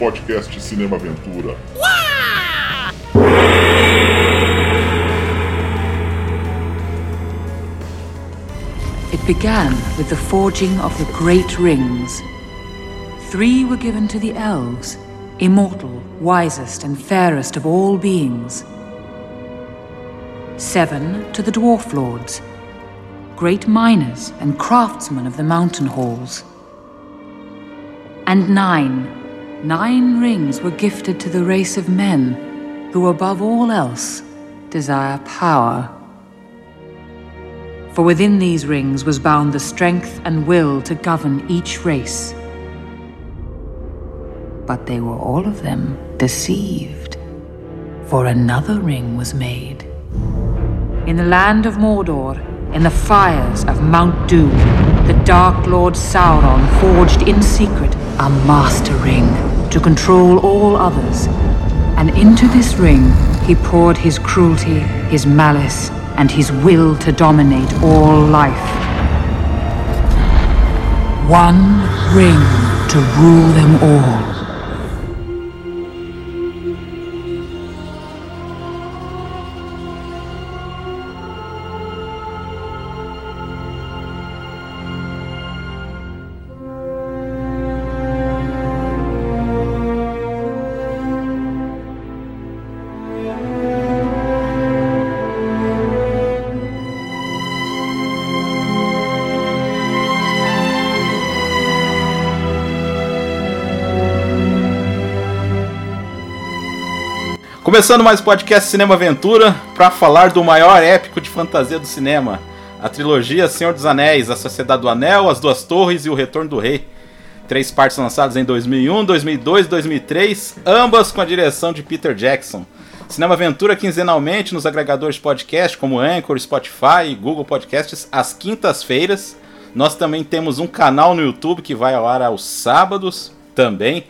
podcast Cinema Aventura. It began with the forging of the Great Rings. Three were given to the elves, immortal, wisest, and fairest of all beings. Seven to the dwarf lords, great miners and craftsmen of the mountain halls. And nine, nine rings were gifted to the race of men who, above all else, desire power. For within these rings was bound the strength and will to govern each race. But they were all of them deceived, for another ring was made. In the land of Mordor, in the fires of Mount Doom, the Dark Lord Sauron forged in secret a master ring to control all others. And into this ring he poured his cruelty, his malice, and his will to dominate all life. One ring to rule them all. Começando mais um podcast Cinema Aventura para falar do maior épico de fantasia do cinema, a trilogia Senhor dos Anéis, A Sociedade do Anel, As Duas Torres e O Retorno do Rei. Três partes lançadas em 2001, 2002 e 2003, ambas com a direção de Peter Jackson. Cinema Aventura quinzenalmente nos agregadores de podcast como Anchor, Spotify e Google Podcasts às quintas-feiras. Nós também temos um canal no YouTube que vai ao ar aos sábados também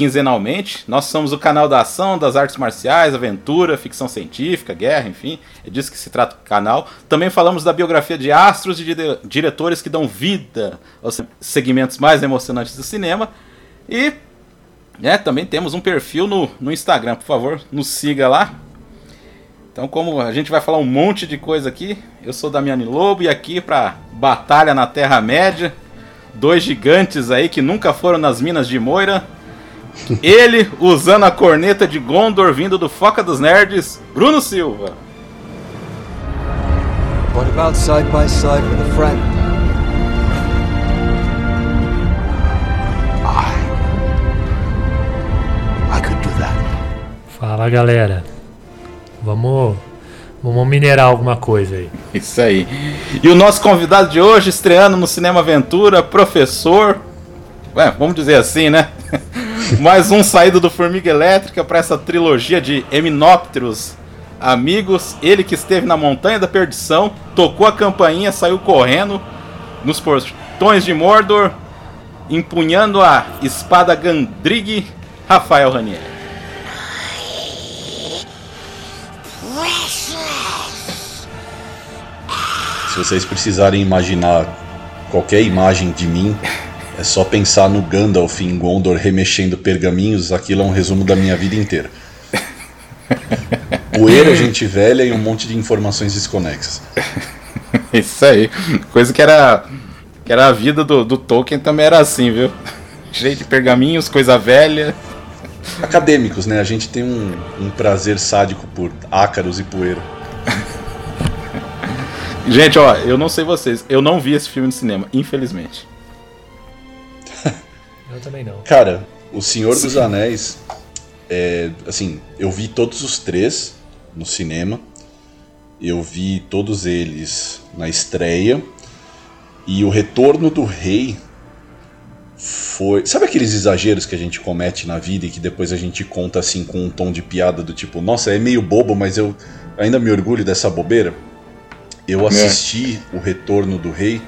quinzenalmente. Nós somos o canal da ação, das artes marciais, aventura, ficção científica, guerra, enfim. É disso que se trata o canal. Também falamos da biografia de astros e de diretores que dão vida aos segmentos mais emocionantes do cinema. E é, também temos um perfil no, no Instagram, por favor, nos siga lá. Então, como a gente vai falar um monte de coisa aqui, eu sou Damiani Lobo e aqui para Batalha na Terra-média, dois gigantes aí que nunca foram nas minas de Moira, ele usando a corneta de Gondor vindo do Foca dos Nerds, Bruno Silva. What about side by side with a friend? I could do that. Fala galera, vamos, vamos minerar alguma coisa aí. Isso aí. E o nosso convidado de hoje, estreando no Cinema Aventura, professor. Ué, vamos dizer assim, né? Mais um saído do Formiga Elétrica para essa trilogia de Eminópteros amigos. Ele que esteve na Montanha da Perdição, tocou a campainha, saiu correndo nos portões de Mordor, empunhando a espada Gandrig, Rafael Ranieri. Se vocês precisarem imaginar qualquer imagem de mim, é só pensar no Gandalf em Gondor remexendo pergaminhos, aquilo é um resumo da minha vida inteira. Poeira, gente velha e um monte de informações desconexas. Isso aí. Coisa que era. Que era a vida do, do Tolkien também era assim, viu? Cheio de pergaminhos, coisa velha. Acadêmicos, né? A gente tem um, um prazer sádico por ácaros e poeira. Gente, ó, eu não sei vocês, eu não vi esse filme no cinema, infelizmente. Eu também não. Cara, O Senhor dos Anéis, é, assim, eu vi todos os três no cinema. Eu vi todos eles na estreia. E o Retorno do Rei foi. Sabe aqueles exageros que a gente comete na vida e que depois a gente conta assim com um tom de piada do tipo, nossa, é meio bobo, mas eu ainda me orgulho dessa bobeira? Eu assisti o Retorno do Rei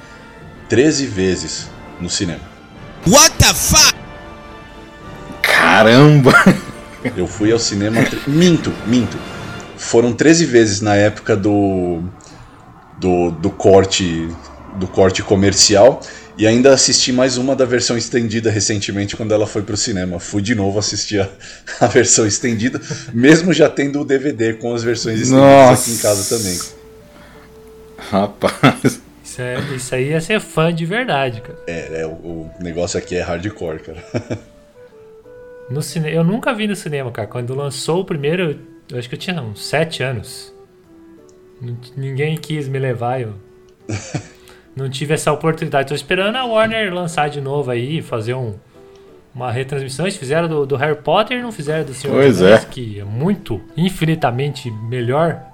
13 vezes no cinema. What the fuck? Caramba! Eu fui ao cinema. Minto, minto. Foram 13 vezes na época do. do, do corte do corte comercial. E ainda assisti mais uma da versão estendida recentemente quando ela foi pro cinema. Fui de novo assistir a, a versão estendida, mesmo já tendo o DVD com as versões estendidas Nossa. aqui em casa também. Rapaz. Isso, é, isso aí é ser fã de verdade, cara. É, é, o, o negócio aqui é hardcore, cara. No cine... Eu nunca vi no cinema, cara. Quando lançou o primeiro, eu acho que eu tinha uns 7 anos. Ninguém quis me levar, eu. não tive essa oportunidade. Tô esperando a Warner lançar de novo aí, fazer um, uma retransmissão. Eles fizeram do, do Harry Potter e não fizeram do Senhor Pois dos Anéis, é. que é muito, infinitamente melhor.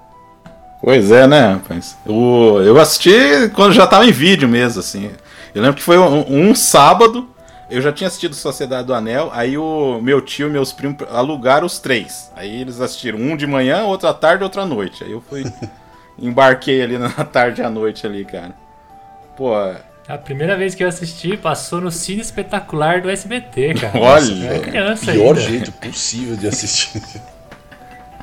Pois é, né, rapaz? O, eu assisti quando já tava em vídeo mesmo, assim. Eu lembro que foi um, um sábado, eu já tinha assistido Sociedade do Anel, aí o meu tio e meus primos alugaram os três. Aí eles assistiram um de manhã, outro à tarde, outro à noite. Aí eu fui. embarquei ali na tarde e à noite ali, cara. Pô, A primeira vez que eu assisti, passou no Cine Espetacular do SBT, cara. Olha. Eu era criança Pior ainda. jeito possível de assistir.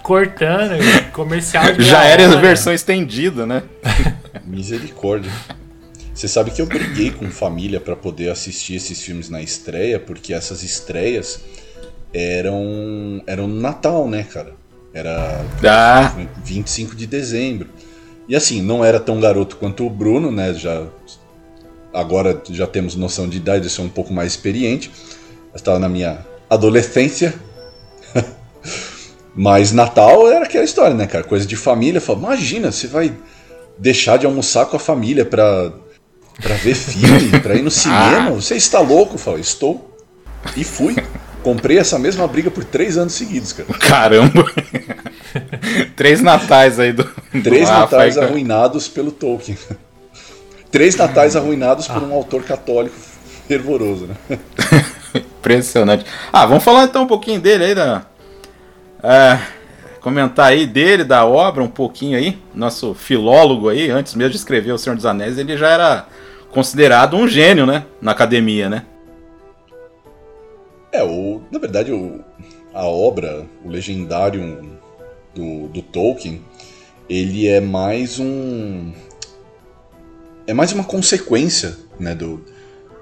Cortando, comercial de já era a versão estendida, né? Misericórdia. Você sabe que eu briguei com família pra poder assistir esses filmes na estreia, porque essas estreias eram eram no Natal, né, cara? Era Ah, 25 de dezembro. E assim, não era tão garoto quanto o Bruno, né? Já agora já temos noção de idade, eu sou um pouco mais experiente. Eu estava na minha adolescência. Mas Natal era aquela história, né, cara? Coisa de família. Fala, imagina, você vai deixar de almoçar com a família pra, pra ver filme, pra ir no cinema? Você está louco? Eu falo, estou. E fui. Comprei essa mesma briga por três anos seguidos, cara. caramba! Três natais aí do. do Três Rafa natais cara. arruinados pelo Tolkien. Três natais arruinados por um autor católico fervoroso, né? Impressionante. Ah, vamos falar então um pouquinho dele aí, da. É, comentar aí dele, da obra, um pouquinho aí. Nosso filólogo aí, antes mesmo de escrever O Senhor dos Anéis, ele já era considerado um gênio, né? Na academia, né? É, o, na verdade, o, a obra, o legendário do, do Tolkien, ele é mais um. É mais uma consequência né, do,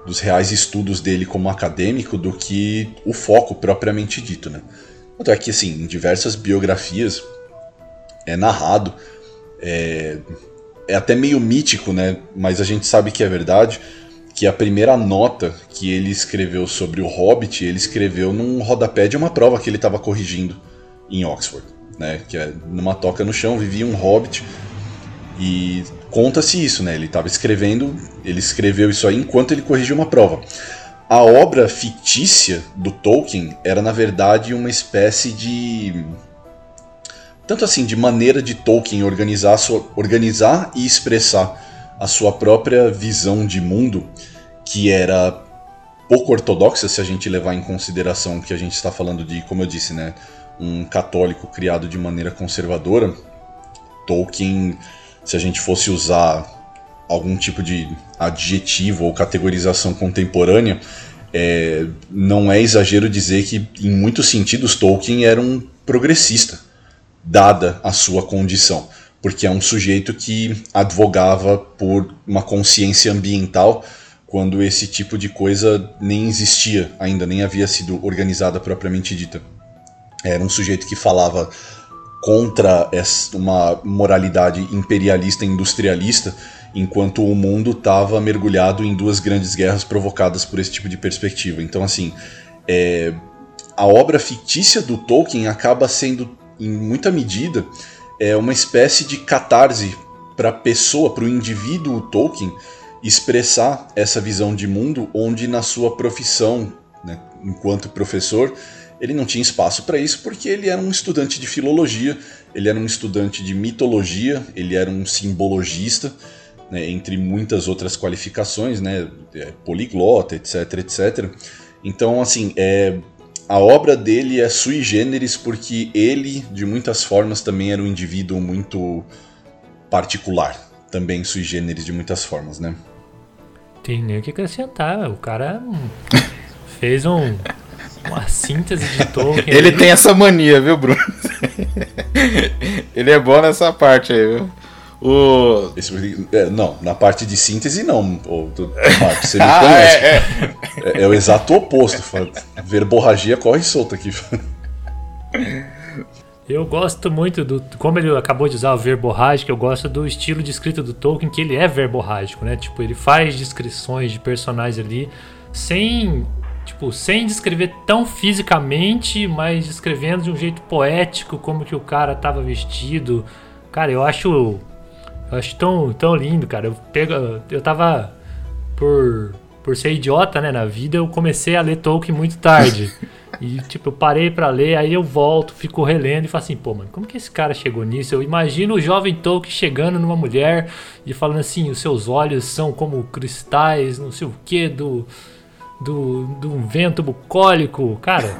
dos reais estudos dele como acadêmico do que o foco propriamente dito. Né? Tanto é que, assim, em diversas biografias é narrado, é, é até meio mítico, né? mas a gente sabe que é verdade, que a primeira nota que ele escreveu sobre o Hobbit, ele escreveu num rodapé de uma prova que ele estava corrigindo em Oxford, né? Que é numa toca no chão vivia um Hobbit e conta-se isso, né? Ele estava escrevendo, ele escreveu isso aí enquanto ele corrigia uma prova. A obra fictícia do Tolkien era na verdade uma espécie de tanto assim de maneira de Tolkien organizar, sua, organizar e expressar a sua própria visão de mundo, que era pouco ortodoxa se a gente levar em consideração que a gente está falando de, como eu disse, né, um católico criado de maneira conservadora. Tolkien, se a gente fosse usar algum tipo de adjetivo ou categorização contemporânea, é, não é exagero dizer que, em muitos sentidos, Tolkien era um progressista, dada a sua condição porque é um sujeito que advogava por uma consciência ambiental quando esse tipo de coisa nem existia ainda, nem havia sido organizada propriamente dita. Era um sujeito que falava contra uma moralidade imperialista e industrialista, enquanto o mundo estava mergulhado em duas grandes guerras provocadas por esse tipo de perspectiva. Então, assim, é, a obra fictícia do Tolkien acaba sendo, em muita medida, é uma espécie de catarse para a pessoa, para o indivíduo Tolkien, expressar essa visão de mundo onde na sua profissão, né, enquanto professor, ele não tinha espaço para isso porque ele era um estudante de filologia, ele era um estudante de mitologia, ele era um simbologista, né, entre muitas outras qualificações, né, é, poliglota, etc, etc. Então, assim, é, a obra dele é sui generis porque ele, de muitas formas, também era um indivíduo muito particular. Também sui generis de muitas formas, né? Tem nem o que acrescentar. O cara fez um, uma síntese de Tolkien. Ele tem essa mania, viu, Bruno? ele é bom nessa parte aí, viu? O... Esse- é, não, na parte de síntese não. Marcos, você me Ah, conhece. é, é. É, é o exato oposto. Verborragia corre solta aqui. Eu gosto muito do. Como ele acabou de usar o verborrágico, eu gosto do estilo de escrita do Tolkien, que ele é verborrágico, né? Tipo, ele faz descrições de personagens ali sem. Tipo, sem descrever tão fisicamente, mas descrevendo de um jeito poético, como que o cara tava vestido. Cara, eu acho. Eu acho tão, tão lindo, cara. Eu, pego, eu tava. Por, por ser idiota, né, na vida, eu comecei a ler Tolkien muito tarde. E, tipo, eu parei pra ler, aí eu volto, fico relendo e falo assim, pô, mano, como que esse cara chegou nisso? Eu imagino o jovem Tolkien chegando numa mulher e falando assim, os seus olhos são como cristais, não sei o que, do, do, do um vento bucólico. Cara,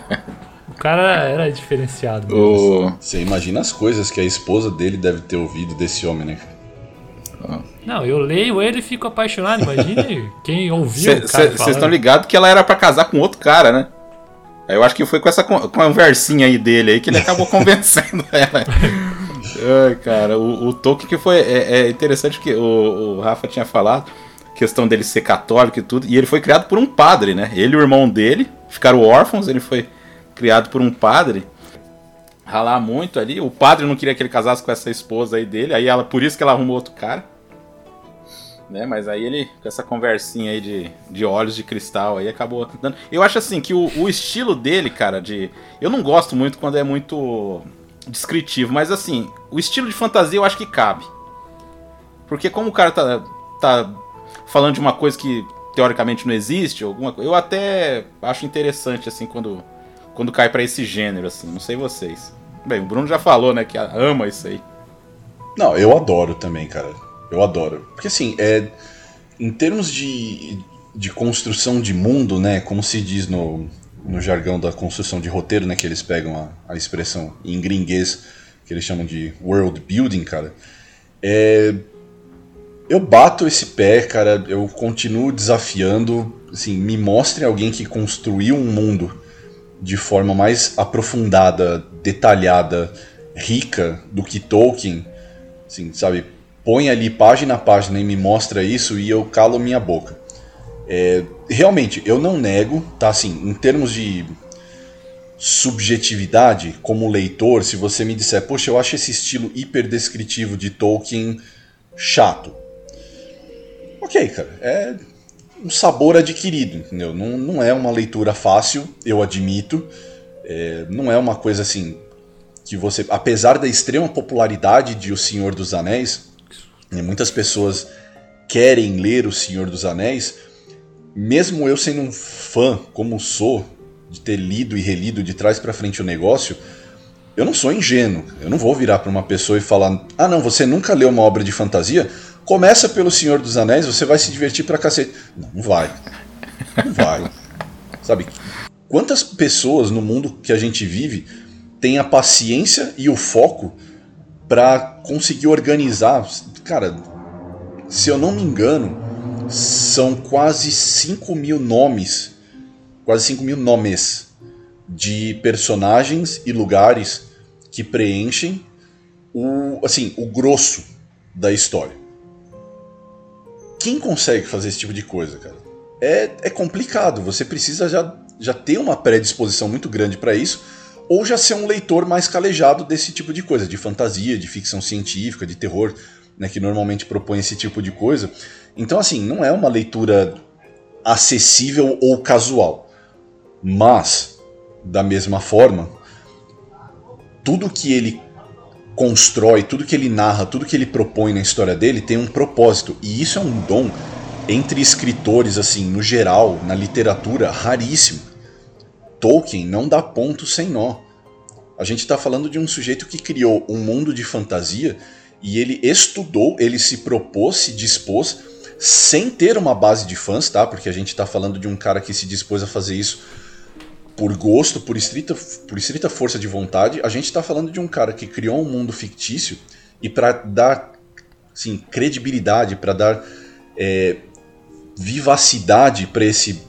cara era diferenciado. mesmo. O... Você imagina as coisas que a esposa dele deve ter ouvido desse homem, né? Não, eu leio ele e fico apaixonado. Imagine quem ouviu o cara Vocês estão ligados que ela era pra casar com outro cara, né? Aí Eu acho que foi com essa con- conversinha aí dele aí que ele acabou convencendo ela. Ai, cara, o, o Tolkien que foi. É, é interessante que o, o Rafa tinha falado, questão dele ser católico e tudo, e ele foi criado por um padre, né? Ele e o irmão dele ficaram órfãos, ele foi criado por um padre. Ralar muito ali. O padre não queria que ele casasse com essa esposa aí dele, aí ela, por isso que ela arrumou outro cara. Né, mas aí ele, com essa conversinha aí de, de olhos de cristal, aí acabou dando. Eu acho assim que o, o estilo dele, cara, de. Eu não gosto muito quando é muito descritivo, mas assim, o estilo de fantasia eu acho que cabe. Porque como o cara tá, tá falando de uma coisa que teoricamente não existe, alguma eu até acho interessante, assim, quando, quando cai pra esse gênero, assim, não sei vocês. Bem, o Bruno já falou, né, que ama isso aí. Não, eu adoro também, cara. Eu adoro. Porque assim, é, em termos de, de construção de mundo, né? Como se diz no, no jargão da construção de roteiro, né? Que eles pegam a, a expressão em gringuês, que eles chamam de world building, cara. É, eu bato esse pé, cara. Eu continuo desafiando. Assim, me mostrem alguém que construiu um mundo de forma mais aprofundada, detalhada, rica do que Tolkien. Assim, sabe? Põe ali página a página e me mostra isso e eu calo minha boca. É, realmente, eu não nego, tá? Assim, em termos de subjetividade, como leitor, se você me disser, poxa, eu acho esse estilo hiperdescritivo de Tolkien chato. Ok, cara, é um sabor adquirido, entendeu? Não, não é uma leitura fácil, eu admito. É, não é uma coisa assim que você, apesar da extrema popularidade de O Senhor dos Anéis, né, muitas pessoas querem ler O Senhor dos Anéis, mesmo eu sendo um fã, como sou, de ter lido e relido de trás para frente o negócio, eu não sou ingênuo. Eu não vou virar para uma pessoa e falar: "Ah, não, você nunca leu uma obra de fantasia? Começa pelo Senhor dos Anéis, você vai se divertir pra cacete". Não, não vai. Não vai. Sabe? Quantas pessoas no mundo que a gente vive têm a paciência e o foco para conseguir organizar? Cara, se eu não me engano, são quase 5 mil nomes, quase 5 mil nomes de personagens e lugares que preenchem o, assim, o grosso da história. Quem consegue fazer esse tipo de coisa, cara? É, é complicado. Você precisa já, já ter uma predisposição muito grande para isso, ou já ser um leitor mais calejado desse tipo de coisa, de fantasia, de ficção científica, de terror, né, que normalmente propõe esse tipo de coisa. Então, assim, não é uma leitura acessível ou casual. Mas, da mesma forma, tudo que ele constrói, tudo que ele narra, tudo que ele propõe na história dele tem um propósito. E isso é um dom entre escritores, assim, no geral, na literatura, raríssimo. Tolkien não dá ponto sem nó. A gente está falando de um sujeito que criou um mundo de fantasia e ele estudou, ele se propôs, se dispôs, sem ter uma base de fãs, tá? Porque a gente está falando de um cara que se dispôs a fazer isso por gosto, por estrita, por estrita força de vontade. A gente está falando de um cara que criou um mundo fictício e para dar assim, credibilidade, para dar é, vivacidade para esse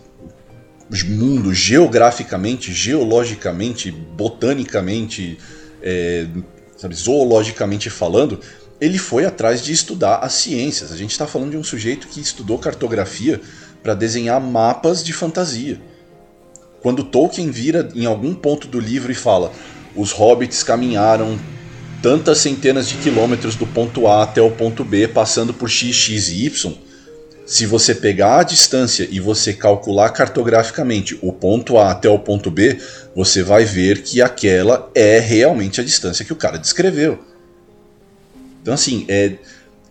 mundo geograficamente, geologicamente, botanicamente, é, sabe, zoologicamente falando, ele foi atrás de estudar as ciências. A gente está falando de um sujeito que estudou cartografia para desenhar mapas de fantasia. Quando Tolkien vira em algum ponto do livro e fala: os hobbits caminharam tantas centenas de quilômetros do ponto A até o ponto B, passando por X, X e Y. Se você pegar a distância e você calcular cartograficamente o ponto A até o ponto B, você vai ver que aquela é realmente a distância que o cara descreveu. Então, assim, é,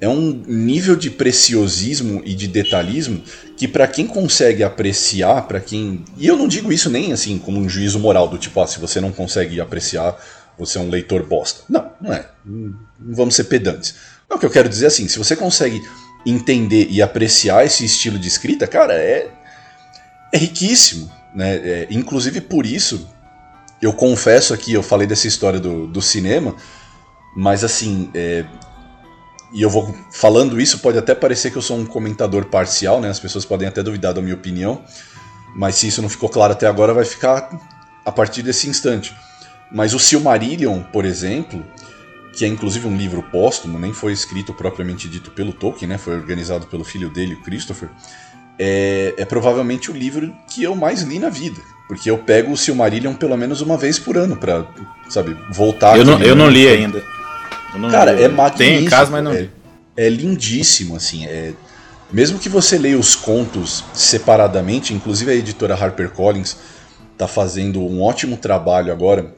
é um nível de preciosismo e de detalhismo que, para quem consegue apreciar, para quem. E eu não digo isso nem assim como um juízo moral, do tipo, ah, se você não consegue apreciar, você é um leitor bosta. Não, não é. Não vamos ser pedantes. Não, o que eu quero dizer é assim: se você consegue entender e apreciar esse estilo de escrita, cara, é, é riquíssimo. Né? É, inclusive por isso, eu confesso aqui, eu falei dessa história do, do cinema, mas assim, é, e eu vou falando isso, pode até parecer que eu sou um comentador parcial, né? As pessoas podem até duvidar da minha opinião, mas se isso não ficou claro até agora, vai ficar a partir desse instante. Mas o Silmarillion, por exemplo, que é inclusive um livro póstumo, nem foi escrito propriamente dito pelo Tolkien, né? Foi organizado pelo filho dele, o Christopher. É, é provavelmente o livro que eu mais li na vida, porque eu pego o Silmarillion pelo menos uma vez por ano para, sabe, voltar. Eu não, eu não li ainda. Cara, é magnífico. Tem em casa, mas não. É, é lindíssimo, assim. É, mesmo que você leia os contos separadamente, inclusive a editora HarperCollins está fazendo um ótimo trabalho agora,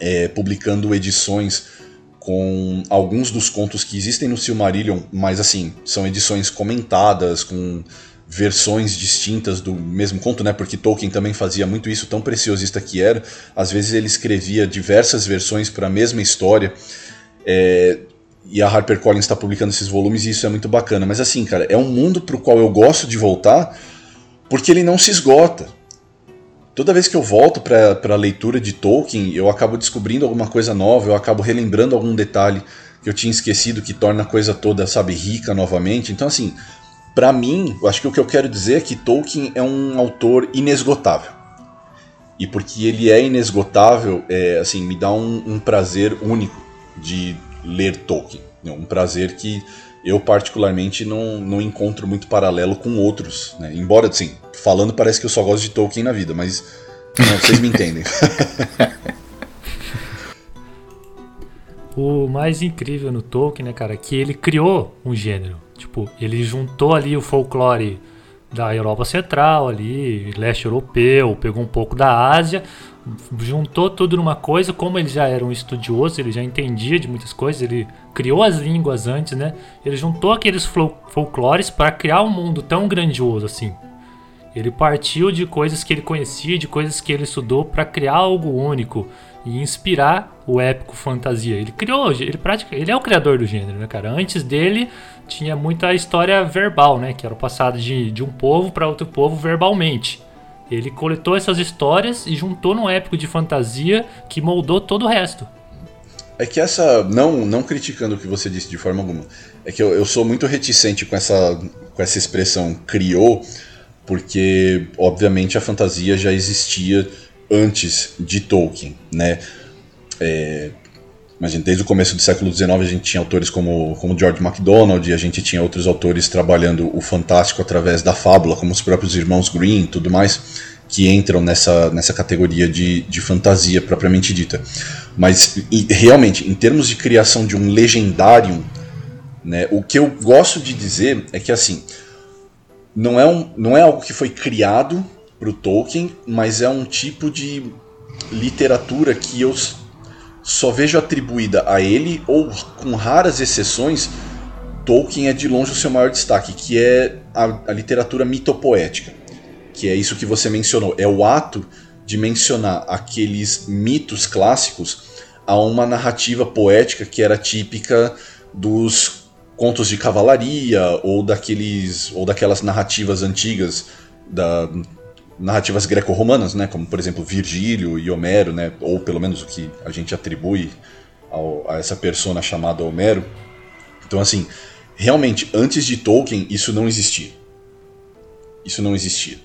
é, publicando edições com alguns dos contos que existem no Silmarillion, mas assim, são edições comentadas, com versões distintas do mesmo conto, né? Porque Tolkien também fazia muito isso, tão preciosista que era. Às vezes ele escrevia diversas versões para a mesma história. É, e a HarperCollins está publicando esses volumes e isso é muito bacana. Mas assim, cara, é um mundo para o qual eu gosto de voltar porque ele não se esgota. Toda vez que eu volto para a leitura de Tolkien, eu acabo descobrindo alguma coisa nova, eu acabo relembrando algum detalhe que eu tinha esquecido que torna a coisa toda, sabe, rica novamente. Então, assim, para mim, eu acho que o que eu quero dizer é que Tolkien é um autor inesgotável. E porque ele é inesgotável, é, assim, me dá um, um prazer único de ler Tolkien. É um prazer que eu particularmente não, não encontro muito paralelo com outros. Né? Embora, assim, falando parece que eu só gosto de Tolkien na vida, mas não, vocês me entendem. o mais incrível no Tolkien, né, cara, é que ele criou um gênero. Tipo, ele juntou ali o folclore da Europa Central, ali, leste europeu, pegou um pouco da Ásia, juntou tudo numa coisa, como ele já era um estudioso, ele já entendia de muitas coisas, ele criou as línguas antes, né? Ele juntou aqueles folclores para criar um mundo tão grandioso assim. Ele partiu de coisas que ele conhecia, de coisas que ele estudou para criar algo único e inspirar o épico fantasia. Ele criou, ele pratica, ele é o criador do gênero, né, cara? Antes dele tinha muita história verbal, né, que era o passado de, de um povo para outro povo verbalmente. Ele coletou essas histórias e juntou num épico de fantasia que moldou todo o resto. É que essa. Não, não criticando o que você disse de forma alguma. É que eu, eu sou muito reticente com essa, com essa expressão criou, porque, obviamente, a fantasia já existia antes de Tolkien, né? É, Imagina, desde o começo do século XIX a gente tinha autores como, como George MacDonald e a gente tinha outros autores trabalhando o fantástico através da fábula, como os próprios irmãos Green e tudo mais, que entram nessa, nessa categoria de, de fantasia propriamente dita. Mas e, realmente, em termos de criação de um legendário, né, o que eu gosto de dizer é que assim, não é, um, não é algo que foi criado para o Tolkien, mas é um tipo de literatura que eu só vejo atribuída a ele, ou com raras exceções, Tolkien é de longe o seu maior destaque, que é a, a literatura mitopoética. Que é isso que você mencionou. É o ato de mencionar aqueles mitos clássicos a uma narrativa poética que era típica dos contos de cavalaria ou daqueles ou daquelas narrativas antigas da narrativas greco-romanas, né, como por exemplo Virgílio e Homero, né, ou pelo menos o que a gente atribui ao, a essa persona chamada Homero. Então, assim, realmente, antes de Tolkien, isso não existia. Isso não existia.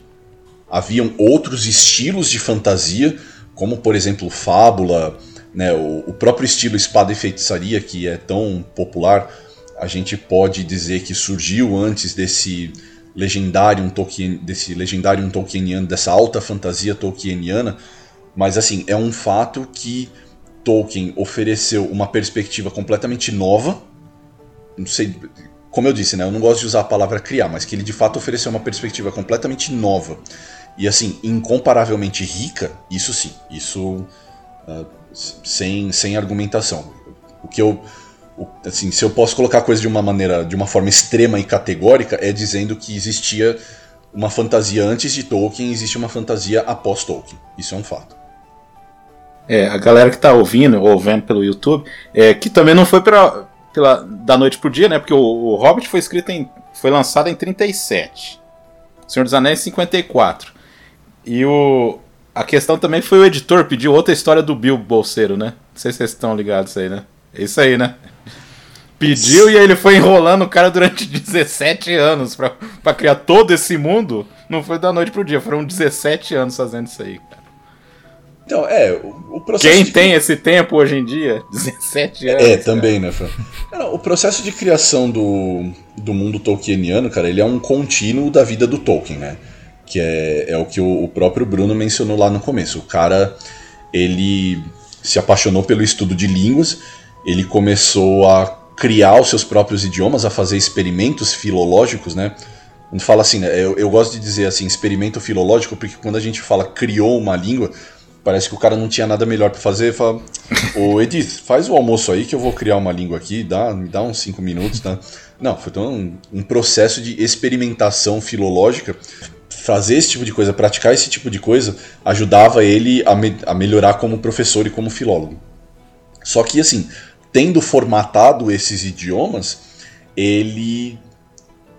Haviam outros estilos de fantasia, como por exemplo fábula, né, o, o próprio estilo espada e feitiçaria que é tão popular, a gente pode dizer que surgiu antes desse legendário Tolkien, desse legendário Tolkieniano, dessa alta fantasia Tolkieniana, mas assim, é um fato que Tolkien ofereceu uma perspectiva completamente nova. Não sei, como eu disse, né, eu não gosto de usar a palavra criar, mas que ele de fato ofereceu uma perspectiva completamente nova e assim, incomparavelmente rica, isso sim, isso uh, sem, sem argumentação. O que eu assim, se eu posso colocar a coisa de uma maneira, de uma forma extrema e categórica, é dizendo que existia uma fantasia antes de Tolkien, existe uma fantasia após Tolkien. Isso é um fato. É, a galera que tá ouvindo ou vendo pelo YouTube, é, que também não foi pra, pela, da noite pro dia, né? Porque o, o Hobbit foi escrito em. foi lançado em 37. O Senhor dos Anéis 54. E o. A questão também foi o editor pediu outra história do Bill Bolseiro, né? Não sei se vocês estão ligados aí, né? É isso aí, né? Pediu e aí ele foi enrolando o cara durante 17 anos pra, pra criar todo esse mundo. Não foi da noite pro dia, foram 17 anos fazendo isso aí, cara. Então, é, o, o processo. Quem de... tem esse tempo hoje em dia? 17 anos. É, cara. também, né, Fran? o processo de criação do, do mundo tolkieniano, cara, ele é um contínuo da vida do Tolkien, né? Que é, é o que o, o próprio Bruno mencionou lá no começo. O cara, ele se apaixonou pelo estudo de línguas, ele começou a criar os seus próprios idiomas, a fazer experimentos filológicos, né? Gente fala assim, né? Eu, eu gosto de dizer assim, experimento filológico, porque quando a gente fala criou uma língua, parece que o cara não tinha nada melhor para fazer. Fala, ô Edith, faz o almoço aí que eu vou criar uma língua aqui, dá, me dá uns 5 minutos, tá? Não, foi então um, um processo de experimentação filológica. Fazer esse tipo de coisa, praticar esse tipo de coisa, ajudava ele a, me, a melhorar como professor e como filólogo. Só que assim, tendo formatado esses idiomas, ele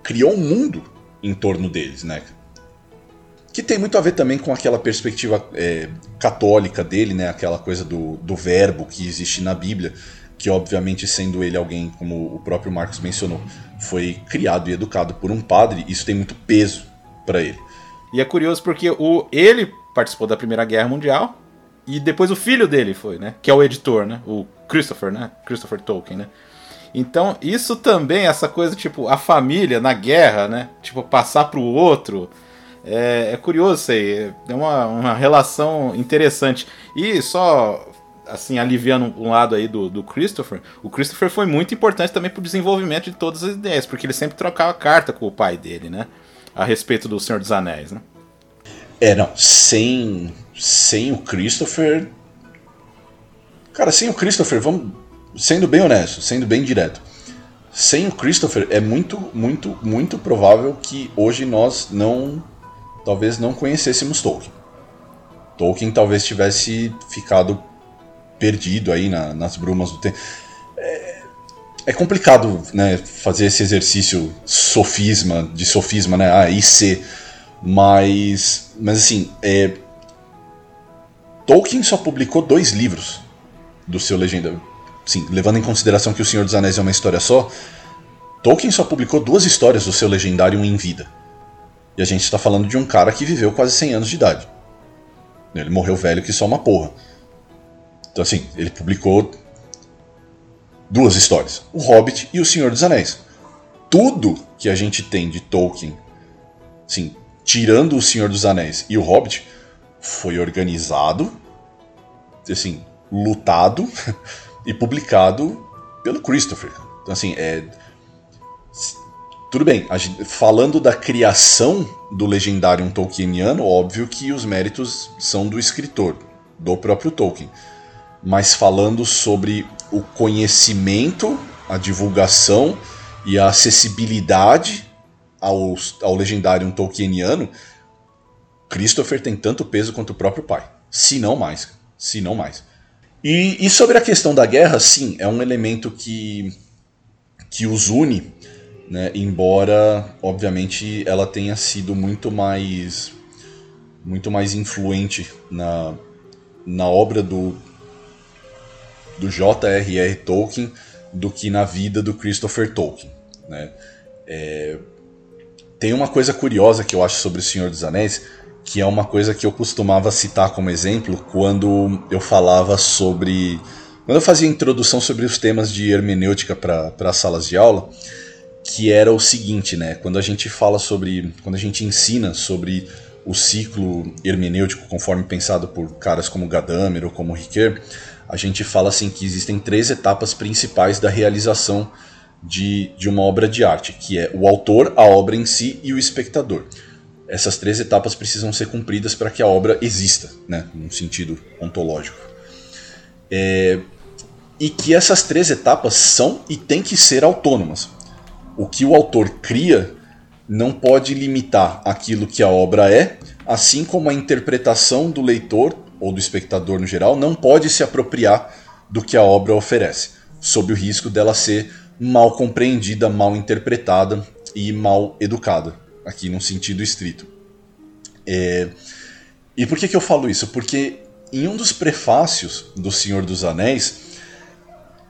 criou um mundo em torno deles, né? Que tem muito a ver também com aquela perspectiva é, católica dele, né? Aquela coisa do, do verbo que existe na Bíblia, que obviamente sendo ele alguém, como o próprio Marcos mencionou, foi criado e educado por um padre, isso tem muito peso para ele. E é curioso porque o, ele participou da Primeira Guerra Mundial, e depois o filho dele foi, né? Que é o editor, né? O Christopher, né? Christopher Tolkien, né? Então, isso também, essa coisa, tipo, a família na guerra, né? Tipo, passar pro outro. É, é curioso isso aí. É uma, uma relação interessante. E só, assim, aliviando um lado aí do, do Christopher, o Christopher foi muito importante também pro desenvolvimento de todas as ideias, porque ele sempre trocava carta com o pai dele, né? A respeito do Senhor dos Anéis, né? É, não. Sem, sem o Christopher. Cara, sem o Christopher, vamos. Sendo bem honesto, sendo bem direto. Sem o Christopher, é muito, muito, muito provável que hoje nós não. Talvez não conhecêssemos Tolkien. Tolkien talvez tivesse ficado perdido aí na, nas brumas do tempo. É, é, complicado né, fazer esse exercício sofisma, de sofisma, né? Ah, IC. Mas, mas assim, é, Tolkien só publicou dois livros do seu legenda. Sim, levando em consideração que O Senhor dos Anéis é uma história só, Tolkien só publicou duas histórias do seu legendário em vida. E a gente está falando de um cara que viveu quase 100 anos de idade. Ele morreu velho que só uma porra. Então, assim, ele publicou duas histórias: O Hobbit e O Senhor dos Anéis. Tudo que a gente tem de Tolkien, sim, tirando O Senhor dos Anéis e O Hobbit, foi organizado, assim, lutado e publicado pelo Christopher. Então, assim, é. Tudo bem, gente, falando da criação do legendário Tolkieniano, óbvio que os méritos são do escritor, do próprio Tolkien. Mas falando sobre o conhecimento, a divulgação e a acessibilidade ao, ao legendário Tolkieniano, Christopher tem tanto peso quanto o próprio pai. Se não mais. Se não mais. E, e sobre a questão da guerra, sim, é um elemento que, que os une, né, embora, obviamente, ela tenha sido muito mais muito mais influente na, na obra do, do J.R.R. Tolkien do que na vida do Christopher Tolkien. Né? É, tem uma coisa curiosa que eu acho sobre O Senhor dos Anéis, que é uma coisa que eu costumava citar como exemplo quando eu falava sobre. Quando eu fazia introdução sobre os temas de hermenêutica para as salas de aula, que era o seguinte, né? Quando a gente fala sobre. Quando a gente ensina sobre o ciclo hermenêutico, conforme pensado por caras como Gadamer ou como Ricoeur, a gente fala assim que existem três etapas principais da realização de, de uma obra de arte, que é o autor, a obra em si e o espectador. Essas três etapas precisam ser cumpridas para que a obra exista, né, num sentido ontológico. É, e que essas três etapas são e têm que ser autônomas. O que o autor cria não pode limitar aquilo que a obra é, assim como a interpretação do leitor ou do espectador no geral não pode se apropriar do que a obra oferece, sob o risco dela ser mal compreendida, mal interpretada e mal educada, aqui num sentido estrito. É... E por que, que eu falo isso? Porque em um dos prefácios do Senhor dos Anéis,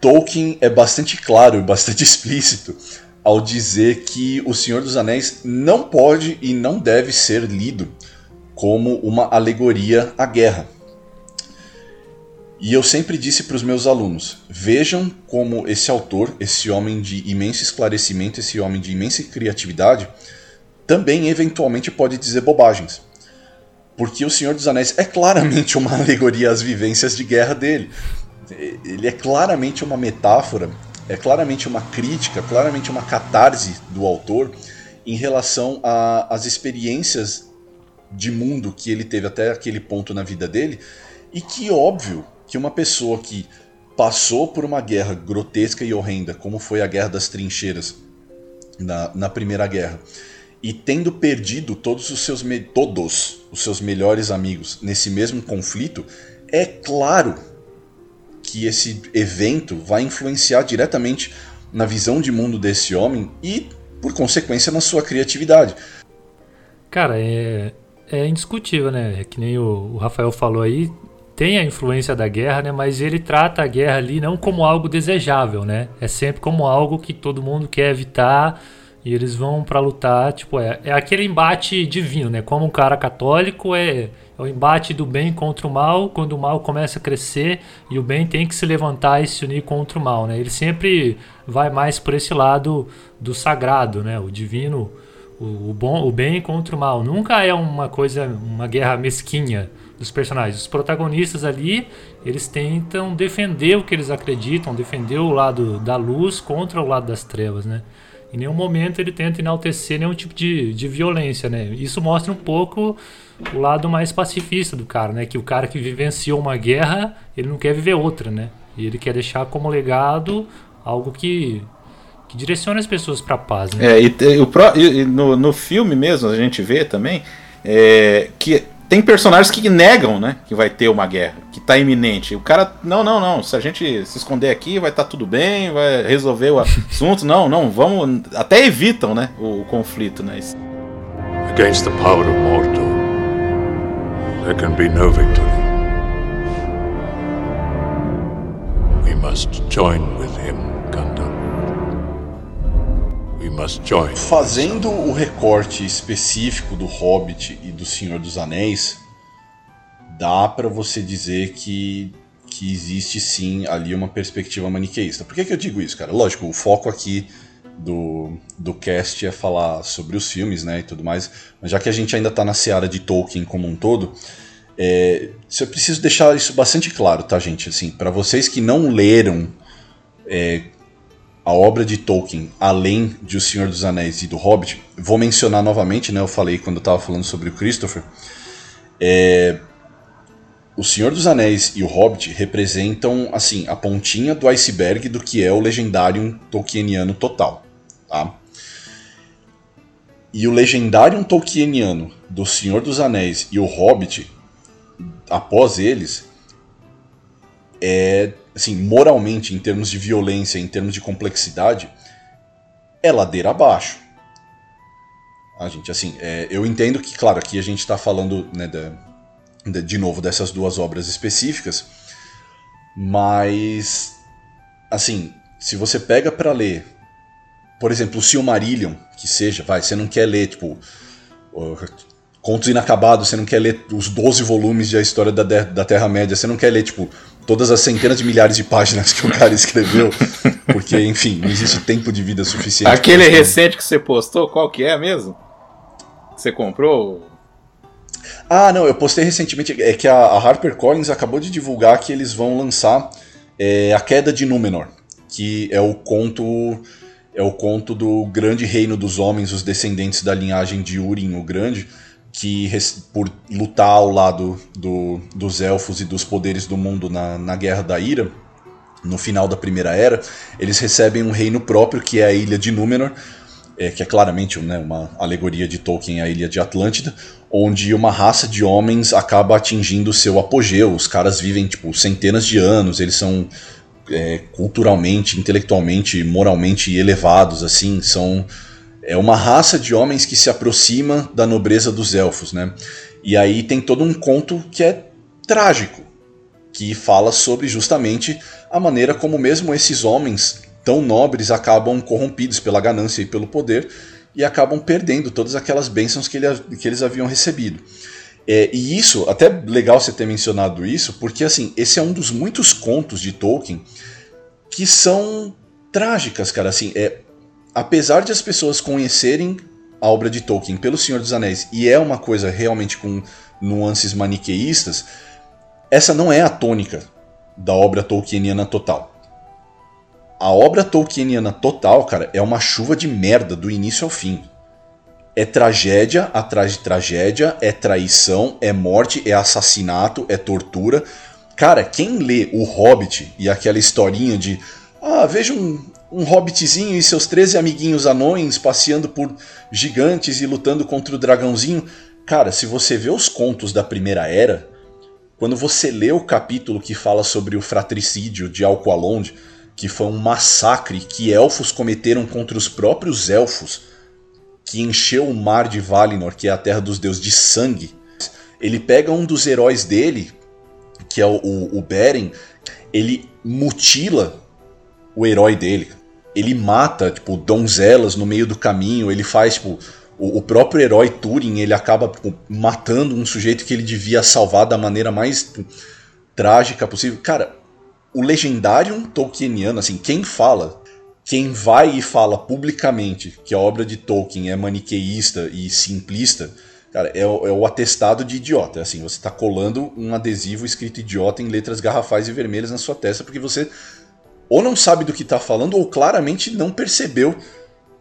Tolkien é bastante claro e bastante explícito ao dizer que O Senhor dos Anéis não pode e não deve ser lido como uma alegoria à guerra. E eu sempre disse para os meus alunos: vejam como esse autor, esse homem de imenso esclarecimento, esse homem de imensa criatividade, também eventualmente pode dizer bobagens. Porque O Senhor dos Anéis é claramente uma alegoria às vivências de guerra dele. Ele é claramente uma metáfora, é claramente uma crítica, claramente uma catarse do autor em relação às experiências de mundo que ele teve até aquele ponto na vida dele e que, óbvio, que uma pessoa que passou por uma guerra grotesca e horrenda, como foi a Guerra das Trincheiras na, na Primeira Guerra, e tendo perdido todos os seus todos os seus melhores amigos nesse mesmo conflito, é claro que esse evento vai influenciar diretamente na visão de mundo desse homem e, por consequência, na sua criatividade. Cara, é, é indiscutível, né? É que nem o, o Rafael falou aí, tem a influência da guerra, né? Mas ele trata a guerra ali não como algo desejável, né? É sempre como algo que todo mundo quer evitar e eles vão para lutar, tipo, é, é aquele embate divino, né? Como um cara católico é, é o embate do bem contra o mal, quando o mal começa a crescer e o bem tem que se levantar e se unir contra o mal, né? Ele sempre vai mais por esse lado do sagrado, né? O divino, o, o bom, o bem contra o mal. Nunca é uma coisa, uma guerra mesquinha dos personagens. Os protagonistas ali, eles tentam defender o que eles acreditam, defender o lado da luz contra o lado das trevas, né? Em nenhum momento ele tenta enaltecer nenhum tipo de, de violência, né? Isso mostra um pouco o lado mais pacifista do cara, né? Que o cara que vivenciou uma guerra, ele não quer viver outra, né? E ele quer deixar como legado algo que, que direciona as pessoas para paz, né? É, e, e, e no, no filme mesmo a gente vê também é, que tem personagens que negam, né, que vai ter uma guerra, que tá iminente. O cara, não, não, não, se a gente se esconder aqui, vai estar tá tudo bem, vai resolver o assunto. não, não, vamos, até evitam, né, o, o conflito, né? Against the power of Mordor, there can be no victory. We must join with him. Fazendo o recorte específico do Hobbit e do Senhor dos Anéis, dá para você dizer que, que existe sim ali uma perspectiva maniqueísta. Por que, que eu digo isso, cara? Lógico, o foco aqui do, do cast é falar sobre os filmes né, e tudo mais, mas já que a gente ainda está na seara de Tolkien como um todo, é, eu preciso deixar isso bastante claro, tá, gente? Assim, para vocês que não leram é, a obra de Tolkien, além de O Senhor dos Anéis e do Hobbit, vou mencionar novamente, né? Eu falei quando eu estava falando sobre o Christopher. É, o Senhor dos Anéis e o Hobbit representam assim a pontinha do iceberg do que é o legendário tolkieniano total, tá? E o legendário tolkieniano do Senhor dos Anéis e o Hobbit, após eles, é assim, moralmente, em termos de violência, em termos de complexidade, é ladeira abaixo. A gente, assim, é, eu entendo que, claro, aqui a gente está falando, né, de, de novo, dessas duas obras específicas, mas, assim, se você pega para ler, por exemplo, o Silmarillion, que seja, vai, você não quer ler, tipo, contos inacabados, você não quer ler os 12 volumes de A História da, da Terra-média, você não quer ler, tipo, todas as centenas de milhares de páginas que o cara escreveu, porque, enfim, não existe tempo de vida suficiente. Aquele recente que você postou, qual que é mesmo? Você comprou? Ah, não, eu postei recentemente, é que a, a HarperCollins acabou de divulgar que eles vão lançar é, A Queda de Númenor, que é o conto é o conto do grande reino dos homens, os descendentes da linhagem de Urim o Grande, que por lutar ao lado do, dos elfos e dos poderes do mundo na, na Guerra da Ira, no final da Primeira Era, eles recebem um reino próprio, que é a Ilha de Númenor, é, que é claramente né, uma alegoria de Tolkien à Ilha de Atlântida, onde uma raça de homens acaba atingindo seu apogeu. Os caras vivem tipo centenas de anos, eles são é, culturalmente, intelectualmente, moralmente elevados, assim, são é uma raça de homens que se aproxima da nobreza dos elfos, né? E aí tem todo um conto que é trágico, que fala sobre justamente a maneira como mesmo esses homens tão nobres acabam corrompidos pela ganância e pelo poder e acabam perdendo todas aquelas bênçãos que, ele, que eles haviam recebido. É, e isso, até legal você ter mencionado isso, porque assim, esse é um dos muitos contos de Tolkien que são trágicas, cara. Assim, é, apesar de as pessoas conhecerem a obra de Tolkien pelo Senhor dos Anéis, e é uma coisa realmente com nuances maniqueístas, essa não é a tônica da obra tolkieniana total. A obra tolkieniana total, cara, é uma chuva de merda do início ao fim. É tragédia atrás de tragédia, é traição, é morte, é assassinato, é tortura. Cara, quem lê O Hobbit e aquela historinha de ah, veja um, um hobbitzinho e seus 13 amiguinhos anões passeando por gigantes e lutando contra o dragãozinho. Cara, se você vê os contos da Primeira Era, quando você lê o capítulo que fala sobre o fratricídio de Alqualond, que foi um massacre que elfos cometeram contra os próprios elfos, que encheu o mar de Valinor, que é a terra dos deuses, de sangue. Ele pega um dos heróis dele, que é o, o, o Beren, ele mutila o herói dele. Ele mata, tipo, donzelas no meio do caminho, ele faz, tipo, o, o próprio herói Turing, ele acaba tipo, matando um sujeito que ele devia salvar da maneira mais tipo, trágica possível. Cara, o legendário Tolkieniano, assim, quem fala quem vai e fala publicamente que a obra de Tolkien é maniqueísta e simplista, cara, é, é o atestado de idiota. É assim, você está colando um adesivo escrito idiota em letras garrafais e vermelhas na sua testa porque você ou não sabe do que está falando ou claramente não percebeu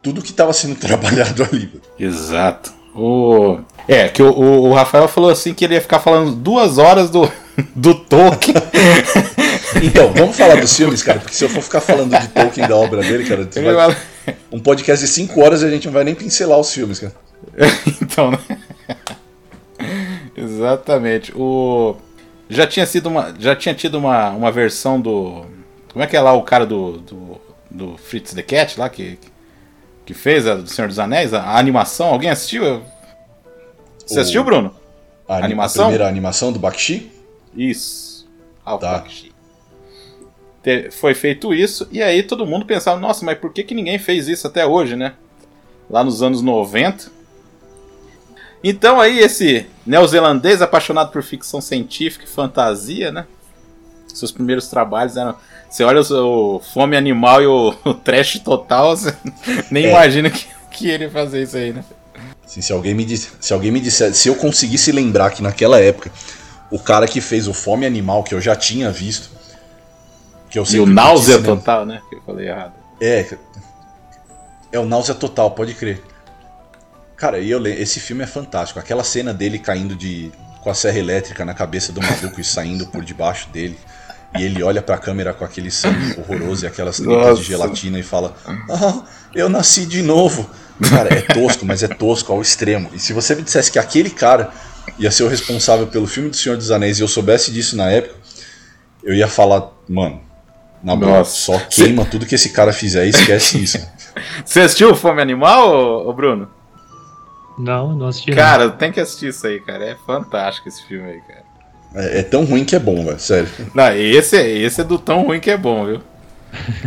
tudo que estava sendo trabalhado ali. Exato. O... É, que o, o, Rafael falou assim que ele ia ficar falando duas horas do, do Tolkien. Então, vamos falar dos filmes, cara, porque se eu for ficar falando de Tolkien da obra dele, cara, vai... um podcast de 5 horas a gente não vai nem pincelar os filmes, cara. então, né? Exatamente. O já tinha sido uma já tinha tido uma, uma versão do como é que é lá o cara do do, do Fritz the Cat lá que que fez a do Senhor dos Anéis, a, a animação, alguém assistiu? Você o... assistiu, Bruno? A, a animação? A primeira animação do Bakshi? Isso. Ah, tá. Bakshi foi feito isso, e aí todo mundo pensava, nossa, mas por que, que ninguém fez isso até hoje, né? Lá nos anos 90. Então aí esse neozelandês apaixonado por ficção científica e fantasia, né? Seus primeiros trabalhos eram. Você olha o, o Fome Animal e o, o Trash Total, você nem é. imagina que, que ele fazer isso aí, né? Sim, se alguém me disse, se alguém me disser, se eu conseguisse lembrar que naquela época o cara que fez o Fome Animal que eu já tinha visto que eu e o náusea total, né? Que eu falei errado. É. É o náusea total, pode crer. Cara, e eu esse filme é fantástico. Aquela cena dele caindo de com a serra elétrica na cabeça do maluco e saindo por debaixo dele. E ele olha pra câmera com aquele sangue horroroso e aquelas tripas de gelatina e fala: Ah, eu nasci de novo. Cara, é tosco, mas é tosco ao extremo. E se você me dissesse que aquele cara ia ser o responsável pelo filme do Senhor dos Anéis e eu soubesse disso na época, eu ia falar, mano, na boa, só queima tudo que esse cara fizer e esquece isso. Você assistiu o Fome Animal, ô, Bruno? Não, não assisti. Cara, não. tem que assistir isso aí, cara. É fantástico esse filme aí, cara. É, é tão ruim que é bom, velho. Sério. Não, esse, é, esse é do tão ruim que é bom, viu?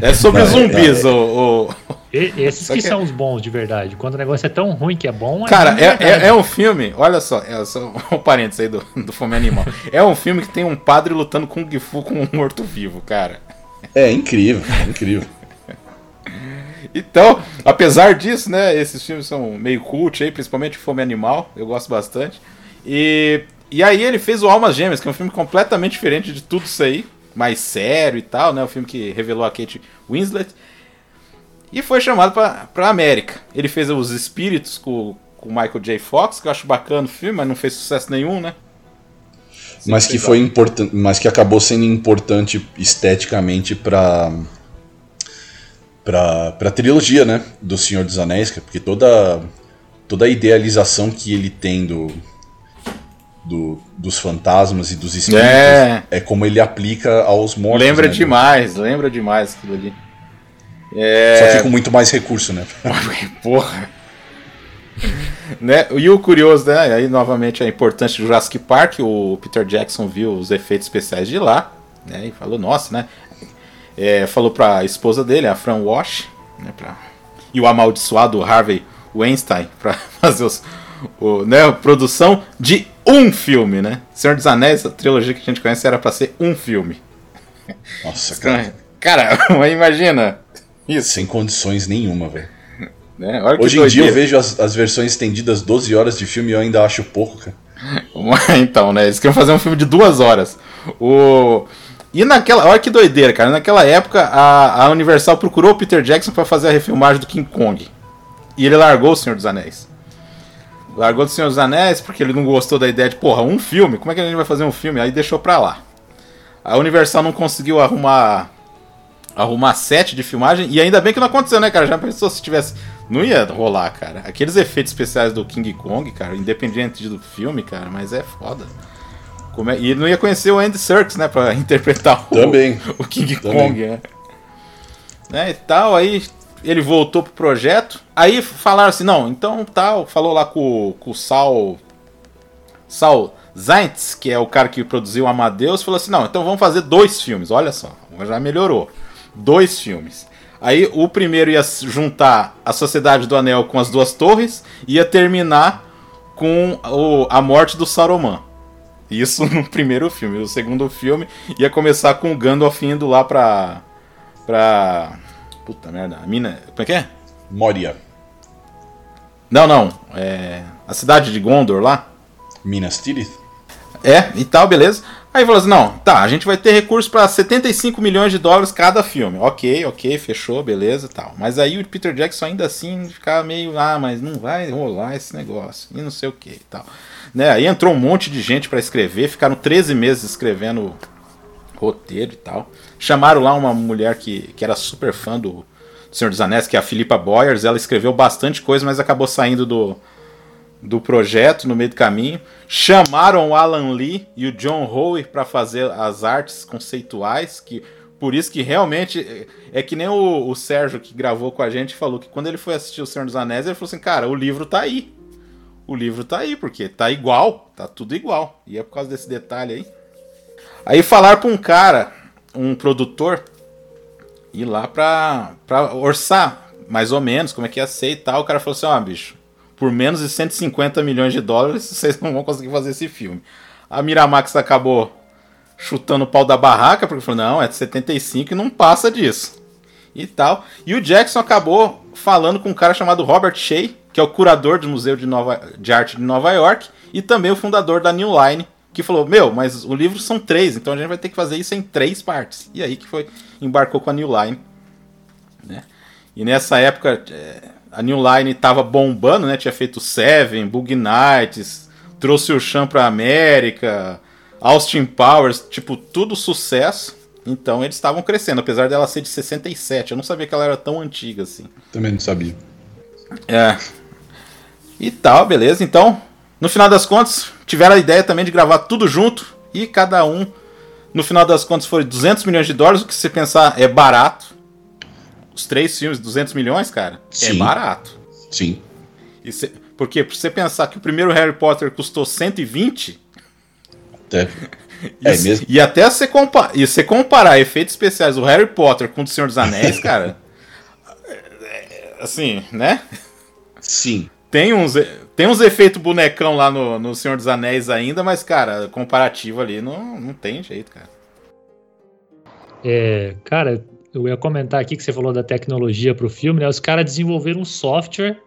É sobre Não, é- zumbis, o, o- E- esses Só que, que- são os bons de verdade. Quando o negócio é tão ruim que é bom, Cara, ruim de é, é, é um filme, olha só, é só um parênteses aí do, do Fome Animal. É um filme que tem um padre lutando com Kung Fu com um morto-vivo, cara. É incrível, incrível. Então, apesar disso, né, esses filmes são meio cult aí, principalmente Fome Animal, eu gosto bastante. E, e aí ele fez o Almas Gêmeas, que é um filme completamente diferente de tudo isso aí, mais sério e tal, né, o filme que revelou a Kate Winslet. E foi chamado pra América. Ele fez Os Espíritos com com o Michael J. Fox, que eu acho bacana o filme, mas não fez sucesso nenhum, né? Mas que foi importante, mas que acabou sendo importante esteticamente para para para trilogia, né, do Senhor dos Anéis, cara, porque toda toda a idealização que ele tem do, do dos fantasmas e dos espíritos É. é, como ele aplica aos mortos. Lembra né, demais, lembra demais aquilo ali. Só que com muito mais recurso, né? Porra. né? E o curioso, né? Aí novamente a importância do Jurassic Park, o Peter Jackson viu os efeitos especiais de lá, né? E falou, nossa, né? É, falou pra esposa dele, a Fran Wash, né? Pra... E o amaldiçoado Harvey Weinstein pra fazer os, o, né, a produção de um filme, né? Senhor dos Anéis, a trilogia que a gente conhece era pra ser um filme. Nossa, cara. Cara, imagina isso, Sem condições nenhuma, velho. né? Hoje em dia eu vejo as, as versões estendidas 12 horas de filme e eu ainda acho pouco, cara. então, né? Eles queriam fazer um filme de duas horas. O... E naquela. Olha que doideira, cara. Naquela época, a, a Universal procurou o Peter Jackson pra fazer a refilmagem do King Kong. E ele largou o Senhor dos Anéis. Largou do Senhor dos Anéis porque ele não gostou da ideia de, porra, um filme? Como é que a gente vai fazer um filme? Aí deixou pra lá. A Universal não conseguiu arrumar. Arrumar set de filmagem. E ainda bem que não aconteceu, né, cara? Já pensou se tivesse. Não ia rolar, cara. Aqueles efeitos especiais do King Kong, cara, independente do filme, cara, mas é foda. Como é- E não ia conhecer o Andy Serkis, né, pra interpretar o, Também. o King Também. Kong, né? né? E tal, aí ele voltou pro projeto. Aí falaram assim, não, então tal, falou lá com, com o Sal. Sal Zaentz, que é o cara que produziu Amadeus, falou assim: não, então vamos fazer dois filmes, olha só, já melhorou. Dois filmes. Aí o primeiro ia juntar a Sociedade do Anel com as duas torres, ia terminar com o- a morte do Saruman. Isso no primeiro filme. O segundo filme ia começar com o Gandalf indo lá pra. pra. Puta merda, a mina. Como é que é? Moria. Não, não. É. A cidade de Gondor lá. Minas Tirith? É, e tal, beleza. Aí falou assim: não, tá, a gente vai ter recurso pra 75 milhões de dólares cada filme. Ok, ok, fechou, beleza e tal. Mas aí o Peter Jackson ainda assim ficava meio, ah, mas não vai rolar esse negócio, e não sei o que e tal. Né? Aí entrou um monte de gente pra escrever, ficaram 13 meses escrevendo roteiro e tal. Chamaram lá uma mulher que, que era super fã do Senhor dos Anéis, que é a Philippa Boyers. Ela escreveu bastante coisa, mas acabou saindo do, do projeto no meio do caminho. Chamaram o Alan Lee e o John Howe para fazer as artes conceituais, que por isso que realmente é, é que nem o, o Sérgio que gravou com a gente falou que quando ele foi assistir o Senhor dos Anéis, ele falou assim: "Cara, o livro tá aí. O livro tá aí porque tá igual, tá tudo igual". E é por causa desse detalhe aí. Aí falaram pra um cara, um produtor, ir lá pra, pra orçar, mais ou menos, como é que ia ser e tal. O cara falou assim: ó, bicho, por menos de 150 milhões de dólares, vocês não vão conseguir fazer esse filme. A Miramax acabou chutando o pau da barraca, porque falou: não, é de 75 e não passa disso. E tal. E o Jackson acabou falando com um cara chamado Robert Shea, que é o curador do Museu de, Nova, de Arte de Nova York, e também o fundador da New Line, que falou: Meu, mas o livro são três, então a gente vai ter que fazer isso em três partes. E aí que foi, embarcou com a New Line. Né? E nessa época, é, a New Line tava bombando, né? Tinha feito Seven, Bug Nights, trouxe o Chan pra América, Austin Powers, tipo, tudo sucesso. Então eles estavam crescendo, apesar dela ser de 67. Eu não sabia que ela era tão antiga assim. Também não sabia. É. E tal, beleza. Então, no final das contas, tiveram a ideia também de gravar tudo junto e cada um, no final das contas, foi 200 milhões de dólares, o que se pensar é barato. Os três filmes, 200 milhões, cara, é Sim. barato. Sim. E cê- porque pra você pensar que o primeiro Harry Potter custou 120, É, é Isso- mesmo? E até você, compa e você comparar efeitos especiais do Harry Potter com o do Senhor dos Anéis, cara. é- é- assim, né? Sim. Tem uns, tem uns efeitos bonecão lá no, no Senhor dos Anéis ainda, mas, cara, comparativo ali não, não tem jeito, cara. É, cara, eu ia comentar aqui que você falou da tecnologia pro filme, né? Os caras desenvolveram um software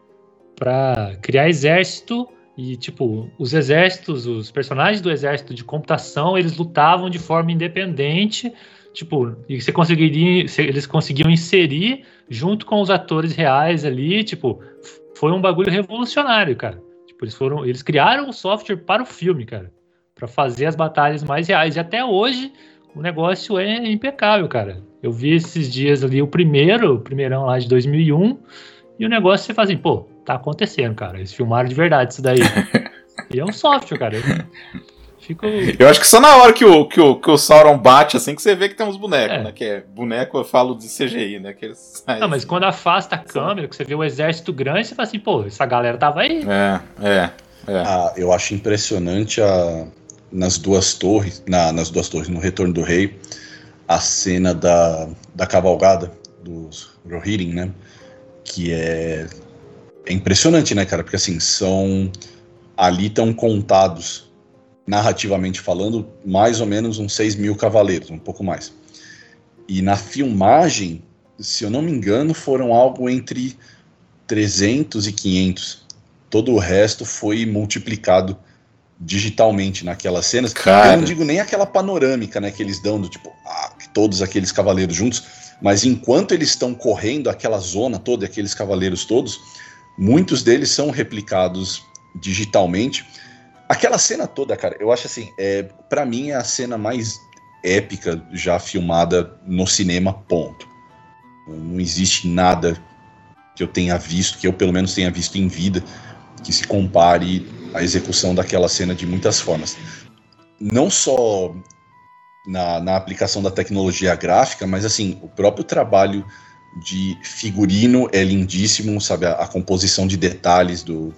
pra criar exército e, tipo, os exércitos, os personagens do exército de computação, eles lutavam de forma independente, tipo, e você conseguiria, eles conseguiam inserir junto com os atores reais ali, tipo, foi um bagulho revolucionário, cara. Tipo, eles foram, eles criaram o software para o filme, cara, Pra fazer as batalhas mais reais. E até hoje o negócio é impecável, cara. Eu vi esses dias ali o primeiro, o primeirão lá de 2001, e o negócio você fala assim, pô, tá acontecendo, cara. Eles filmaram de verdade isso daí. e é um software, cara. Eu fico. Eu acho que só na hora que o, que o, que o Sauron bate, assim, que você vê que tem uns bonecos, É. né? Que é boneco, eu falo de CGI, né? Que eles saem Não, mas assim. quando afasta a câmera, que você vê o exército grande, você fala assim, pô, essa galera tava aí. É, é, é. Ah, eu acho impressionante a, nas duas torres, na- nas duas torres, no Retorno do Rei, a cena da, da cavalgada dos Rohirrim, né? Que é, é impressionante, né, cara? Porque assim, são. Ali estão contados, narrativamente falando, mais ou menos uns 6 mil cavaleiros, um pouco mais. E na filmagem, se eu não me engano, foram algo entre 300 e 500 todo o resto foi multiplicado digitalmente naquelas cenas. Cara. Eu não digo nem aquela panorâmica, né, que eles dão do tipo, ah, todos aqueles cavaleiros juntos, mas enquanto eles estão correndo aquela zona toda, aqueles cavaleiros todos, muitos deles são replicados digitalmente. Aquela cena toda, cara, eu acho assim, é, para mim é a cena mais épica já filmada no cinema, ponto. Não existe nada que eu tenha visto, que eu pelo menos tenha visto em vida, que se compare à execução daquela cena de muitas formas. Não só na, na aplicação da tecnologia gráfica, mas assim, o próprio trabalho de figurino é lindíssimo, sabe? A, a composição de detalhes do,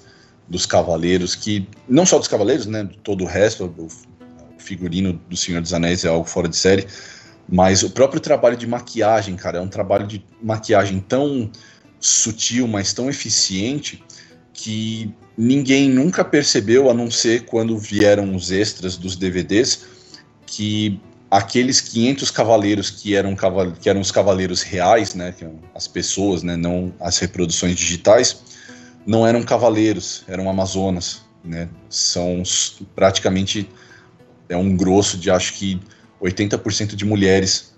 dos cavaleiros, que não só dos cavaleiros, né? Todo o resto, o, figurino do Senhor dos Anéis é algo fora de série, mas o próprio trabalho de maquiagem, cara, é um trabalho de maquiagem tão sutil, mas tão eficiente que ninguém nunca percebeu, a não ser quando vieram os extras dos DVDs, que aqueles 500 cavaleiros que eram, que eram os cavaleiros reais, né, as pessoas, né, não as reproduções digitais, não eram cavaleiros, eram amazonas, né, são praticamente é um grosso de acho que 80% de mulheres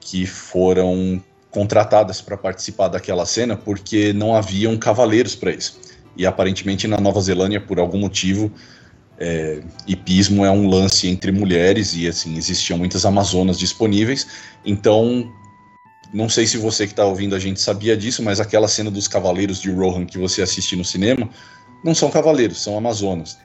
que foram contratadas para participar daquela cena porque não haviam cavaleiros para isso. E aparentemente na Nova Zelândia, por algum motivo, é, hipismo é um lance entre mulheres e assim existiam muitas amazonas disponíveis. Então, não sei se você que está ouvindo a gente sabia disso, mas aquela cena dos cavaleiros de Rohan que você assiste no cinema não são cavaleiros, são amazonas.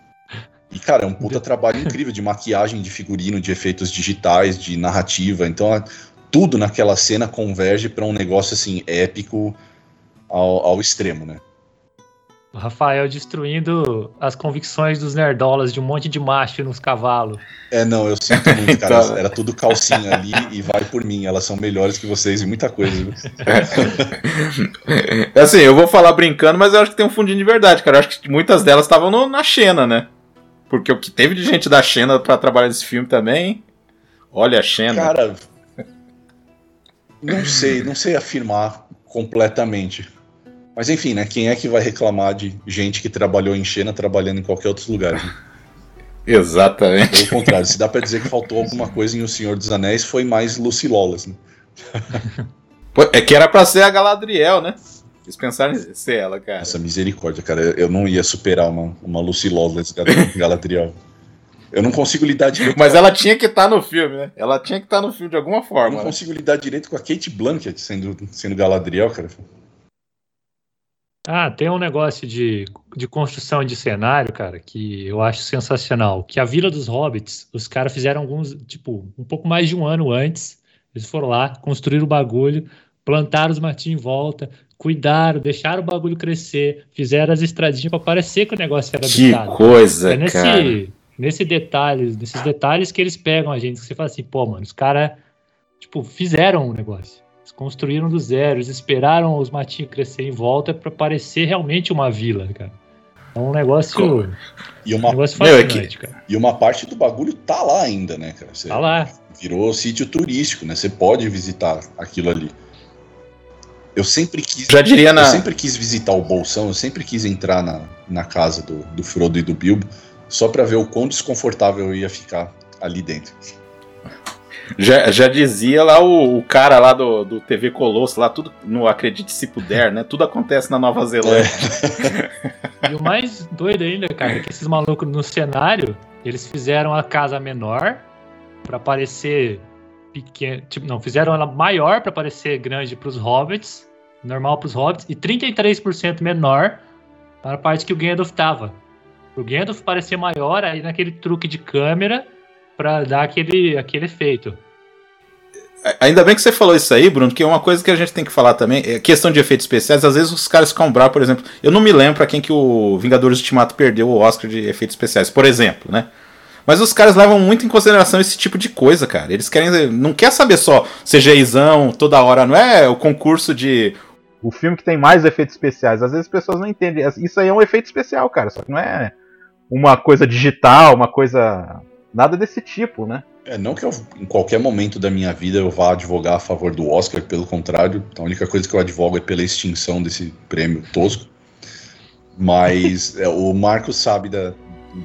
E cara, é um puta trabalho incrível de maquiagem, de figurino, de efeitos digitais, de narrativa. Então, tudo naquela cena converge para um negócio assim épico ao, ao extremo, né? O Rafael destruindo as convicções dos nerdolas de um monte de macho nos cavalos. É, não, eu sinto muito, cara. Então- Era tudo calcinha ali e vai por mim. Elas são melhores que vocês em muita coisa. viu? Assim, eu vou falar brincando, mas eu acho que tem um fundinho de verdade, cara. Eu acho que muitas delas estavam na Xena, né? Porque o que teve de gente da Xena pra trabalhar nesse filme também. Olha a Xena. Cara, não sei, não sei afirmar completamente. Mas enfim, né? Quem é que vai reclamar de gente que trabalhou em Xena trabalhando em qualquer outro lugar? né? Exatamente. Pelo contrário, se dá pra dizer que faltou alguma coisa em O Senhor dos Anéis, foi mais Lucy Lawless, né? É que era pra ser a Galadriel, né? Eles pensaram em ser ela, cara. Essa misericórdia, cara. Eu não ia superar uma, uma Lucy Lawless Gal- Galadriel. Eu não consigo lidar direito. Mas ela tinha que estar no filme, né? Ela tinha que estar no filme de alguma Eu forma. não né? consigo lidar direito com a Kate Blanchett sendo, sendo Galadriel, cara. Ah, tem um negócio de, de construção de cenário, cara, que eu acho sensacional. Que a Vila dos Hobbits, os caras fizeram alguns, tipo, um pouco mais de um ano antes. Eles foram lá, construíram o bagulho, plantaram os matinhos em volta, cuidaram, deixaram o bagulho crescer, fizeram as estradinhas pra parecer que o negócio era Que habitado. coisa, É nesse, cara. nesse detalhes, nesses detalhes que eles pegam a gente, que você fala assim, pô, mano, os caras, tipo, fizeram um negócio. Eles construíram do zero, eles esperaram os matinhos crescer em volta para parecer realmente uma vila, cara. É um negócio. E uma, um negócio Meu, é fascinante, cara. e uma parte do bagulho tá lá ainda, né, cara? Você Tá lá. virou sítio turístico, né? Você pode visitar aquilo ali. Eu sempre quis. Já diria na. Eu sempre quis visitar o Bolsão, eu sempre quis entrar na, na casa do, do Frodo e do Bilbo, só pra ver o quão desconfortável eu ia ficar ali dentro. Já, já dizia lá o, o cara lá do, do TV Colosso, lá tudo, no Acredite Se Puder, né? Tudo acontece na Nova Zelândia. E o mais doido ainda, cara, é que esses malucos no cenário, eles fizeram a casa menor pra parecer pequeno. Tipo, não, fizeram ela maior pra parecer grande pros hobbits, normal pros hobbits, e 33% menor para a parte que o Gandalf tava. O Gandalf parecer maior aí naquele truque de câmera pra dar aquele, aquele efeito. Ainda bem que você falou isso aí, Bruno, que é uma coisa que a gente tem que falar também. É questão de efeitos especiais. Às vezes os caras ficam bravos, por exemplo. Eu não me lembro pra quem que o Vingadores Ultimato perdeu o Oscar de efeitos especiais, por exemplo, né? Mas os caras levam muito em consideração esse tipo de coisa, cara. Eles querem. Não quer saber só CGIzão toda hora, não é o concurso de. O filme que tem mais efeitos especiais. Às vezes as pessoas não entendem. Isso aí é um efeito especial, cara. Só que não é uma coisa digital, uma coisa. Nada desse tipo, né? É, não que eu, em qualquer momento da minha vida eu vá advogar a favor do Oscar, pelo contrário, a única coisa que eu advogo é pela extinção desse prêmio tosco. Mas é, o Marcos sabe da,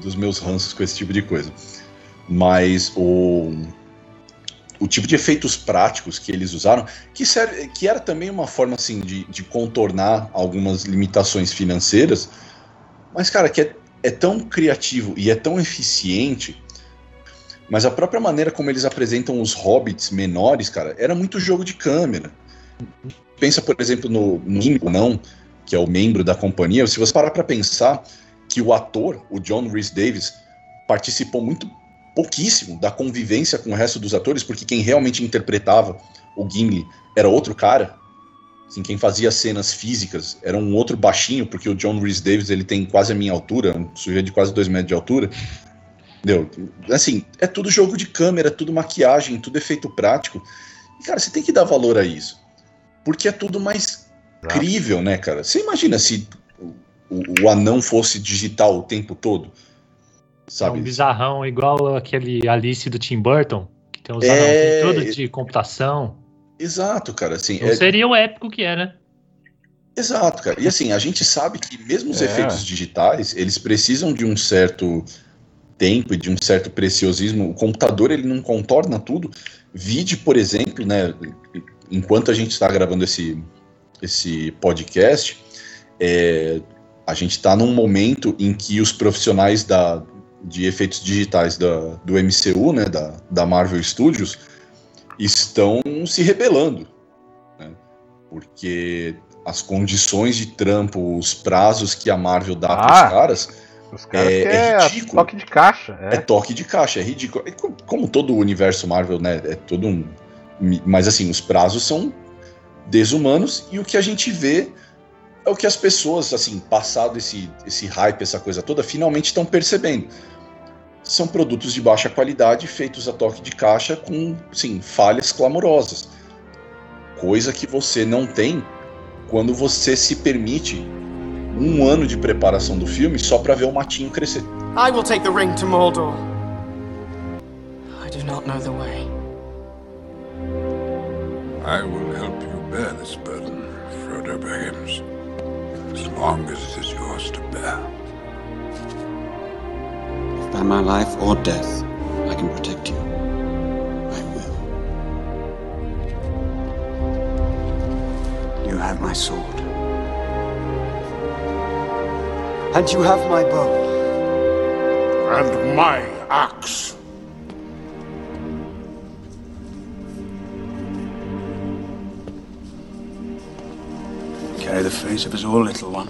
dos meus ranços com esse tipo de coisa. Mas o, o tipo de efeitos práticos que eles usaram, que, serve, que era também uma forma assim de, de contornar algumas limitações financeiras, mas cara, que é, é tão criativo e é tão eficiente mas a própria maneira como eles apresentam os hobbits menores, cara, era muito jogo de câmera. Pensa, por exemplo, no Nimbo, não, que é o membro da companhia. Se você parar para pensar que o ator, o John Rhys Davis, participou muito pouquíssimo da convivência com o resto dos atores, porque quem realmente interpretava o Gimli era outro cara. Assim, quem fazia cenas físicas era um outro baixinho, porque o John Rhys Davis ele tem quase a minha altura, um sujeito de quase dois metros de altura. Entendeu? Assim, é tudo jogo de câmera, tudo maquiagem, tudo efeito prático. E, cara, você tem que dar valor a isso. Porque é tudo mais Exato. crível, né, cara? Você imagina se o, o, anão fosse digital o tempo todo? É Sabe? um bizarrão igual aquele Alice do Tim Burton, que tem os É. anãozinhos todo de computação. Exato, cara. Assim, Não é- seria o épico que é, né? Exato, cara. E assim, a gente sabe que mesmo os É. efeitos digitais, eles precisam de um certo tempo e de um certo preciosismo. O computador, ele não contorna tudo. Vide, por exemplo, né, enquanto a gente está gravando esse, esse podcast, é, a gente está num momento em que os profissionais da, de efeitos digitais da, do MCU, né, da, da Marvel Studios, estão se rebelando. né? Porque as condições de trampo, os prazos que a Marvel dá para Ah, os caras Os caras É- é ridículo. toque de caixa. é. É. toque de caixa, é ridículo. É co- como todo o universo Marvel, né? É todo um. Mas assim, os prazos são desumanos e o que a gente vê é o que as pessoas, assim, passado esse, esse hype, essa coisa toda, finalmente estão percebendo. São produtos de baixa qualidade feitos a toque de caixa com, sim, falhas clamorosas. Coisa que você não tem quando você se permite um ano de preparação do filme só para ver o matinho crescer. I will take the ring to Mordor. I do not know the way. I will help you bear this burden, Frodo Baggins, as long as it is yours to bear. If by my life or death I can protect you, I will. You have my sword. And you have my bow. And my axe. Carry the fate of us all, little one.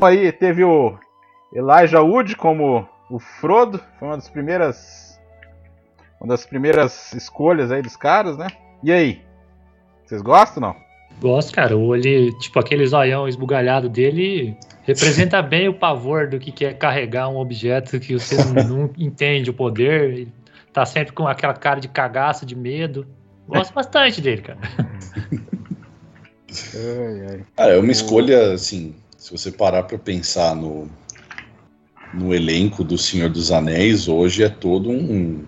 Aí teve o Elijah Wood como o Frodo, foi uma das primeiras uma das primeiras escolhas aí dos caras, né? E aí? Vocês gostam ou não? Gosto, cara. O olho, tipo, aquele zoião esbugalhado dele representa bem o pavor do que é carregar um objeto que você não, não entende o poder. Ele tá sempre com aquela cara de cagaço, de medo. Gosto bastante dele, cara. Cara, é uma escolha, assim, se você parar pra pensar no, no elenco do Senhor dos Anéis, hoje é todo um.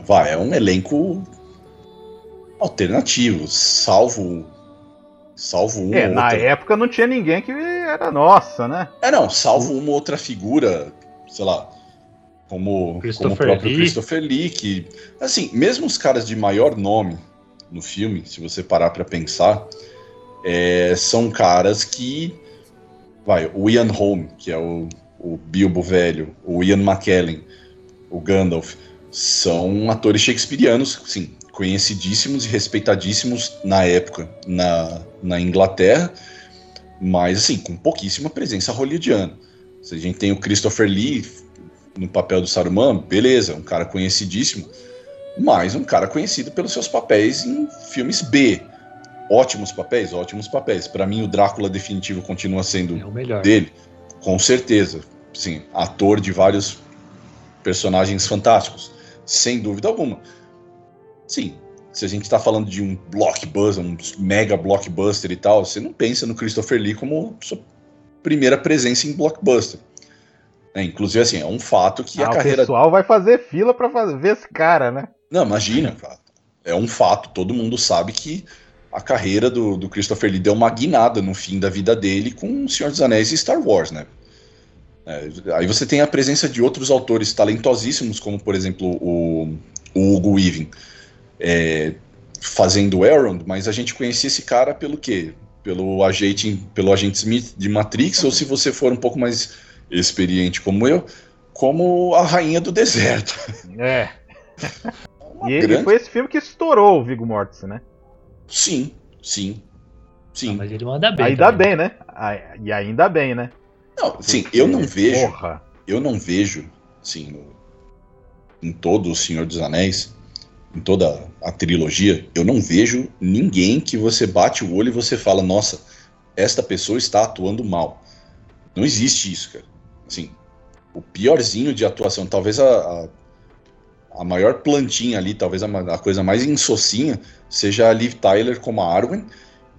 Vai, é um elenco alternativo, salvo. Salvo um. É, ou na outra- época não tinha ninguém que era nossa, né? É, não, salvo uma outra figura, sei lá, como, como o próprio Lee. Christopher Lee, que, assim, mesmo os caras de maior nome no filme, se você parar pra pensar, é, são caras que, vai, o Ian Holm, que é o, o Bilbo velho, o Ian McKellen, o Gandalf, são atores shakespearianos, sim, conhecidíssimos e respeitadíssimos na época na, na Inglaterra, mas assim, com pouquíssima presença hollywoodiana. Se a gente tem o Christopher Lee no papel do Saruman, beleza, um cara conhecidíssimo, mas um cara conhecido pelos seus papéis em filmes B. Ótimos papéis, ótimos papéis. Para mim, o Drácula definitivo continua sendo É o melhor. dele, com certeza. Sim, ator de vários personagens fantásticos, sem dúvida alguma. Sim, se a gente está falando de um blockbuster, um mega blockbuster e tal, você não pensa no Christopher Lee como sua primeira presença em blockbuster. É, inclusive, assim, é um fato que Ah, a o carreira. pessoal vai fazer fila fazer, ver esse cara, né? Não, imagina, cara. É um fato, todo mundo sabe que a carreira do, do Christopher Lee deu uma guinada no fim da vida dele com O Senhor dos Anéis e Star Wars, né? É, aí você tem a presença de outros autores talentosíssimos, como por exemplo o, o Hugo Weaving, é, fazendo Elrond, mas a gente conhecia esse cara pelo quê? Pelo agente, pelo agente Smith de Matrix, ou se você for um pouco mais experiente como eu, como a rainha do deserto. É. Uma E, grande- foi esse filme que estourou o Viggo Mortensen, né? Sim, sim, sim. Mas ele manda bem. Ainda também. bem, né? Ai- E ainda bem, né? Não, sim, eu não vejo, Porra. eu não vejo, sim, no- em todo o Senhor dos Anéis, em toda a trilogia, eu não vejo ninguém que você bate o olho e você fala, nossa, esta pessoa está atuando mal. Não existe isso, cara. Assim, o piorzinho de atuação, talvez a, a, a maior plantinha ali, talvez a, a coisa mais insossinha, seja a Liv Tyler como a Arwen,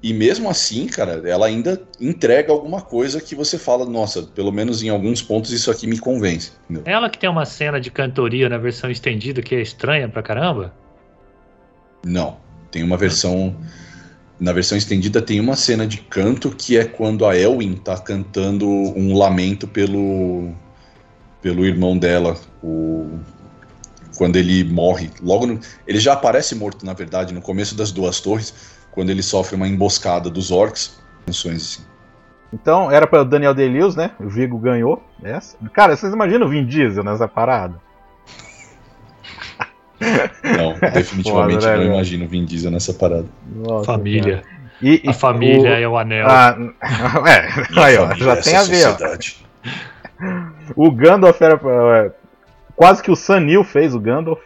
e mesmo assim, cara, ela ainda entrega alguma coisa que você fala, nossa, pelo menos em alguns pontos isso aqui me convence. entendeu? Ela que tem uma cena de cantoria na versão estendida que é estranha pra caramba. Não, tem uma versão. Na versão estendida tem uma cena de canto que é quando a Elwin tá cantando um lamento pelo pelo irmão dela, o quando ele morre. Logo no, ele já aparece morto na verdade no começo das duas torres, quando ele sofre uma emboscada dos orcs. Canções assim. Então, era para Daniel Day-Lewis, né? O Vigo ganhou essa. Cara, vocês imaginam o Vin Diesel nessa parada? Não, definitivamente Foda, né, não velho? imagino o Vin Diesel nessa parada. Nossa, família. cara. E, A e família o- é o anel. Ah, é, aí, ó, já essa tem a ver, ó. O Gandalf era. é, quase que o Sanil fez o Gandalf.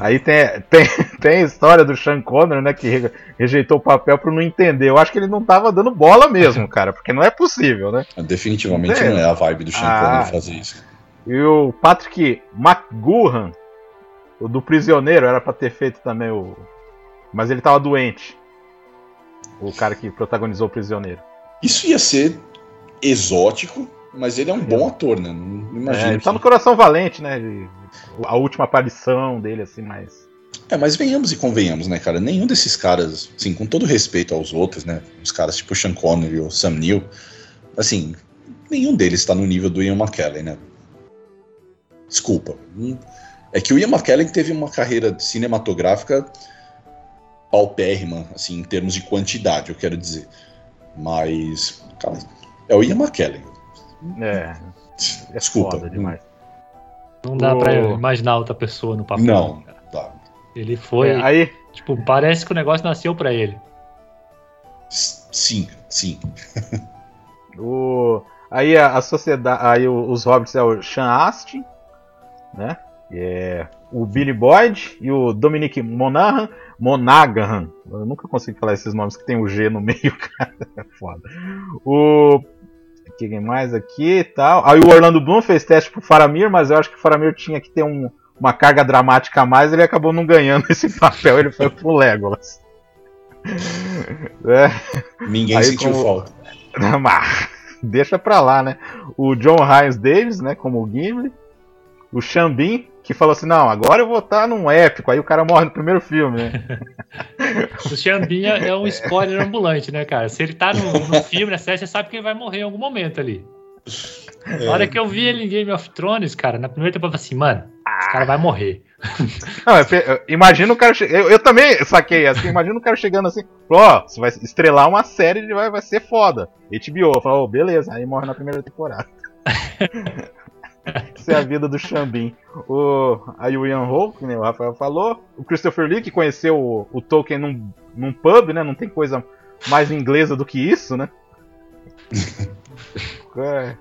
Aí tem, tem, tem a história do Sean Connery, né? Que re- rejeitou o papel por não entender. Eu acho que ele não tava dando bola mesmo, cara, porque não é possível, né? Definitivamente É. não é a vibe do Sean Ah. Connery fazer isso. E o Patrick McGurran, o do Prisioneiro, era pra ter feito também o. Mas ele tava doente. O cara que protagonizou o Prisioneiro. Isso ia ser exótico, mas ele é um bom ator, né? Não não É, imagino. ele tá que- no Coração Valente, né? A última aparição dele, assim, mais. É, mas venhamos e convenhamos, né, cara? Nenhum desses caras, assim, com todo respeito aos outros, né? Os caras tipo Sean Connery ou Sam Neill, assim, nenhum deles tá no nível do Ian McKellen, né? Desculpa. Hum, É que o Ian McKellen teve uma carreira cinematográfica paupérrima, assim, em termos de quantidade, eu quero dizer. Mas, cara, é o Ian McKellen. É. É Desculpa. foda demais. Não dá o- pra imaginar outra pessoa no papel. Não, cara. tá. Ele foi. É, aí, Tipo, parece que o negócio nasceu pra ele. Sim, sim. o, aí a, a sociedade. Aí o- os hobbits é o Sean Astin, né? É, o Billy Boyd e o Dominic Monaghan. Monaghan. Eu nunca consigo falar esses nomes que tem o G no meio, cara. É foda. O. Quem mais aqui e tal? Aí o Orlando Bloom fez teste pro Faramir, mas eu acho que o Faramir tinha que ter um, uma carga dramática a mais, ele acabou não ganhando esse papel, ele foi pro Legolas. É. Ninguém Aí, sentiu como- falta. Mas, deixa pra lá, né? O John Hines Davis, né, como o Gimli. O Xambin, que falou assim, não, agora eu vou estar num épico. Aí o cara morre no primeiro filme, né? O Xambinha é um spoiler ambulante, né, cara? Se ele tá no, no filme, na série, você sabe que ele vai morrer em algum momento ali. Na hora que eu vi ele em Game of Thrones, cara, na primeira temporada eu falei assim, mano, esse cara vai morrer. Não, eu- imagina o cara che- eu, eu também saquei assim, imagina o cara chegando assim, ó, você vai estrelar uma série e vai, vai ser foda. HBO, falou, oh, beleza, aí morre na primeira temporada. Isso é a vida do Xambin. O, aí o Ian Ho, que nem o Rafael falou, o Christopher Lee, que conheceu o, o Tolkien num, num pub, né? Não tem coisa mais inglesa do que isso, né? É.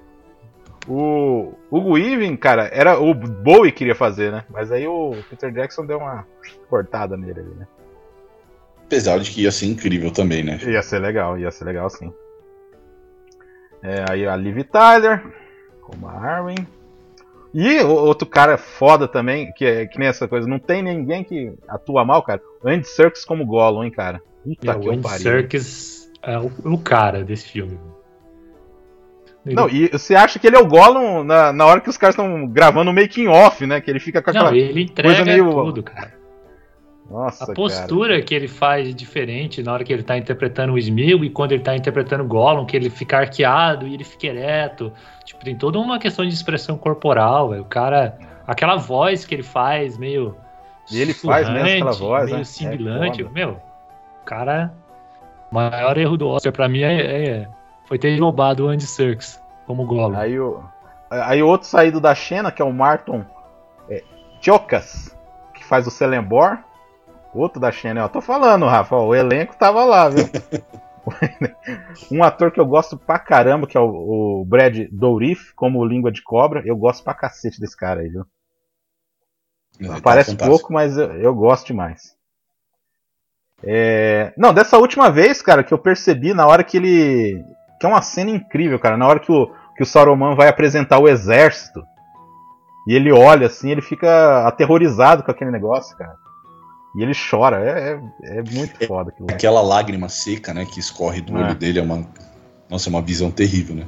O Hugo Weaving, cara, era o Bowie que queria fazer, né? Mas aí o Peter Jackson deu uma cortada nele ali, né? Apesar de que ia ser incrível também, né? Ia ser legal, ia ser legal sim. É, aí a Liv Tyler, como a Arwen. E outro cara foda também, que, é, que nem essa coisa, não tem ninguém que atua mal, cara. O Andy Serkis como Gollum, hein, cara. Puta É, que o Andy pariu. Serkis é o, o cara desse filme. Ele- Não, e você acha que ele é o Gollum na, na hora que os caras estão gravando o making off, né? Que ele fica com aquela Não, ele entrega coisa meio. tudo, cara. Nossa, A postura que ele faz é diferente na hora que ele tá interpretando o Smil e quando ele tá interpretando o Gollum, que ele fica arqueado e ele fica ereto. Tipo, tem toda uma questão de expressão corporal, velho. O cara. Aquela voz que ele faz, meio. E ele faz mesmo aquela voz, meio né? É sibilante. foda. meu, o cara. O maior erro do Oscar pra mim é, é- foi ter roubado o Andy Serkis como Gollum. Aí o, aí outro saído da Xena, que é o Martin é, Chokas, que faz o Celembor. Outro da Xena, eu tô falando, Rafa, ó, o elenco tava lá, viu? um ator que eu gosto pra caramba, que é o, o Brad Dourif, como Língua de Cobra. Eu gosto pra cacete desse cara aí, viu? Ele tá Aparece fantástico. pouco, mas eu, eu gosto demais. É, Não, dessa última vez, cara, que eu percebi na hora que ele. Que é uma cena incrível, cara. Na hora que o, que o Saruman vai apresentar o exército. E ele olha assim, ele fica aterrorizado com aquele negócio, cara. E ele chora. É, é, é muito foda aquilo. Aquela lágrima seca, né, que escorre do É. olho dele é uma. Nossa, é uma visão terrível, né?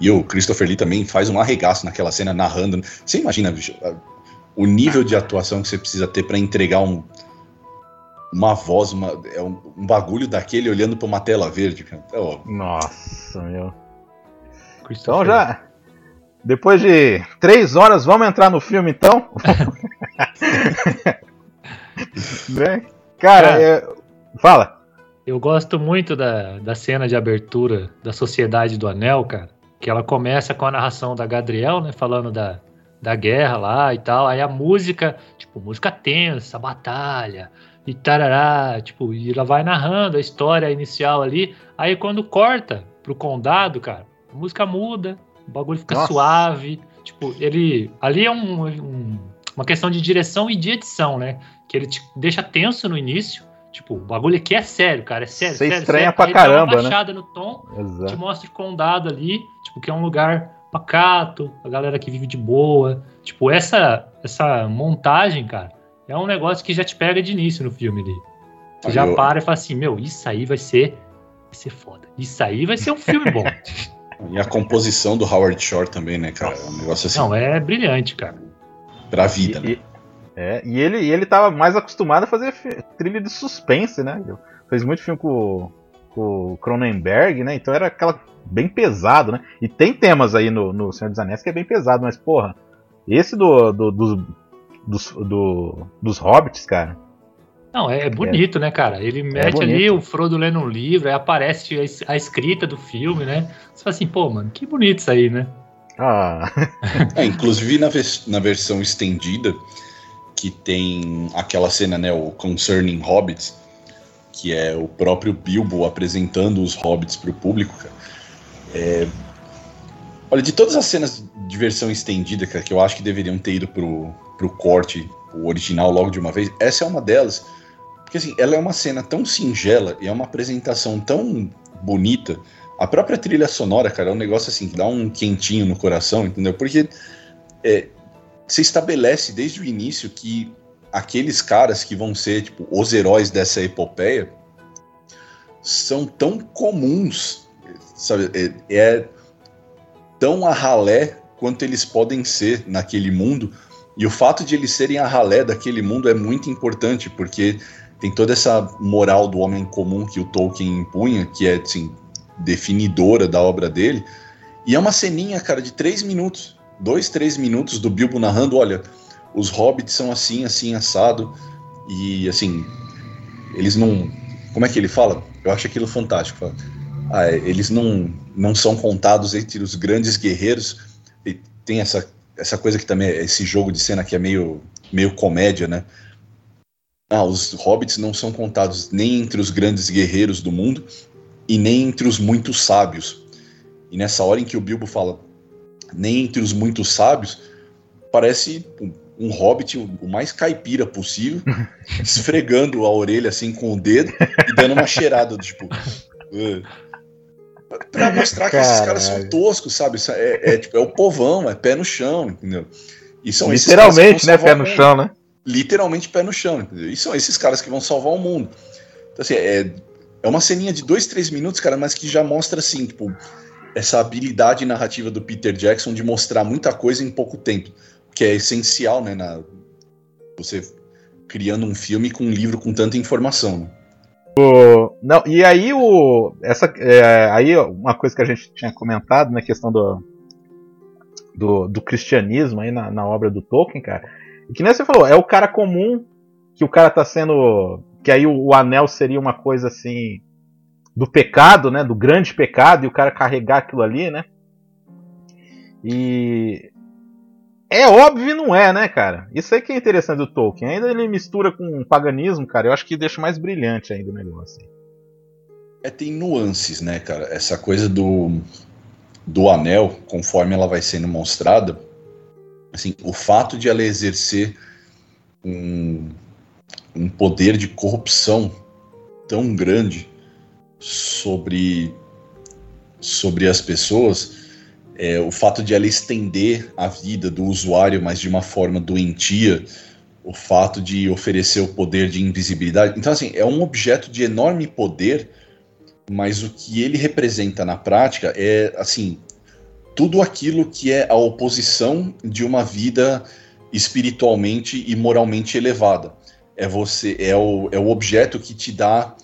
E o Christopher Lee também faz um arregaço naquela cena narrando. Você imagina, bicho, o nível de atuação que você precisa ter pra entregar um. Uma voz, uma, é um, um bagulho daquele olhando pra uma tela verde, cara. É óbvio. Nossa, meu. Christopher. Então já. Depois de três horas, vamos entrar no filme então? né? Cara, é... fala. Eu gosto muito da, da cena de abertura da Sociedade do Anel, cara. Que ela começa com a narração da Gadriel, né? Falando da, da guerra lá e tal. Aí a música, tipo, música tensa, batalha e tarará. Tipo, e ela vai narrando a história inicial ali. Aí quando corta pro condado, cara, a música muda, o bagulho fica Nossa. suave. Tipo, ele. Ali é um- um- uma questão de direção e de edição, né? Que ele te deixa tenso no início. Tipo, o bagulho aqui é sério, cara. É sério. Você sério, estranha sério. pra Aí dá uma caramba, né? baixada no tom, te Exato. mostra o condado ali, tipo, que é um lugar pacato, a galera que vive de boa. Tipo, essa, essa montagem, cara, é um negócio que já te pega de início no filme ali. Aí já eu- para e fala assim, meu, isso aí vai ser. Vai ser foda. Isso aí vai ser um filme bom. E a composição do Howard Shore também, né, cara? É um negócio assim, Não, é brilhante, cara. pra vida, né? E, e- é, e ele, ele tava mais acostumado a fazer trilha de suspense, né? Fez muito filme com, com o Cronenberg, né? Então era aquela bem pesado, né? E tem temas aí no, no Senhor dos Anéis que é bem pesado, mas porra, esse do, do- dos, dos, do- dos Hobbits, cara. Não, é bonito, né, cara? Ele mete ali bonito. o Frodo lendo um livro, aí aparece a, es- a escrita do filme, né? Você fala assim, pô, mano, que bonito isso aí, né? Ah, É, inclusive na, vers- na versão estendida, que tem aquela cena, né, o Concerning Hobbits, que é o próprio Bilbo apresentando os Hobbits pro público, cara. É, Olha, de todas as cenas de de versão estendida, cara, que eu acho que deveriam ter ido pro, pro corte, o original logo de uma vez, essa é uma delas. Porque assim, ela é uma cena tão singela e é uma apresentação tão bonita. A própria trilha sonora, cara, é um negócio assim que dá um quentinho no coração, entendeu? Porque é, você estabelece desde o início que aqueles caras que vão ser tipo, os heróis dessa epopeia são tão comuns, sabe? É, é tão a ralé quanto eles podem ser naquele mundo. E o fato de eles serem a ralé daquele mundo é muito importante, porque tem toda essa moral do homem comum que o Tolkien impunha, que é, assim, definidora da obra dele. E é uma ceninha, cara, de três minutos. Dois, três minutos do Bilbo narrando, olha, os hobbits são assim, assim, assado. E, assim, eles não... Como é que ele fala? Eu acho aquilo fantástico. Fala, ah, eles não, não são contados entre os grandes guerreiros. E tem essa, essa coisa que também é esse jogo de cena que é meio, meio comédia, né? Ah, os hobbits não são contados nem entre os grandes guerreiros do mundo e nem entre os muito sábios. E nessa hora em que o Bilbo fala nem entre os muito sábios, parece um hobbit o mais caipira possível, esfregando a orelha assim com o dedo e dando uma cheirada, tipo. Uh. Pra mostrar que Caralho. esses caras são toscos, sabe? É, é, tipo, é o povão, é pé no chão, entendeu? E são Literalmente, né? Pé no chão, né? literalmente pé no chão, entendeu? E são esses caras que vão salvar o mundo. Então, assim, é, é uma ceninha de dois, três minutos, cara, mas que já mostra, assim, tipo, essa habilidade narrativa do Peter Jackson de mostrar muita coisa em pouco tempo, que é essencial, né, na, você criando um filme com um livro com tanta informação, né? O, não, e aí o essa é, aí uma coisa que a gente tinha comentado na questão do, do, do cristianismo aí na, na obra do Tolkien, cara, que nem você falou, é o cara comum que o cara tá sendo. Que aí o, o anel seria uma coisa assim. Do pecado, né? Do grande pecado, e o cara carregar aquilo ali, né? E. É óbvio não é, né, cara? Isso aí que é interessante do Tolkien. Ainda ele mistura com paganismo, cara. Eu acho que deixa mais brilhante ainda o negócio. É, tem nuances, né, cara? Essa coisa do, do anel, conforme ela vai sendo mostrada, assim, o fato de ela exercer um, um poder de corrupção tão grande sobre, sobre as pessoas, é, o fato de ela estender a vida do usuário, mas de uma forma doentia, o fato de oferecer o poder de invisibilidade. Então, assim, é um objeto de enorme poder, mas o que ele representa na prática é, assim, tudo aquilo que é a oposição de uma vida espiritualmente e moralmente elevada. É você é o, é o objeto que te dá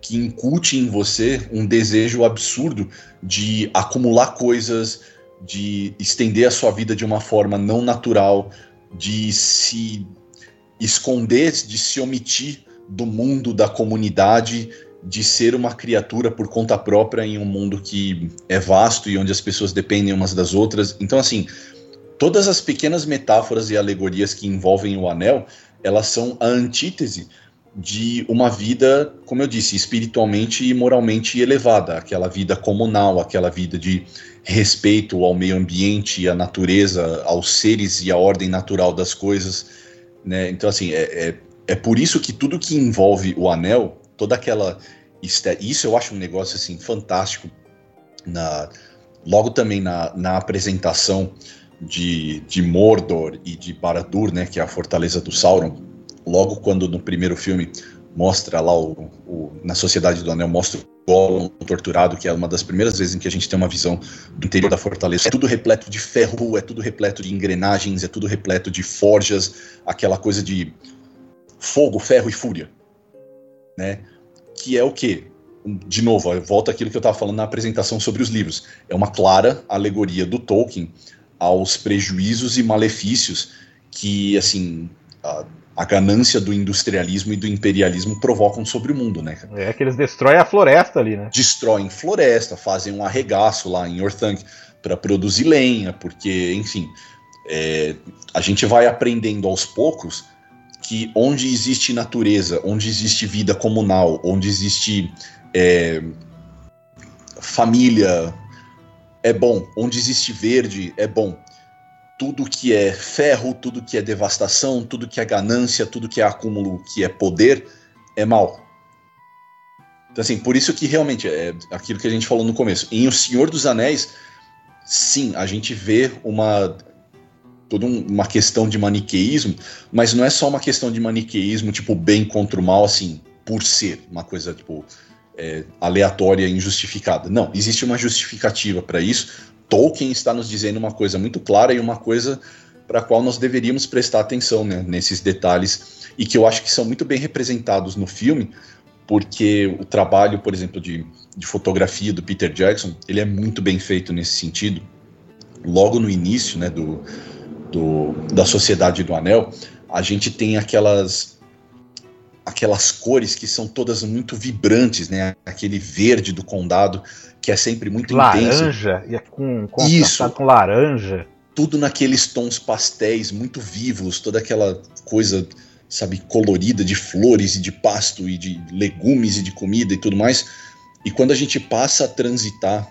que incute em você um desejo absurdo de acumular coisas, de estender a sua vida de uma forma não natural, de se esconder, de se omitir do mundo, da comunidade de ser uma criatura por conta própria em um mundo que é vasto e onde as pessoas dependem umas das outras. Então, assim, todas as pequenas metáforas e alegorias que envolvem o anel, elas são a antítese de uma vida, como eu disse, espiritualmente e moralmente elevada, aquela vida comunal, aquela vida de respeito ao meio ambiente, à natureza, aos seres e à ordem natural das coisas, né? Então, assim, é, é, é por isso que tudo que envolve o anel toda aquela isso eu acho um negócio assim fantástico na logo também na, na apresentação de, de Mordor e de Barad-dûr, né, que é a fortaleza do Sauron. Logo quando no primeiro filme mostra lá o, o na Sociedade do Anel mostra o Gollum torturado, que é uma das primeiras vezes em que a gente tem uma visão do interior da fortaleza. É tudo repleto de ferro, é tudo repleto de engrenagens, é tudo repleto de forjas, aquela coisa de fogo, ferro e fúria, né? que é o quê? De novo, volta aquilo que eu estava falando na apresentação sobre os livros. É uma clara alegoria do Tolkien aos prejuízos e malefícios que, assim, a, ganância do industrialismo e do imperialismo provocam sobre o mundo, né? É que eles destroem a floresta ali, né? Destroem floresta, fazem um arregaço lá em Orthanc para produzir lenha, porque, enfim, é, a gente vai aprendendo aos poucos que onde existe natureza, onde existe vida comunal, onde existe é, família, é bom. Onde existe verde, é bom. Tudo que é ferro, tudo que é devastação, tudo que é ganância, tudo que é acúmulo, que é poder, é mal. Então, assim, por isso que realmente é aquilo que a gente falou no começo. Em O Senhor dos Anéis, sim, a gente vê uma toda um, uma questão de maniqueísmo, mas não é só uma questão de maniqueísmo, tipo, bem contra o mal, assim, por ser uma coisa, tipo, é, aleatória injustificada. Não, existe uma justificativa para isso. Tolkien está nos dizendo uma coisa muito clara e uma coisa para a qual nós deveríamos prestar atenção né, nesses detalhes e que eu acho que são muito bem representados no filme, porque o trabalho, por exemplo, de, de fotografia do Peter Jackson, ele é muito bem feito nesse sentido. Logo no início né, do, do, da Sociedade do Anel, a gente tem aquelas aquelas cores que são todas muito vibrantes, né? Aquele verde do condado que é sempre muito laranja, intenso. Laranja, e é com, com Isso. com laranja. Tudo naqueles tons pastéis muito vivos, toda aquela coisa, sabe, colorida de flores e de pasto e de legumes e de comida e tudo mais. E quando a gente passa a transitar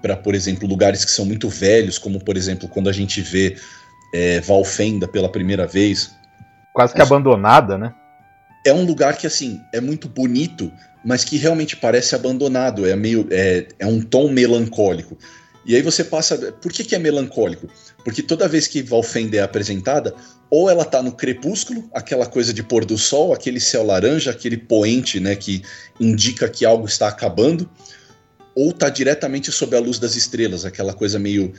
para, por exemplo, lugares que são muito velhos, como por exemplo quando a gente vê é, Valfenda pela primeira vez. Quase que abandonada, né? É um lugar que, assim, é muito bonito, mas que realmente parece abandonado. É meio. É, é um tom melancólico. E aí você passa. Por que, que é melancólico? Porque toda vez que Valfenda é apresentada, ou ela tá no crepúsculo, aquela coisa de pôr do sol, aquele céu laranja, aquele poente, né, que indica que algo está acabando, ou tá diretamente sob a luz das estrelas, aquela coisa meio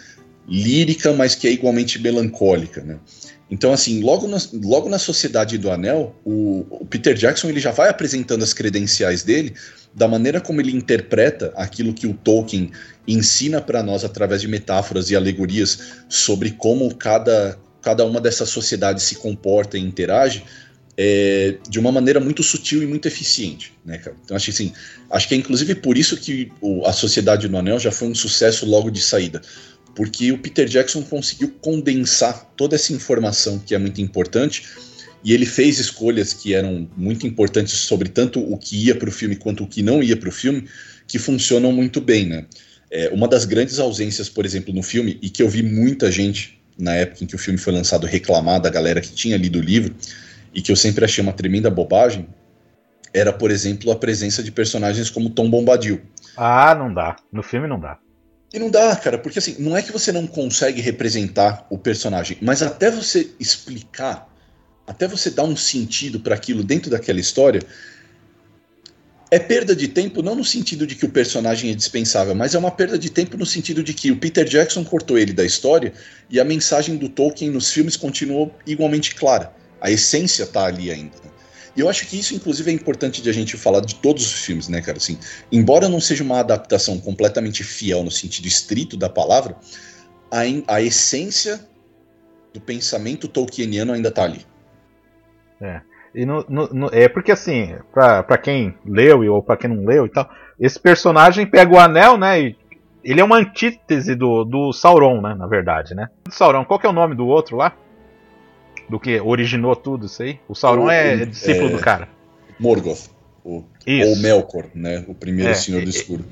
lírica, mas que é igualmente melancólica, né? Então, assim, logo na, logo na Sociedade do Anel, o, o, Peter Jackson ele já vai apresentando as credenciais dele da maneira como ele interpreta aquilo que o Tolkien ensina para nós através de metáforas e alegorias sobre como cada, cada uma dessas sociedades se comporta e interage é, de uma maneira muito sutil e muito eficiente, né, cara? Então acho que assim, acho que é inclusive por isso que o, a Sociedade do Anel já foi um sucesso logo de saída, porque o Peter Jackson conseguiu condensar toda essa informação que é muito importante e ele fez escolhas que eram muito importantes sobre tanto o que ia para o filme quanto o que não ia para o filme, que funcionam muito bem, né? É, uma das grandes ausências, por exemplo, no filme, e que eu vi muita gente na época em que o filme foi lançado reclamar da galera que tinha lido o livro, e que eu sempre achei uma tremenda bobagem, era, por exemplo, a presença de personagens como Tom Bombadil. Ah, não dá. No filme não dá. E não dá, cara, porque assim, não é que você não consegue representar o personagem, mas até você explicar, até você dar um sentido para aquilo dentro daquela história, é perda de tempo não no sentido de que o personagem é dispensável, mas é uma perda de tempo no sentido de que o Peter Jackson cortou ele da história e a mensagem do Tolkien nos filmes continuou igualmente clara. A essência tá ali ainda. Né? E eu acho que isso, inclusive, é importante de a gente falar de todos os filmes, né, cara? Assim, embora não seja uma adaptação completamente fiel no sentido estrito da palavra, a, a essência do pensamento tolkieniano ainda tá ali. É. E no, no, no, é porque assim, pra, pra quem leu ou pra quem não leu e tal, esse personagem pega o anel, né? E ele é uma antítese do, do Sauron, né? Na verdade, né? Sauron, qual que é o nome do outro lá? Do que originou tudo isso aí. O Sauron o, é, é, discípulo é, do cara. Morgoth. O, ou Melkor, né? O primeiro é, Senhor do Escuro.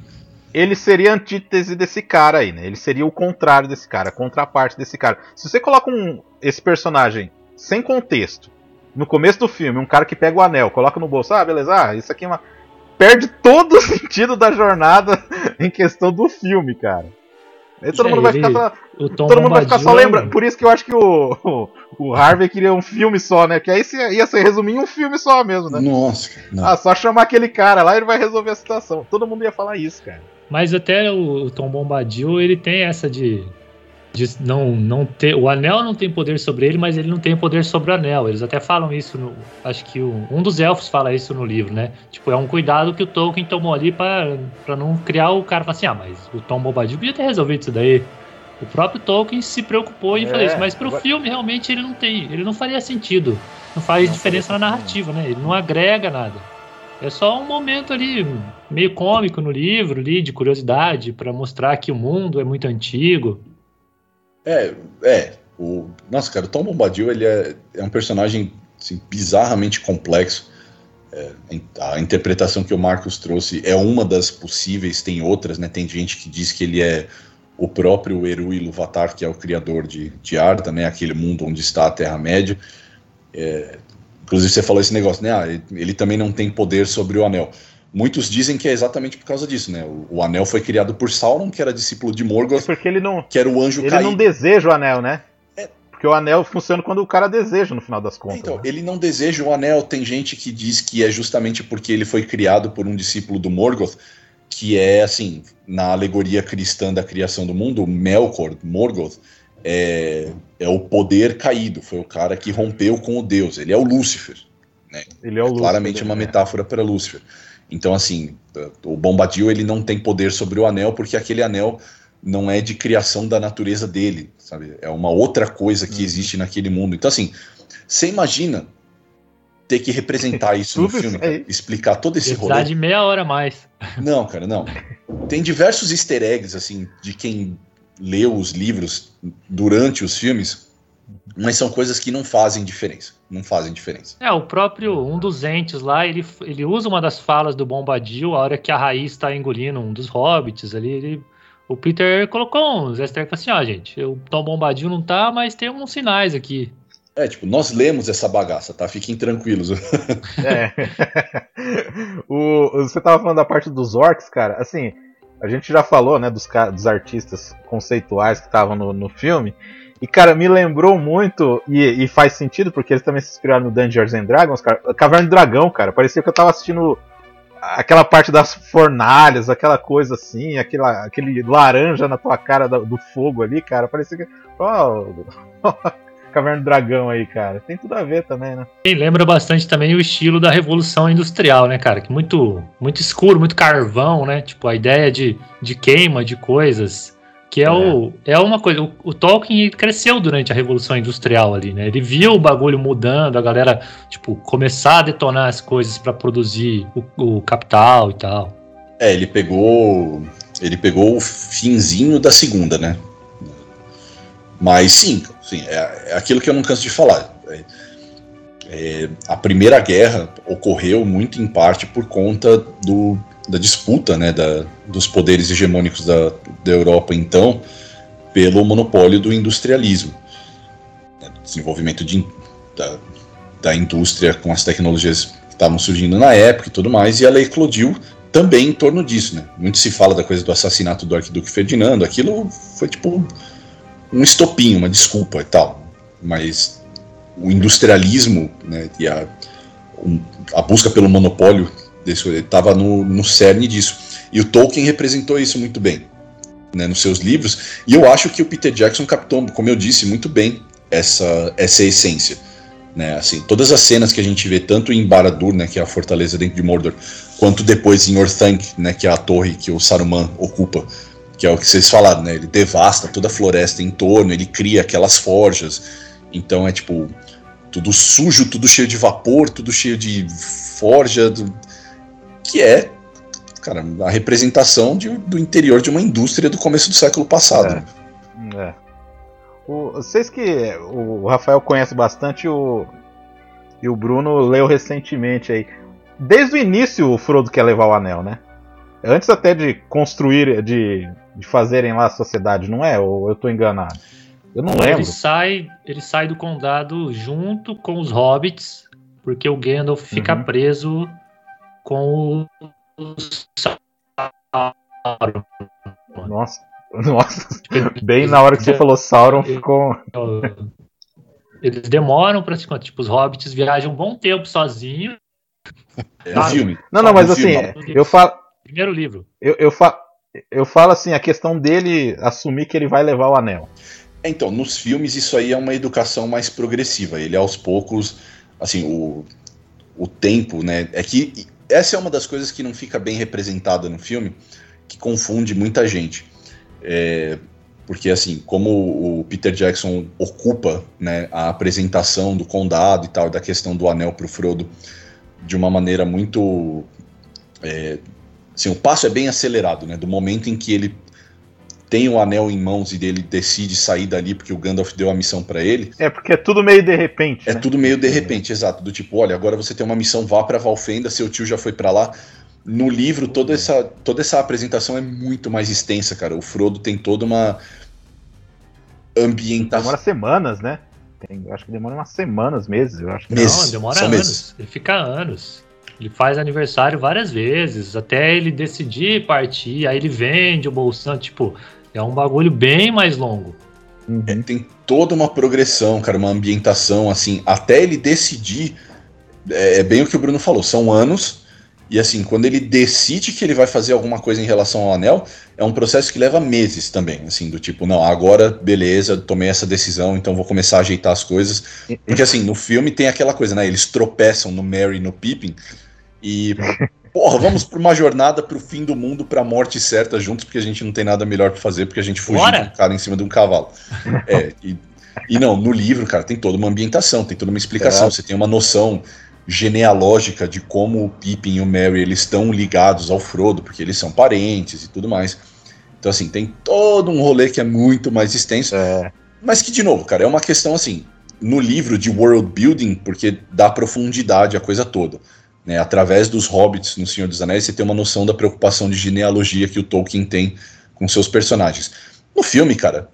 Ele seria a antítese desse cara aí, né? Ele seria o contrário desse cara, a contraparte desse cara. Se você coloca um, esse personagem sem contexto, no começo do filme, um cara que pega o anel, coloca no bolso, ah, beleza, ah, isso aqui é uma. Perde todo o sentido da jornada em questão do filme, cara. Aí todo é, mundo vai ele, ficar só. Todo mundo vai ficar só lembrando. Por isso que eu acho que o, o, o, Harvey queria um filme só, né? Que aí ia ser resumir em um filme só mesmo, né? Nossa. Não. Ah, só chamar aquele cara lá e ele vai resolver a situação. Todo mundo ia falar isso, cara. Mas até o, o Tom Bombadil, ele tem essa de de não, não ter. O anel não tem poder sobre ele, mas ele não tem poder sobre o anel. Eles até falam isso no. Acho que o, um dos elfos fala isso no livro, né? Tipo, é um cuidado que o Tolkien tomou ali para não criar o cara assim, ah, mas o Tom Bobadil podia ter resolvido isso daí. O próprio Tolkien se preocupou em é, fazer isso, mas pro filme realmente ele não tem. Ele não faria sentido. Não faz não diferença na narrativa, né? Ele não agrega nada. É só um momento ali meio cômico no livro, ali, de curiosidade, para mostrar que o mundo é muito antigo. É, é. O, nossa, cara, o Tom Bombadil ele é, é um personagem assim, bizarramente complexo. É, a interpretação que o Marcos trouxe é uma das possíveis, tem outras, né? Tem gente que diz que ele é o próprio Eru Iluvatar, que é o criador de, de Arda, né, aquele mundo onde está a Terra-média. É, inclusive você falou esse negócio, né, ah, ele, ele também não tem poder sobre o Anel. Muitos dizem que é exatamente por causa disso, né? O, o anel foi criado por Sauron, que era discípulo de Morgoth, É porque ele não, que era o anjo ele caído. não deseja o anel, né? É. Porque o anel funciona quando o cara deseja, no final das contas. Então, né? ele não deseja o anel. Tem gente que diz que é justamente porque ele foi criado por um discípulo do Morgoth, que é assim, na alegoria cristã da criação do mundo, Melkor, Morgoth, é, é o poder caído, foi o cara que rompeu com o Deus. Ele é o Lúcifer. Ele é o Lúcifer, claramente uma né? metáfora para Lúcifer. Então, assim, o Bombadil ele não tem poder sobre o anel porque aquele anel não é de criação da natureza dele, sabe? É uma outra coisa Uhum. que existe naquele mundo. Então, assim, você imagina ter que representar isso no filme, cara, explicar todo esse rolê. de meia hora a mais. Não, cara, não. Tem diversos easter eggs, assim, de quem leu os livros durante os filmes, mas são coisas que não fazem diferença. Não fazem diferença. É, o próprio, um dos entes lá, ele, ele usa uma das falas do Bombadil, a hora que a Raiz está engolindo um dos hobbits ali, ele, o Peter colocou uns easter eggs assim, ó, gente, o Tom Bombadil não tá, mas tem uns sinais aqui. É, tipo, nós lemos essa bagaça, tá? Fiquem tranquilos. É. o, você tava falando da parte dos orcs, cara. Assim, a gente já falou, né, dos, dos artistas conceituais que estavam no, no filme. E, cara, me lembrou muito, e, e faz sentido, porque eles também se inspiraram no Dungeons and Dragons, cara. Caverna do Dragão, cara. Parecia que eu tava assistindo aquela parte das fornalhas, aquela coisa assim, aquela, aquele laranja na tua cara do, do fogo ali, cara. Parecia que. Ó, Caverna do Dragão aí, cara. Tem tudo a ver também, né? E lembra bastante também o estilo da Revolução Industrial, né, cara? Que muito, muito escuro, muito carvão, né? Tipo, a ideia de, de queima de coisas. Que é, O, é uma coisa. O, o Tolkien cresceu durante a Revolução Industrial ali, né? Ele viu o bagulho mudando, a galera, tipo, começar a detonar as coisas para produzir o, o capital e tal. É, ele pegou. Ele pegou o finzinho da segunda, né? Mas sim, sim é, é aquilo que eu não canso de falar. É, é, a Primeira Guerra ocorreu muito em parte por conta do, da disputa né, da, dos poderes hegemônicos da, da Europa, então, pelo monopólio do industrialismo. né, desenvolvimento de, da, da indústria com as tecnologias que estavam surgindo na época e tudo mais, e ela eclodiu também em torno disso, né? Muito se fala da coisa do assassinato do arquiduque Ferdinando, aquilo foi tipo um estopim, uma desculpa e tal. Mas o industrialismo né, e a, um, a busca pelo monopólio estava no, no cerne disso. E o Tolkien representou isso muito bem né, nos seus livros, e eu acho que o Peter Jackson captou, como eu disse, muito bem essa, essa essência. Né, assim, todas as cenas que a gente vê, tanto em Barad-dûr, né, que é a fortaleza dentro de Mordor, quanto depois em Orthanc, né, que é a torre que o Saruman ocupa, que é o que vocês falaram, né, ele devasta toda a floresta em torno, ele cria aquelas forjas, então é tipo tudo sujo, tudo cheio de vapor, tudo cheio de forja, que é, cara, a representação de, do interior de uma indústria do começo do século passado. É. É. O, vocês que o Rafael conhece bastante o, e o Bruno leu recentemente aí. Desde o início o Frodo quer levar o anel, né? Antes até de construir, de, de fazerem lá a sociedade, não é? Ou eu tô enganado? Eu não lembro. Ele sai, ele sai do condado junto com os hobbits, porque o Gandalf fica Uhum. preso com o Sauron. Nossa, nossa. Bem na hora que você falou Sauron ficou. Eles demoram pra se encontrar. Tipo, os hobbits viajam um bom tempo sozinhos. É no Ah, filme. Não, não, mas assim, eu falo, Primeiro livro. eu, eu, fa, eu falo assim, a questão dele assumir que ele vai levar o anel. Então, nos filmes isso aí é uma educação mais progressiva. Ele aos poucos, assim, o, o tempo, né? É que essa é uma das coisas que não fica bem representada no filme, que confunde muita gente. É, porque assim, como o Peter Jackson ocupa né, a apresentação do condado e tal, da questão do anel pro Frodo de uma maneira muito. é, assim, o passo é bem acelerado, né? Do momento em que ele tem o anel em mãos e ele decide sair dali porque o Gandalf deu a missão para ele. É porque é tudo meio de repente. É né? tudo meio de repente, exato. Do tipo, olha, agora você tem uma missão, vá pra Valfenda, seu tio já foi para lá. no livro toda essa, toda essa apresentação é muito mais extensa, cara. O Frodo tem toda uma ambientação. Demora semanas, né? Tem, eu acho que demora umas semanas, meses, eu acho. Que Meses. Não, demora anos. meses. Ele fica anos. Ele faz aniversário várias vezes, até ele decidir partir, aí ele vende o bolsão, tipo, é um bagulho bem mais longo. Uhum. É, tem toda uma progressão, cara, uma ambientação, assim, até ele decidir. É, é bem o que o Bruno falou, são anos. E assim, quando ele decide que ele vai fazer alguma coisa em relação ao anel, é um processo que leva meses também, assim, do tipo, não, agora, beleza, tomei essa decisão, então vou começar a ajeitar as coisas. Porque assim, no filme tem aquela coisa, né? Eles tropeçam no Merry e no Pippin e. Porra, vamos pra uma jornada pro fim do mundo, pra morte certa juntos, porque a gente não tem nada melhor pra fazer, porque a gente fugiu Bora! de um cara em cima de um cavalo. É, e, e não, no livro, cara, tem toda uma ambientação, tem toda uma explicação, É. você tem uma noção genealógica de como o Pippin e o Merry eles estão ligados ao Frodo, porque eles são parentes e tudo mais. Então, assim, tem todo um rolê que é muito mais extenso. É, Mas que, de novo, cara, é uma questão assim, no livro de world building, porque dá profundidade à coisa toda. Né? Através dos hobbits no Senhor dos Anéis, você tem uma noção da preocupação de genealogia que o Tolkien tem com seus personagens. No filme, cara,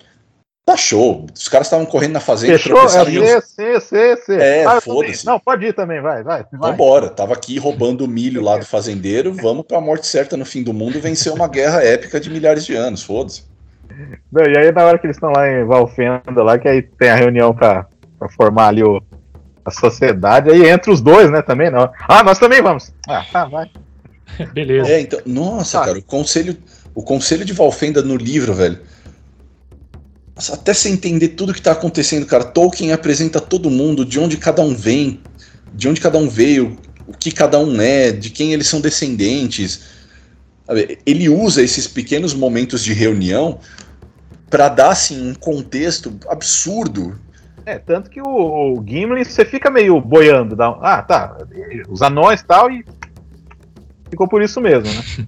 tá show. Os caras estavam correndo na fazenda, Fechou? É, sim, sim, sim. É, Ah, foda-se. Não, pode ir também, vai, vai. vai. Vambora, tava aqui roubando o milho lá do fazendeiro, vamos pra morte certa no fim do mundo vencer uma guerra épica de milhares de anos, foda-se. Não, e aí, na hora que eles estão lá em Valfenda, lá, que aí tem a reunião pra, pra formar ali o, a sociedade, aí entra os dois, né, também, não. Ah, nós também vamos. Ah, tá, vai. Beleza. É, então, nossa, Ah. cara, o conselho, o conselho de Valfenda no livro, velho. Nossa, até você entender tudo que tá acontecendo, cara, Tolkien apresenta todo mundo, de onde cada um vem, de onde cada um veio, o que cada um é, de quem eles são descendentes. Ele usa esses pequenos momentos de reunião pra dar assim um contexto absurdo. É, tanto que o, o Gimli, você fica meio boiando. Dá, um- ah, tá, os anões e tal, e ficou por isso mesmo, né?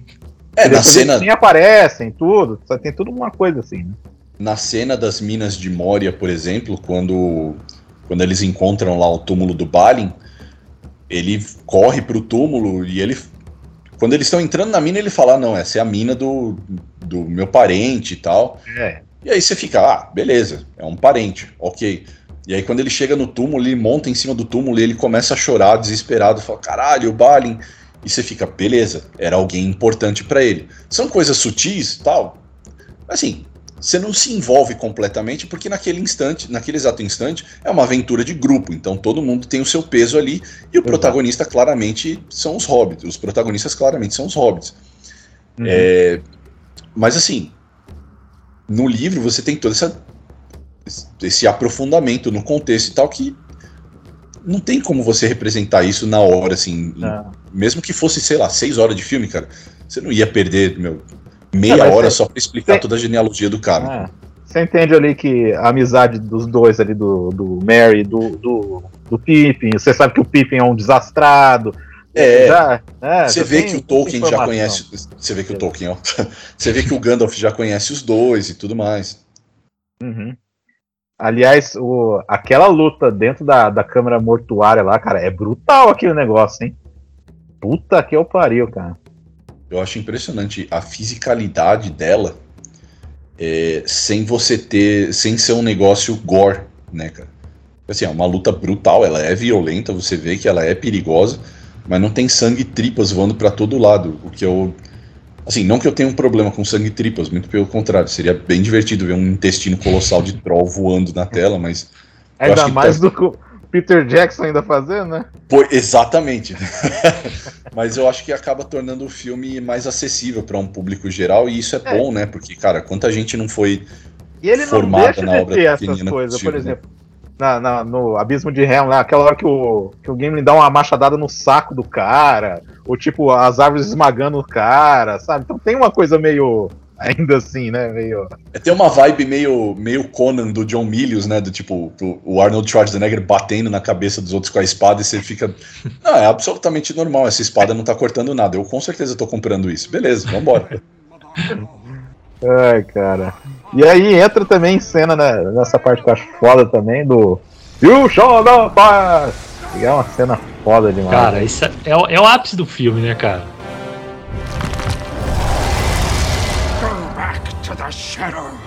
É, na cena, nem aparecem, tudo, só tem tudo uma coisa assim, né? na cena das minas de Moria, por exemplo, quando, quando eles encontram lá o túmulo do Balin, ele corre pro túmulo e ele. Quando eles estão entrando na mina, ele fala: "Ah, Não, essa é a mina do, do meu parente e tal. É. E aí você fica: Ah, beleza, é um parente, ok. E aí quando ele chega no túmulo, ele monta em cima do túmulo e ele começa a chorar desesperado, fala: Caralho, o Balin. E você fica: Beleza, era alguém importante pra ele. São coisas sutis tal. Assim, você não se envolve completamente porque naquele instante, naquele exato instante, é uma aventura de grupo, então todo mundo tem o seu peso ali e o protagonista claramente são os hobbits, os protagonistas claramente são os hobbits. Uhum. É, mas assim, no livro você tem todo essa, esse aprofundamento no contexto e tal que não tem como você representar isso na hora, assim, Não. mesmo que fosse, sei lá, seis horas de filme, cara, você não ia perder, meu, meia É, hora só pra explicar tem- toda a genealogia do cara. Ah, você entende ali que a amizade dos dois ali, do, do Mary e do, do, do Pippin, você sabe que o Pippin é um desastrado. É, já, é, Você vê que o Tolkien já conhece. Você vê que o Tolkien, ó. Você vê que o Gandalf já conhece os dois e tudo mais. Uhum. Aliás, o, aquela luta dentro da, da câmara mortuária lá, cara, é brutal aquele negócio, hein? Puta que eu pariu, cara. Eu acho impressionante a fisicalidade dela é, sem você ter. sem ser um negócio gore, né, cara? Assim, é uma luta brutal, ela é violenta, você vê que ela é perigosa, mas não tem sangue e tripas voando pra todo lado. O que eu. Assim, não que eu tenha um problema com sangue e tripas, muito pelo contrário. Seria bem divertido ver um intestino colossal de troll voando na tela, mas. Ainda mais tá- do que o Peter Jackson ainda fazendo, né? Pô, exatamente. Mas eu acho que acaba tornando o filme mais acessível para um público geral e isso é, É. bom, né? Porque, cara, quanta gente não foi. E ele não Formada deixa na de obra ter essas coisas, por possível, né? Na, na- no Abismo de Helm, lá, aquela hora que o, que o Gimli dá uma machadada no saco do cara, ou tipo, as árvores esmagando o cara, sabe? Então tem uma coisa meio. Ainda assim, né? Meio. É, tem uma vibe meio, meio Conan do John Milius, né? Do tipo, o Arnold Schwarzenegger batendo na cabeça dos outros com a espada e você fica. Não, é absolutamente normal. Essa espada não tá cortando nada. Eu com certeza tô comprando isso. Beleza, vambora. Ai, cara. E aí entra também em cena né, nessa parte que eu acho foda também do You Shall Not Pass! E é uma cena foda demais. Cara, isso é, é, é o ápice do filme, né, cara? Go back to the shadows.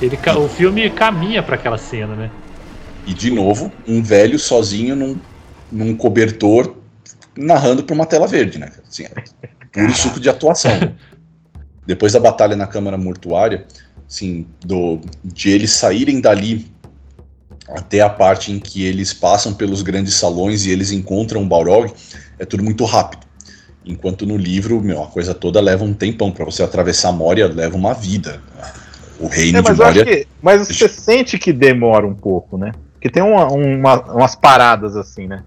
Ele, o filme caminha pra aquela cena, né? E de novo, um velho sozinho num, num cobertor narrando pra uma tela verde, né? Assim, é puro suco de atuação. Depois da batalha na Câmara Mortuária, assim, do, de eles saírem dali até a parte em que eles passam pelos grandes salões e eles encontram o Balrog, é tudo muito rápido. Enquanto no livro, meu, a coisa toda leva um tempão. Pra você atravessar a Moria, leva uma vida. O reino É, de mas, acho Moria. que, mas você sente que demora um pouco, né? Porque tem uma- uma- umas paradas assim, né?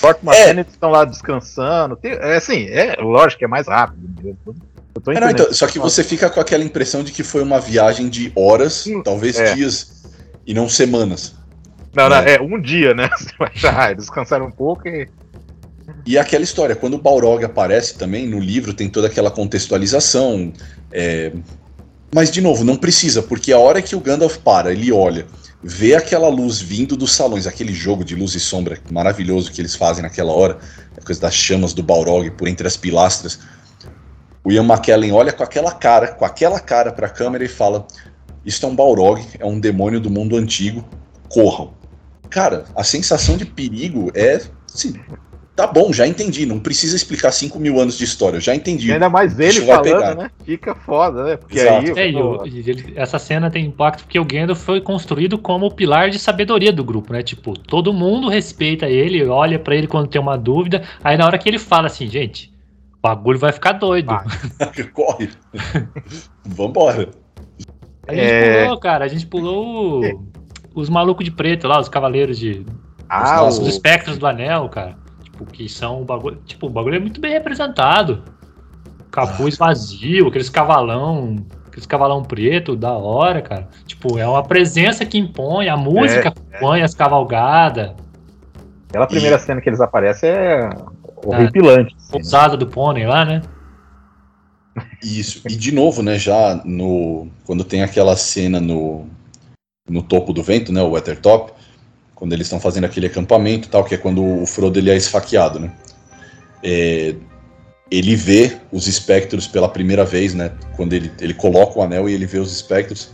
Corta uma É. estão lá descansando. Tem- é assim, é lógico que é mais rápido. É, não, então, só que você fica com aquela impressão de que foi uma viagem de horas, talvez é. dias, e não semanas. Não, não, né? é um dia, né? Você vai achar, ah, descansaram um pouco e. E aquela história, quando o Balrog aparece também, no livro tem toda aquela contextualização. é, Mas, de novo, não precisa, porque a hora que o Gandalf para, ele olha, vê aquela luz vindo dos salões, aquele jogo de luz e sombra maravilhoso que eles fazem naquela hora, a coisa das chamas do Balrog por entre as pilastras. O Ian McKellen olha com aquela cara, com aquela cara pra câmera e fala: Isto é um Balrog, é um demônio do mundo antigo, corram. Cara, a sensação de perigo é. Assim, tá bom, já entendi. Não precisa explicar 5 mil anos de história, eu já entendi. E ainda mais ele vai falando, pegar. né? Fica foda, né? Porque Exato. aí. É, pô, ele- essa cena tem impacto porque o Gandalf foi construído como o pilar de sabedoria do grupo, né? Tipo, todo mundo respeita ele, olha pra ele quando tem uma dúvida. Aí na hora que ele fala assim, gente, o bagulho vai ficar doido. Corre. Vambora. A gente É. pulou, cara, a gente pulou o- os malucos de preto lá, os cavaleiros de. Ah, os, o- os espectros do anel, cara. Tipo, que são o bagulho. Tipo, o bagulho é muito bem representado. Capuz vazio, aqueles cavalão. Aqueles cavalão preto, da hora, cara. Tipo, é uma presença que impõe, a música É, impõe as cavalgadas. Aquela primeira cena que eles aparecem é horripilante. assim, né? Pousada do pônei lá, né? Isso. E de novo, né, já no. Quando tem aquela cena no. No topo do vento, né? O Weathertop, quando eles estão fazendo aquele acampamento tal, que é quando o Frodo ele é esfaqueado, né? É, ele vê os espectros pela primeira vez, né? Quando ele, ele coloca o anel e ele vê os espectros.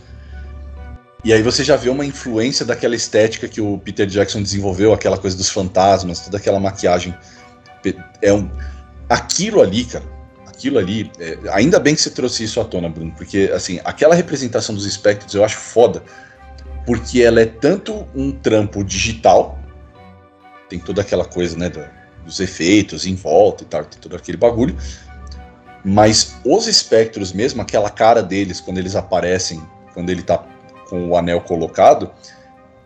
E aí você já vê uma influência daquela estética que o Peter Jackson desenvolveu, aquela coisa dos fantasmas, toda aquela maquiagem. É um, aquilo ali, cara, aquilo ali, é, ainda bem que você trouxe isso à tona, Bruno, porque assim, aquela representação dos espectros eu acho foda, porque ela é tanto um trampo digital, tem toda aquela coisa, né, da- dos efeitos em volta e tal, tem todo aquele bagulho, mas os espectros mesmo, aquela cara deles quando eles aparecem, quando ele tá com o anel colocado,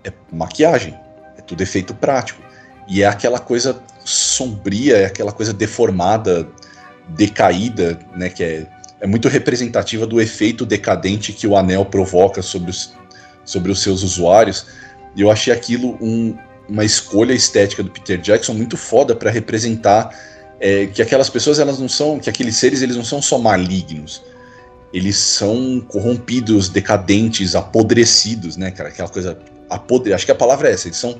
é maquiagem, é tudo efeito prático. E é aquela coisa sombria, é aquela coisa deformada, decaída, né, que é, é muito representativa do efeito decadente que o anel provoca sobre os, sobre os seus usuários. E eu achei aquilo um- uma escolha estética do Peter Jackson muito foda para representar é, que aquelas pessoas elas não são, que aqueles seres eles não são só malignos, eles são corrompidos, decadentes, apodrecidos, né, cara? Aquela coisa apodre, acho que a palavra é essa, eles são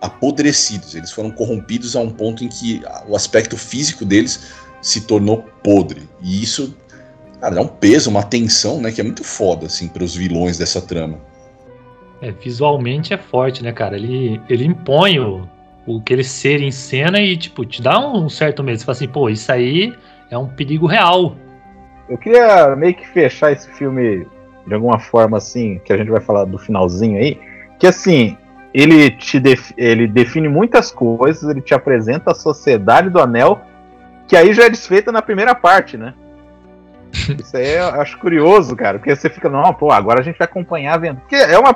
apodrecidos, eles foram corrompidos a um ponto em que o aspecto físico deles se tornou podre. E isso cara, dá um peso, uma tensão, né, que é muito foda assim para os vilões dessa trama. É, visualmente é forte, né, cara? Ele, ele impõe o, o aquele ser em cena e, tipo, te dá um certo medo. Você fala assim, pô, isso aí é um perigo real. Eu queria meio que fechar esse filme de alguma forma assim, que a gente vai falar do finalzinho aí, que assim, ele te def- ele define muitas coisas, ele te apresenta a sociedade do anel, que aí já é desfeita na primeira parte, né? Isso aí eu acho curioso, cara, porque você fica, não, pô, agora a gente vai acompanhar vendo. Porque é uma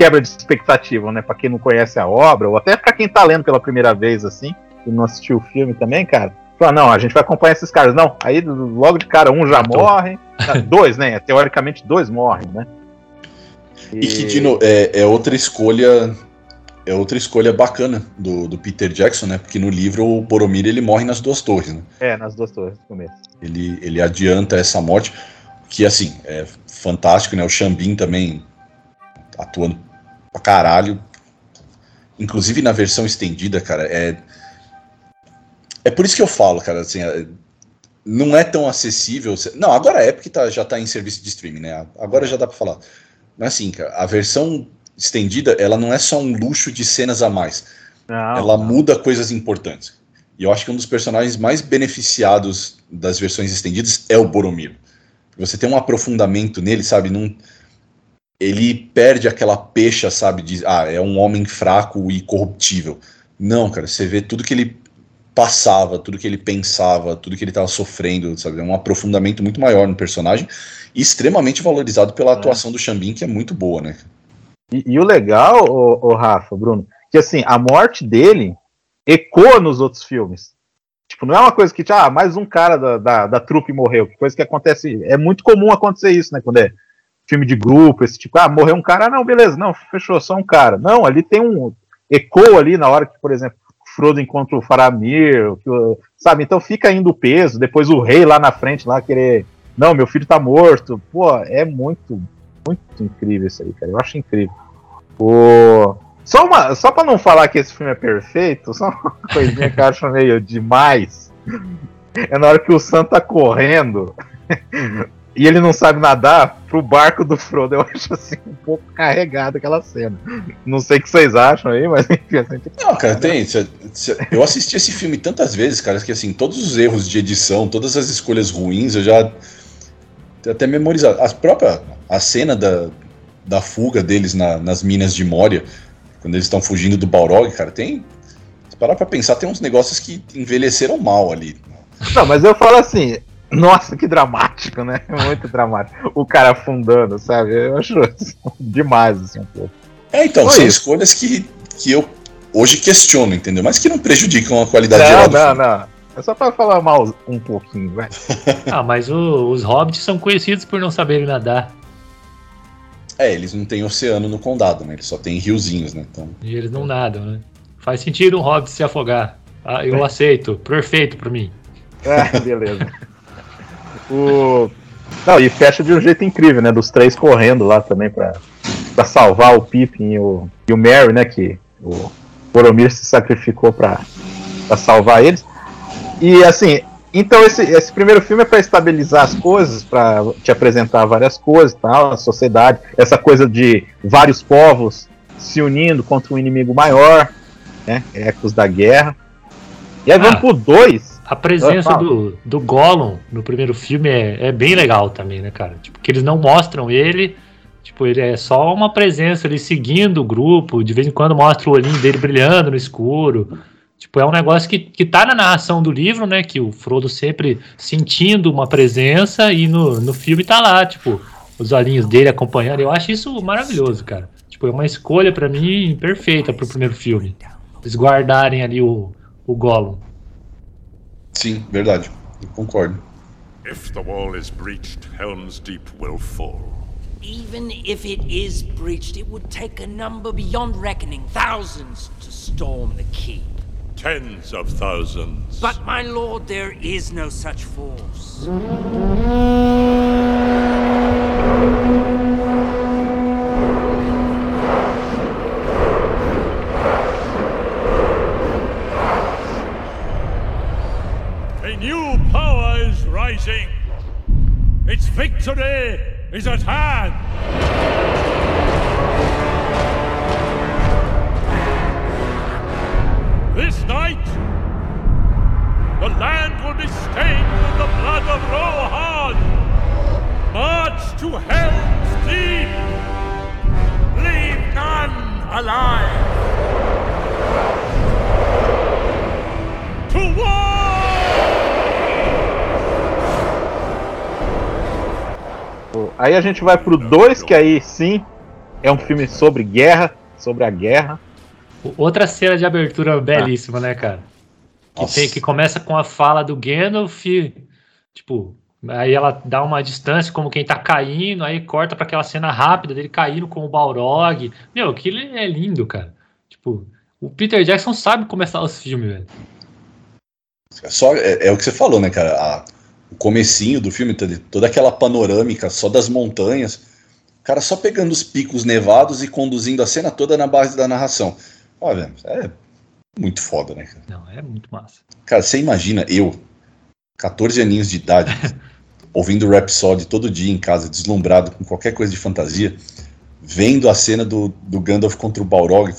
quebra de expectativa, né? Pra quem não conhece a obra, ou até pra quem tá lendo pela primeira vez, assim, e não assistiu o filme também, cara. Fala, não, a gente vai acompanhar esses caras. Não, aí logo de cara um já morre, ah, dois, né? Teoricamente dois morrem, né? E que de no- é, é outra escolha é outra escolha bacana do, do Peter Jackson, né? Porque no livro o Boromir ele morre nas duas torres, né? É, nas duas torres no começo. Ele, ele adianta essa morte, que assim, é fantástico, né? O Xambin também atuando pra caralho. Inclusive na versão estendida, cara, é. É por isso que eu falo, cara, assim, é- não é tão acessível. Não, agora é porque tá, já tá em serviço de streaming, né? Agora já dá pra falar. Mas assim, cara, a versão estendida, ela não é só um luxo de cenas a mais. Não, ela não. muda coisas importantes. E eu acho que um dos personagens mais beneficiados das versões estendidas é o Boromir. Você tem um aprofundamento nele, sabe? Ele perde aquela pecha, sabe? De, ah, é um homem fraco e corruptível. Não, cara, você vê tudo que ele passava, tudo que ele pensava, tudo que ele estava sofrendo, sabe? É um aprofundamento muito maior no personagem e extremamente valorizado pela atuação do Xambin, que é muito boa, né? E, e o legal, o, o Rafa, Bruno, que assim, a morte dele ecoa nos outros filmes. Tipo, não é uma coisa que, ah, mais um cara da, da, da trupe morreu. Coisa que acontece. É muito comum acontecer isso, né? Quando é filme de grupo, esse tipo, ah, morreu um cara, ah, não, beleza, não, fechou, só um cara. Não, ali tem um ecoa ali na hora que, por exemplo, Frodo encontra o Faramir, sabe? Então fica indo o peso, depois o rei lá na frente lá querer, não, meu filho tá morto. Pô, é muito, muito incrível isso aí, cara. Eu acho incrível. O... Só, uma, só pra não falar que esse filme é perfeito, só uma coisinha que eu acho meio demais. É na hora que o Sam tá correndo e ele não sabe nadar pro barco do Frodo. Eu acho assim um pouco carregado aquela cena. Não sei o que vocês acham aí, mas enfim, assim, Não, cara, tem. eu assisti esse filme tantas vezes, cara, que assim, todos os erros de edição, todas as escolhas ruins, eu já até memorizado. A própria a cena da, da fuga deles na- nas minas de Moria, quando eles estão fugindo do Balrog, cara, tem. Se parar pra pensar, tem uns negócios que envelheceram mal ali. Não, mas eu falo assim, nossa, que dramático, né? Muito dramático. O cara afundando, sabe? Eu acho demais, assim, um pouco. É, então, Foi são isso. escolhas que, que eu hoje questiono, entendeu? Mas que não prejudicam a qualidade Não, do não, filme. não. É só pra falar mal um pouquinho, vai. Ah, mas o- os hobbits são conhecidos por não saberem nadar. É, eles não têm oceano no condado, né? Eles só têm riozinhos, né? Então. E eles não nadam, né? Faz sentido um hobbit se afogar. Ah, eu aceito. Perfeito pra mim. Ah, beleza. O... Não, e fecha de um jeito incrível, né? Dos três correndo lá também pra, pra salvar o Pippin e o, e o Merry, né? Que o Boromir se sacrificou pra, pra salvar eles. E assim, então esse, esse primeiro filme é pra estabilizar as coisas, pra te apresentar várias coisas, tal, a sociedade, essa coisa de vários povos se unindo contra um inimigo maior, né? Ecos da guerra. E aí vamos Ah. pro 2. A presença Ah, do, do Gollum no primeiro filme é, é bem legal também, né, cara? Tipo, que eles não mostram ele. Tipo, ele é só uma presença ali seguindo o grupo. De vez em quando mostra o olhinho dele brilhando no escuro. Tipo, é um negócio que, que tá na narração do livro, né? Que o Frodo sempre sentindo uma presença e no, no filme tá lá, tipo, os olhinhos dele acompanhando. Eu acho isso maravilhoso, cara. Tipo, é uma escolha pra mim perfeita pro primeiro filme. Eles guardarem ali o, o Gollum. Sim, verdade. Eu concordo. If the wall is breached, Helm's Deep will fall. Even if it is breached, it would take a number beyond reckoning, thousands, to storm the keep. Tens of thousands. But, my lord, there is no such force. Rising. Its victory is at hand. This night, the land will be stained with the blood of Rohan. March to Helm's Deep. Leave none alive. To war! Aí a gente vai pro 2, que aí sim é um filme sobre guerra, sobre a guerra. Outra cena de abertura belíssima, né, cara? Que, tem, que começa com a fala do Gandalf, tipo, aí ela dá uma distância como quem tá caindo, aí corta pra aquela cena rápida dele caindo com o Balrog. Meu, aquilo é lindo, cara. Tipo, o Peter Jackson sabe começar os filmes, velho. Só, é, é o que você falou, né, cara? A, o comecinho do filme, toda- toda aquela panorâmica só das montanhas. O cara só pegando os picos nevados e conduzindo a cena toda na base da narração. Olha, é muito foda, né, cara? Não, é muito massa. Cara, você imagina eu, 14 aninhos de idade, ouvindo Rhapsody todo dia em casa, deslumbrado com qualquer coisa de fantasia, vendo a cena do, do Gandalf contra o Balrog.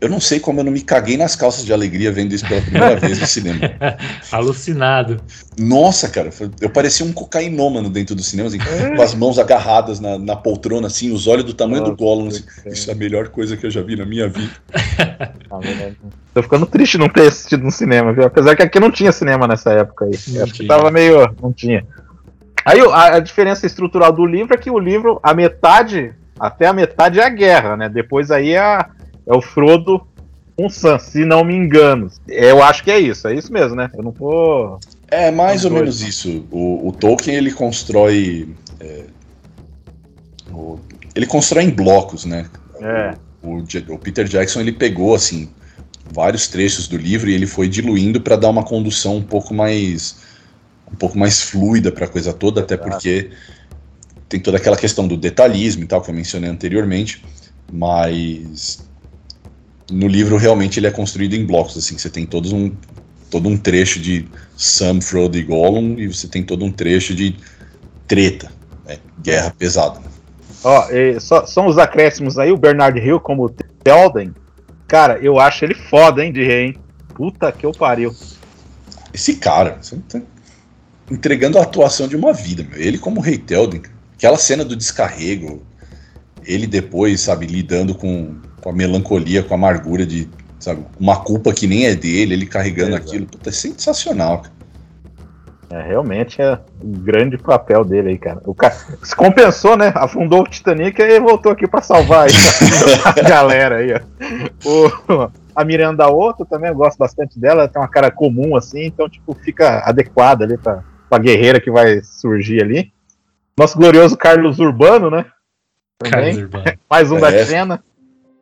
Eu não sei como eu não me caguei nas calças de alegria vendo isso pela primeira vez no cinema. Alucinado. Nossa, cara, eu parecia um cocainômano dentro do cinema, assim, com as mãos agarradas na, na poltrona, assim, os olhos do tamanho do Gollum. assim, isso é a melhor coisa que eu já vi na minha vida. Tô ficando triste não ter assistido no cinema, viu? Apesar que aqui não tinha cinema nessa época aí. Não Acho que tava meio. Não tinha. Aí a, a diferença estrutural do livro é que o livro, a metade, até a metade é a guerra, né? Depois aí é, a- é o Frodo com o Sam, se não me engano. Eu acho que é isso, é isso mesmo, né? Eu não vou. É mais ou menos isso. O, o Tolkien ele constrói. é, o- ele constrói em blocos, né? É. O, o Peter Jackson ele pegou assim vários trechos do livro e ele foi diluindo para dar uma condução um pouco mais um pouco mais fluida para a coisa toda, até porque tem toda aquela questão do detalhismo e tal que eu mencionei anteriormente, mas no livro realmente ele é construído em blocos, assim, você tem todos um todo um trecho de Sam, Frodo e Gollum e você tem todo um trecho de treta, né? guerra pesada. Ó, só, só uns acréscimos aí, o Bernard Hill como Telden. Cara, eu acho ele foda, hein, de rei, hein? Puta que eu pariu. Esse cara, você tá entregando a atuação de uma vida, meu. Ele como Rei Telden, aquela cena do descarrego, ele depois, sabe, lidando com, com a melancolia, com a amargura de, sabe, uma culpa que nem é dele, ele carregando Exato. aquilo, puta, é sensacional, cara. É, realmente é um grande papel dele aí, cara. O cara se compensou, né? Afundou o Titanic e voltou aqui pra salvar aí a galera aí, ó. O- a Miranda Otto também eu gosto bastante dela, ela tem uma cara comum assim, então tipo fica adequada ali pra, pra guerreira que vai surgir ali. Nosso glorioso Carlos Urbano, né? Também. Carlos Urbano. Mais um da É. cena.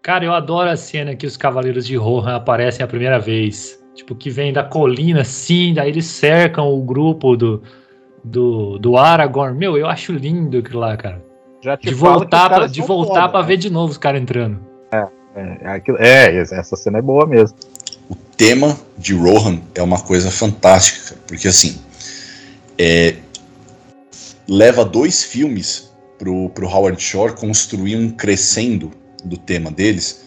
Cara, eu adoro a cena que os Cavaleiros de Rohan aparecem a primeira vez. Tipo, que vem da colina, assim, daí eles cercam o grupo do, do, do Aragorn. Meu, eu acho lindo aquilo lá, cara. Já te De voltar, pra, de voltar foda, pra né? ver de novo os caras entrando. É, aquilo- é, essa cena é boa mesmo. O tema de Rohan é uma coisa fantástica, cara, porque assim, é, leva dois filmes pro, pro Howard Shore construir um crescendo do tema deles,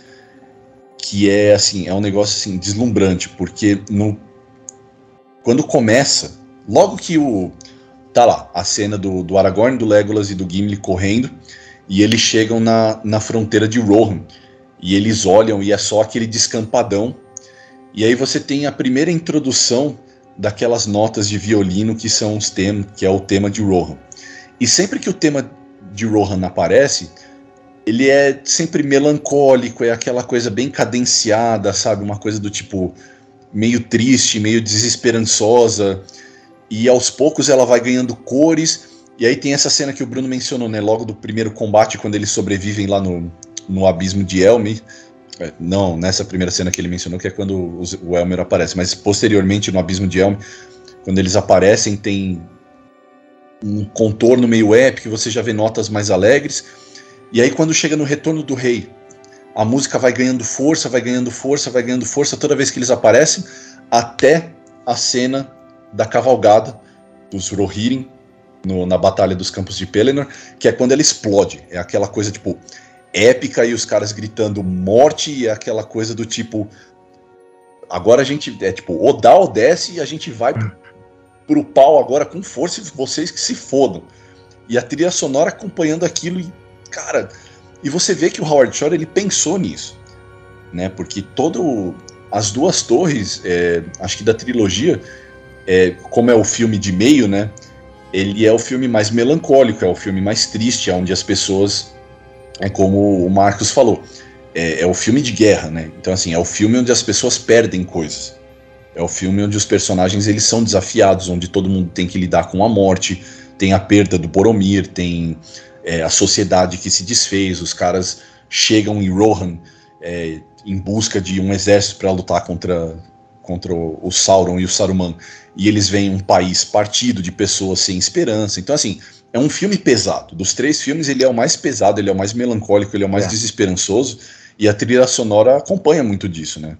que é assim, é um negócio assim deslumbrante, porque no quando começa, logo que o tá lá, a cena do, do Aragorn, do Legolas e do Gimli correndo, e eles chegam na, na fronteira de Rohan, e eles olham e é só aquele descampadão, e aí você tem a primeira introdução daquelas notas de violino que são os temas, que é o tema de Rohan. E sempre que o tema de Rohan aparece, ele é sempre melancólico, é aquela coisa bem cadenciada, sabe? Uma coisa do tipo meio triste, meio desesperançosa. E aos poucos ela vai ganhando cores. E aí tem essa cena que o Bruno mencionou, né? Logo do primeiro combate, quando eles sobrevivem lá no, no abismo de Elmi. É, Não, nessa primeira cena que ele mencionou, que é quando o Elmer aparece, mas posteriormente no abismo de Elmi, quando eles aparecem, tem um contorno meio épico, você já vê notas mais alegres. E aí quando chega no retorno do rei, a música vai ganhando força, vai ganhando força, vai ganhando força toda vez que eles aparecem, até a cena da cavalgada dos Rohirrim no- na Batalha dos Campos de Pelennor, que é quando ela explode. É aquela coisa tipo épica e os caras gritando morte e é aquela coisa do tipo agora a gente é tipo ou desce e a gente vai pro, pro pau agora com força e vocês que se fodam. E a trilha sonora acompanhando aquilo e cara, e você vê que o Howard Shore ele pensou nisso, né? Porque todo as duas torres, é, acho que da trilogia, é, como é o filme de meio, né? Ele é o filme mais melancólico, é o filme mais triste, é onde as pessoas, é como o Marcos falou, é, é o filme de guerra, né? Então assim, é o filme onde as pessoas perdem coisas. É o filme onde os personagens eles são desafiados, onde todo mundo tem que lidar com a morte, tem a perda do Boromir, tem é, a sociedade que se desfez, os caras chegam em Rohan é, em busca de um exército para lutar contra, contra o, Sauron e o Saruman, e eles veem um país partido de pessoas sem esperança. Então, assim, é um filme pesado. Dos três filmes, ele é o mais pesado, ele é o mais melancólico, ele é o mais É. desesperançoso, e a trilha sonora acompanha muito disso, né?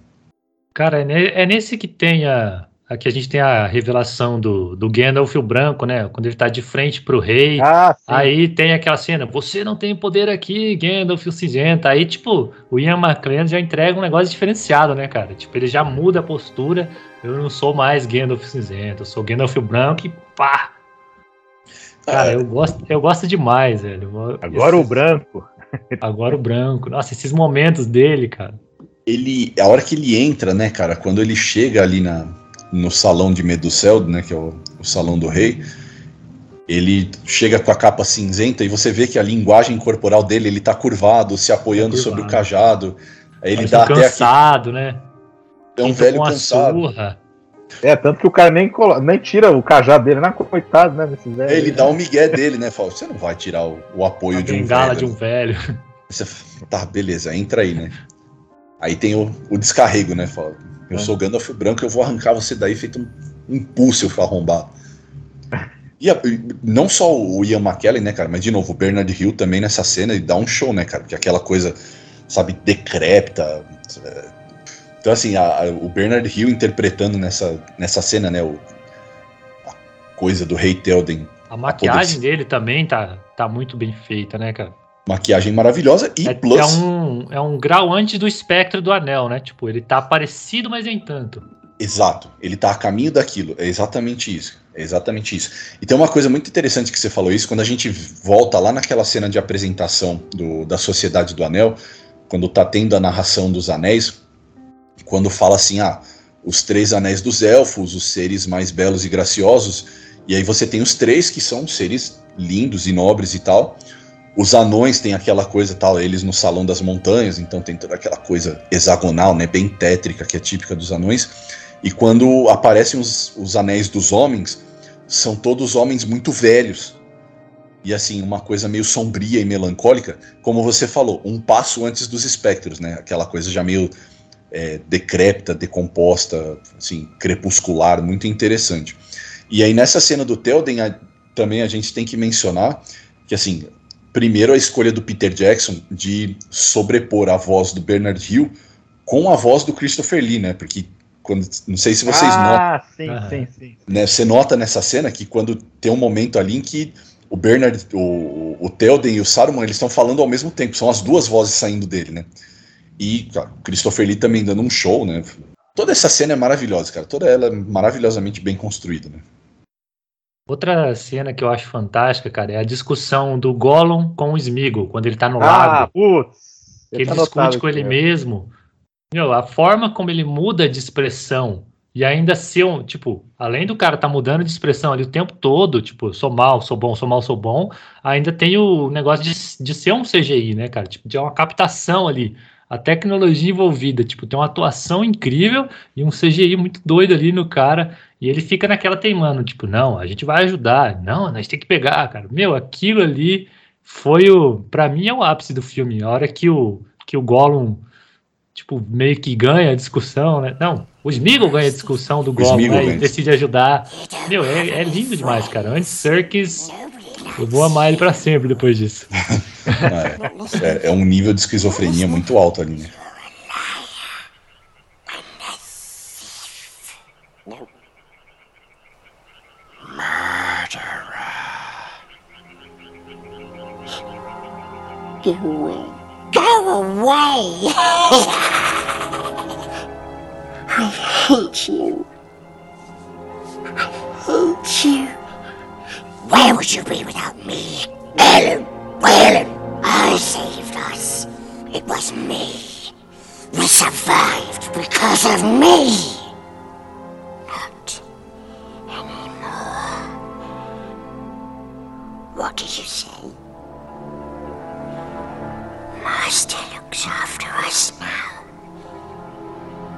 Cara, é, é nesse que tem a, a que a gente tem a revelação do, do Gandalf o branco, né? Quando ele tá de frente pro rei. Ah. Aí tem aquela cena, você não tem poder aqui, Gandalf o cinzento. Aí, tipo, o Ian McLean já entrega um negócio diferenciado, né, cara? Tipo, ele já muda a postura. Eu não sou mais Gandalf cinzento, eu sou Gandalf o branco e pá! Cara, eu gosto, eu gosto demais, velho. Agora o Esses- branco. Agora o branco. Nossa, esses momentos dele, cara. ele a hora que ele entra, né, cara, quando ele chega ali na, no salão de Meduseld, né, que é o, o salão do rei, ele chega com a capa cinzenta e você vê que a linguagem corporal dele, ele tá curvado, se apoiando Tá sobre o curvado. cajado. Aí ele Parece dá um até aqui, cansado, né? é um Entra velho cansado. surra. É, tanto que o cara nem, colo- nem tira o cajado dele, né? Coitado, né? Desse velho. É, Ele dá o migué dele, né? Fala, você não vai tirar o, o apoio A de um bengala velho. de um velho. Você fala, tá, beleza, entra aí, né? Aí tem o, o descarrego, né? Fala, eu É. sou Gandalf branco, eu vou arrancar você daí feito um impulso, eu arrombar. E a- e não só o Ian McKellen, né, cara? Mas de novo, o Bernard Hill também nessa cena ele dá um show, né, cara? Porque aquela coisa, sabe, decrépita. é. Então, assim, a- a- o Bernard Hill interpretando nessa, nessa cena, né? O, a coisa do Rei Telden. A maquiagem poder- dele também tá, tá muito bem feita, né, cara? Maquiagem maravilhosa e É, plus. é um, é um grau antes do espectro do anel, né? Tipo, ele tá parecido, mas nem tanto. Exato, ele tá a caminho daquilo, é exatamente isso. É exatamente isso. E tem uma coisa muito interessante que você falou isso, quando a gente volta lá naquela cena de apresentação do- da Sociedade do Anel, quando tá tendo a narração dos anéis, quando fala assim, ah, os três anéis dos elfos, os seres mais belos e graciosos, e aí você tem os três que são seres lindos e nobres e tal. Os anões têm aquela coisa tal, eles no salão das montanhas, então tem toda aquela coisa hexagonal, né, bem tétrica que é típica dos anões. E quando aparecem os, os anéis dos homens, são todos homens muito velhos. E assim, uma coisa meio sombria e melancólica, como você falou, um passo antes dos espectros, né? Aquela coisa já meio é, decrépita, decomposta, assim, crepuscular, muito interessante. E aí nessa cena do Telden, também a gente tem que mencionar que, assim, primeiro a escolha do Peter Jackson de sobrepor a voz do Bernard Hill com a voz do Christopher Lee, né? Porque quando, não sei se vocês notam, ah, sim, sim, sim. né? Você nota nessa cena que quando tem um momento ali em que o Bernard, o, o Telden e o Saruman, eles estão falando ao mesmo tempo, são as duas vozes saindo dele, né? E claro, o Christopher Lee também dando um show, né? Toda essa cena é maravilhosa, cara. Toda ela é maravilhosamente bem construída, né? Outra cena que eu acho fantástica, cara, é a discussão do Gollum com o Smeagol, quando ele tá no Ah, lago, putz. que ele Tá discute com ele ó. mesmo. Meu, a forma como ele muda de expressão e ainda ser um, tipo, além do cara tá mudando de expressão ali o tempo todo, tipo, sou mal, sou bom, sou mal, sou bom, ainda tem o negócio de, de ser um CGI, né, cara? Tipo, de uma captação ali. A tecnologia envolvida, tipo, tem uma atuação incrível e um CGI muito doido ali no cara. E ele fica naquela teimando, tipo, não, a gente vai ajudar. Não, gente tem que pegar, cara. Meu, aquilo ali foi o. Pra mim é o ápice do filme. A hora que o, que o Gollum, tipo, meio que ganha a discussão, né? Não, o Smeagol ganha a discussão do Gollum, né? E decide ajudar. Meu, é, é lindo demais, cara. Antes Serkis, eu vou amar ele pra sempre depois disso. É, é- é um nível de esquizofrenia muito alto ali, né? Go away. Go away! I hate you. I hate you. Where would you be without me? Ellen, Ellen, I saved us. It was me. We survived because of me. Not anymore. What did you say? Master looks after us now.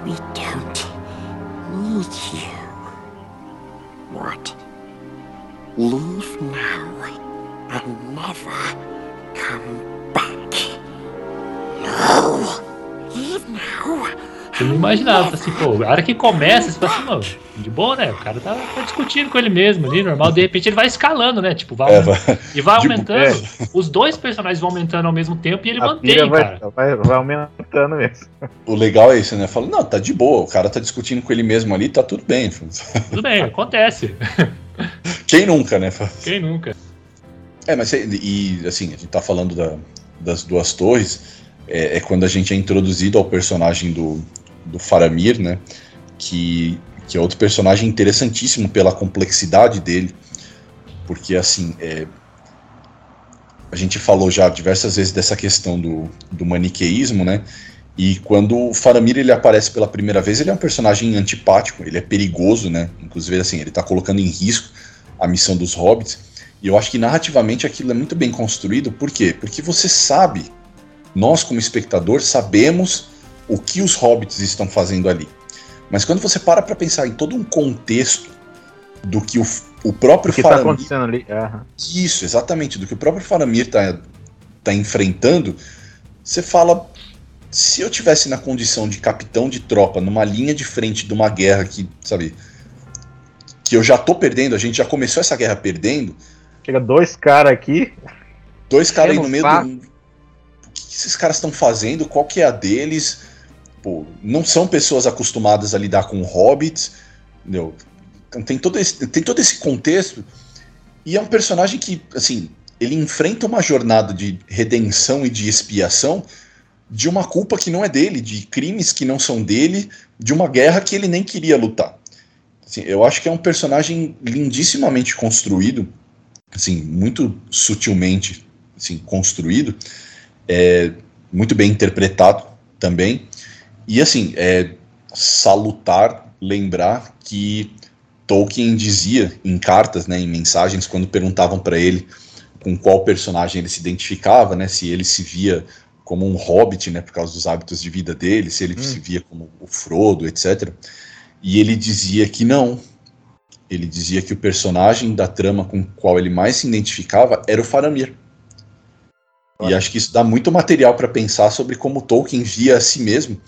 We don't need you. What? Leave now and never come back. No! Leave now Você não imaginava, assim, pô, a hora que começa, você fala assim, mano, de boa, né? O cara tá, tá discutindo com ele mesmo ali, normal. De repente ele vai escalando, né? Tipo, vai, É, vai- e vai tipo, aumentando. é. Os dois personagens vão aumentando ao mesmo tempo e ele A mantém, vai, cara. vai, vai aumentando mesmo. O legal é isso, né? Fala, não, tá de boa, o cara tá discutindo com ele mesmo ali, tá tudo bem. Tudo bem, acontece. Quem nunca, né? Quem nunca? É, mas e, assim, a gente tá falando da- das duas torres, é, é quando a gente é introduzido ao personagem do, do Faramir, né? Que, que é outro personagem interessantíssimo pela complexidade dele, porque assim, é, a gente falou já diversas vezes dessa questão do, do maniqueísmo, né? E quando o Faramir ele aparece pela primeira vez, ele é um personagem antipático, ele é perigoso, né? Inclusive, assim, ele tá colocando em risco a missão dos hobbits. E eu acho que narrativamente aquilo é muito bem construído. Por quê? Porque você sabe, nós como espectador sabemos o que os hobbits estão fazendo ali. Mas quando você para pra pensar em todo um contexto do que o, o próprio O que tá Faramir acontecendo ali? Aham. isso, exatamente. Do que o próprio Faramir tá, tá enfrentando, você fala. Se eu tivesse na condição de capitão de tropa, numa linha de frente de uma guerra que, sabe, que eu já tô perdendo, a gente já começou essa guerra perdendo, Chega dois caras aqui. dois caras aí no meio do. O que que esses caras estão fazendo? Qual que é a deles? Pô, não são pessoas acostumadas a lidar com hobbits, entendeu? Então tem todo esse, tem todo esse contexto. E é um personagem que, assim, ele enfrenta uma jornada de redenção e de expiação de uma culpa que não é dele, de crimes que não são dele, de uma guerra que ele nem queria lutar. Assim, eu acho que é um personagem lindissimamente construído, assim, muito sutilmente assim, construído, é, muito bem interpretado também. E assim, é salutar lembrar que Tolkien dizia em cartas, né, em mensagens, quando perguntavam para ele com qual personagem ele se identificava, né, se ele se via como um hobbit, né, por causa dos hábitos de vida dele, se ele se via como o Frodo, etc. E ele dizia que não. Ele dizia que o personagem da trama com o qual ele mais se identificava era o Faramir. E acho que isso dá muito material para pensar sobre como Tolkien via a si mesmo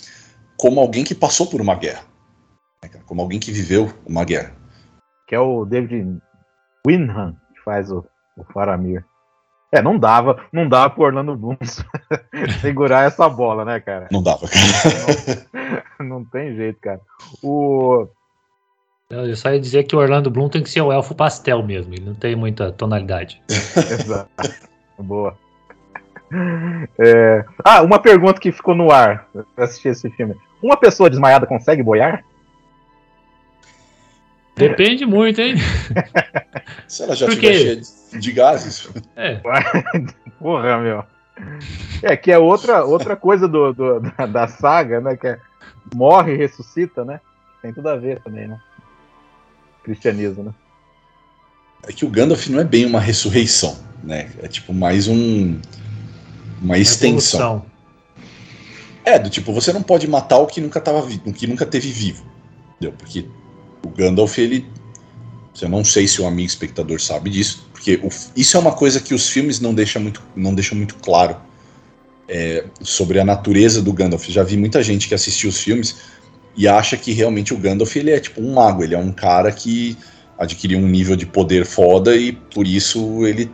como alguém que passou por uma guerra, né, como alguém que viveu uma guerra. Que é o David Winham, que faz o, o Faramir. É, não dava, não dava pro Orlando Bloom segurar essa bola, né, cara? Não dava, cara. Não, não tem jeito, cara. O. Eu só ia dizer que o Orlando Bloom tem que ser o elfo pastel mesmo, ele não tem muita tonalidade. Exato. Boa. É, Ah, uma pergunta que ficou no ar. Eu assisti esse filme. Uma pessoa desmaiada consegue boiar? Depende muito, hein? Se ela já Por tiver cheia de, gases. É. Porra, meu. É que é outra, outra coisa do, do- da, da saga, né? Que é morre e ressuscita, né? Tem tudo a ver também, né? Cristianismo, né? É que o Gandalf não é bem uma ressurreição, né? É tipo mais um. Uma extensão. Evolução. É, do tipo, você não pode matar o que nunca tava o que nunca teve vivo. Entendeu? Porque o Gandalf, ele. Eu não sei se o amigo espectador sabe disso, porque o- isso é uma coisa que os filmes não deixam muito, não deixam muito claro é, sobre a natureza do Gandalf. Já vi muita gente que assistiu os filmes e acha que realmente o Gandalf ele é tipo um mago, ele é um cara que adquiriu um nível de poder foda e por isso ele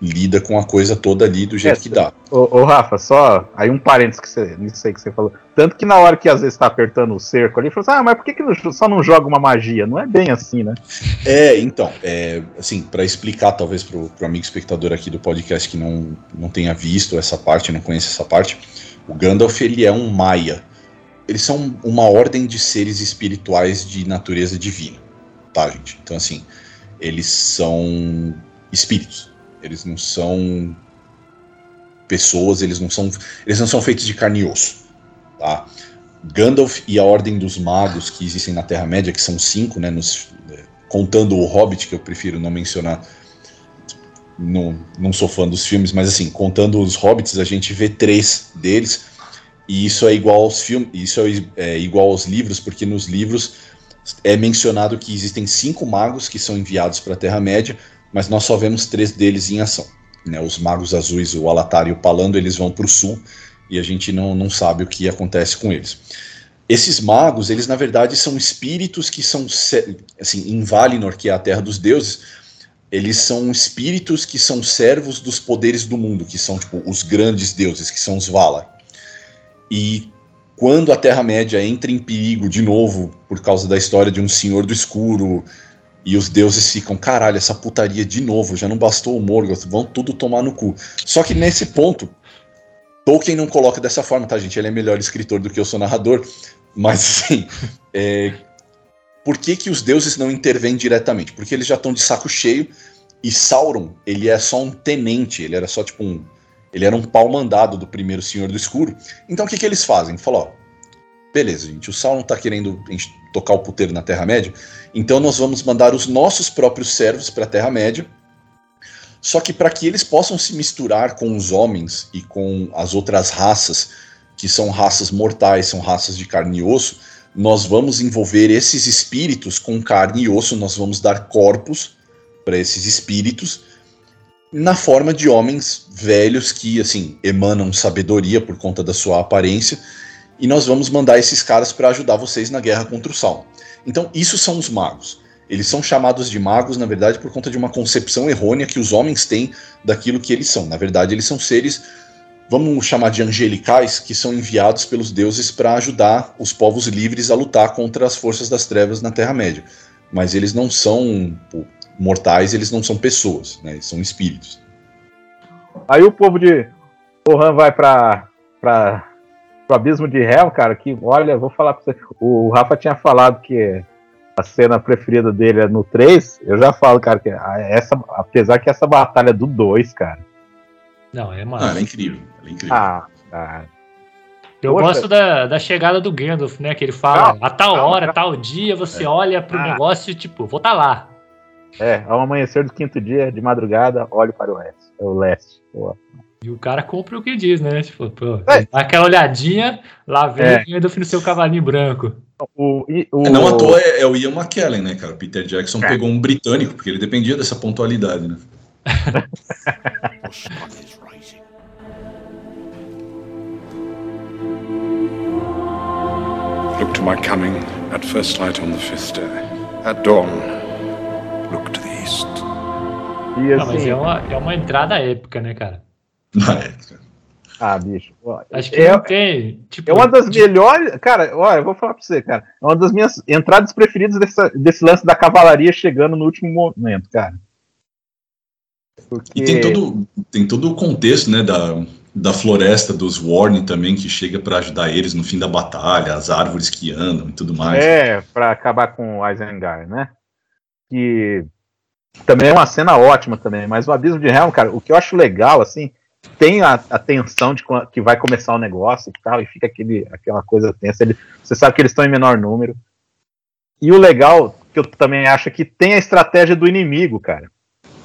lida com a coisa toda ali do jeito É, que dá. Ô, ô, Rafa, só aí um parênteses que você, nisso aí que você falou. Tanto que na hora que às vezes tá apertando o cerco ali, falou assim: ah, mas por que, que não- só não joga uma magia? Não é bem assim, né? É, então, é, assim, para explicar talvez pro, pro amigo espectador aqui do podcast que não, não tenha visto essa parte, não conhece essa parte, o Gandalf ele é um Maia. Eles são uma ordem de seres espirituais de natureza divina, tá, gente? Então, assim, eles são espíritos. Eles não são pessoas, eles não são, eles não são feitos de carne e osso, tá? Gandalf e a Ordem dos Magos que existem na Terra-média, que são cinco, né, nos, eh, contando o Hobbit, que eu prefiro não mencionar, não, não sou fã dos filmes, mas assim, contando os Hobbits, a gente vê três deles, e isso é igual aos filmes, isso é, é igual aos livros, porque nos livros é mencionado que existem cinco magos que são enviados para a Terra-média, mas nós só vemos três deles em ação. Né? Os magos azuis, o Alatar e o Palando, eles vão para o sul, e a gente não, não sabe o que acontece com eles. esses magos, eles na verdade são espíritos que são, assim, em Valinor, que é a terra dos deuses, eles são espíritos que são servos dos poderes do mundo, que são tipo os grandes deuses, que são os Valar. E quando a Terra-média entra em perigo de novo por causa da história de um Senhor do Escuro e os deuses ficam, caralho, essa putaria de novo, já não bastou o Morgoth, vão tudo tomar no cu. Só que nesse ponto, Tolkien não coloca dessa forma, tá, gente? Ele é melhor escritor do que eu sou narrador, mas assim, é, por que, que os deuses não intervêm diretamente? Porque eles já estão de saco cheio e Sauron, ele é só um tenente, ele era só tipo um. Ele era um pau mandado do primeiro Senhor do Escuro. Então o que, que eles fazem? Falou, ó, beleza, gente, o Sauron tá querendo tocar o puteiro na Terra-média, então nós vamos mandar os nossos próprios servos para a Terra-média. Só que para que eles possam se misturar com os homens e com as outras raças, que são raças mortais, são raças de carne e osso, nós vamos envolver esses espíritos com carne e osso, nós vamos dar corpos para esses espíritos na forma de homens velhos que assim emanam sabedoria por conta da sua aparência e nós vamos mandar esses caras para ajudar vocês na guerra contra o Sauron. Então, isso são os magos. Eles são chamados de magos, na verdade, por conta de uma concepção errônea que os homens têm daquilo que eles são. Na verdade, eles são seres, vamos chamar de angelicais, que são enviados pelos deuses para ajudar os povos livres a lutar contra as forças das trevas na Terra-média. Mas eles não são mortais, eles não são pessoas, né? Eles são espíritos. Aí o povo de Rohan vai pra, pro abismo de Hell, cara, que, olha, vou falar pra você. O Rafa tinha falado que a cena preferida dele é no 3. Eu já falo, cara, que essa, apesar que essa batalha do 2, cara. Não, é Ah, massa. ela é incrível. Ela é incrível. Ah, cara. Eu Poxa. gosto da, da chegada do Gandalf, né? Que ele fala, Calma, a tal calma, hora, calma. tal dia, você É. olha pro Ah. negócio e tipo, vou tá lá. É, ao amanhecer do quinto dia, de madrugada, olho para o oeste. O leste. Pô. E o cara cumpre o que diz, né? Tipo, pô, É. dá aquela olhadinha, lá vem É. o Gandalf no seu cavalinho branco. O, e- o- É, Não à toa é, é o Ian McKellen, né, cara? Peter Jackson É. pegou um britânico, porque ele dependia dessa pontualidade, né? Look to my coming at first light on the fifth day. At dawn, look to the east. E Ah, mas assim, é uma, é uma entrada épica, né, cara? Ah, bicho. ó, Acho que é, não tem. Tipo, é uma das de- melhores. Cara, olha, eu vou falar pra você, cara. É uma das minhas entradas preferidas dessa- desse lance da cavalaria chegando no último momento, cara. Porque. E tem todo, tem todo o contexto, né, da, da floresta dos Warren também, que chega pra ajudar eles no fim da batalha, as árvores que andam e tudo mais. É, pra acabar com o Isengard, né? Que também é uma cena ótima também, mas o Abismo de Helm, cara, o que eu acho legal, assim, tem a, a tensão de que vai começar o negócio e tal, e fica aquele, aquela coisa tensa. Ele, você sabe que eles estão em menor número. E o legal, que eu também acho, é que tem a estratégia do inimigo, cara.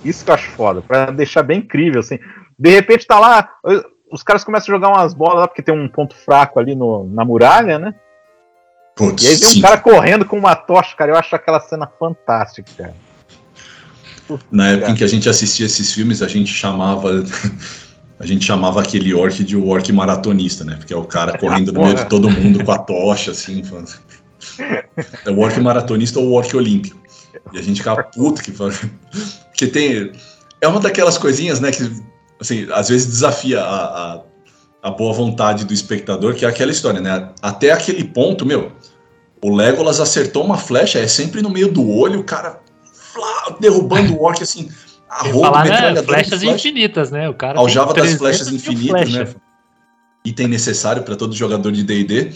Isso que eu acho foda, pra deixar bem incrível, assim. De repente tá lá, os caras começam a jogar umas bolas lá, porque tem um ponto fraco ali no, na muralha, né? Putz, E aí vem um sim. cara correndo com uma tocha, cara. Eu acho aquela cena fantástica, cara. Na época em que a gente assistia esses filmes, a gente chamava. A gente chamava aquele orc de orc maratonista, né? Porque é o cara correndo no meio de todo mundo com a tocha, assim. falando- É o orc maratonista ou o orc olímpico. E a gente ficava puto que fala- Porque tem. É uma daquelas coisinhas, né? Que assim, às vezes desafia a, a, a boa vontade do espectador, que é aquela história, né? Até aquele ponto, meu, o Legolas acertou uma flecha, é sempre no meio do olho, o cara derrubando o orc assim, a Eu ia roupa, falar, né, flechas flecha. infinitas, né? O cara Aljava das 300 flechas infinitas, flechas. né? Item necessário para todo jogador de D&D.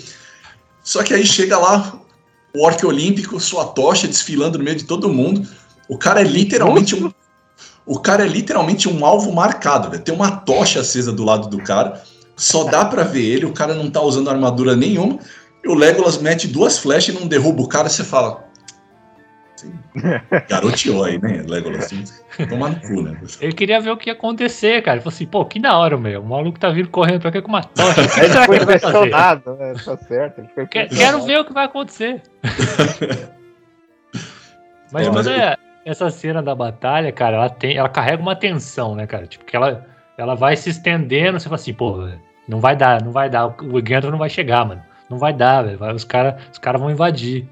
Só que aí chega lá o orc olímpico, sua tocha desfilando no meio de todo mundo. O cara é literalmente um o cara é literalmente um alvo marcado, velho. Tem uma tocha acesa do lado do cara. Só dá pra ver ele, o cara não tá usando armadura nenhuma. E o Legolas mete duas flechas e não derruba o cara, você fala. "Sim, Garoteou aí, né, Legolas? Toma no cu, né? Ele queria ver o que ia acontecer, cara. Ele falou assim, pô, que da hora, meu. O maluco tá vindo correndo pra cá com uma tocha. Será ele foi impressionado, né? Tá certo. Ele foi Que- impressionado. Quero ver o que vai acontecer. Mas É, mas toda essa cena da batalha, cara, ela, tem, ela carrega uma tensão, né, cara? Tipo, que ela, ela vai se estendendo, você fala assim, pô, não vai dar, não vai dar, o Gandalf não vai chegar, mano. não vai dar, velho. Vai- Os caras os cara vão invadir.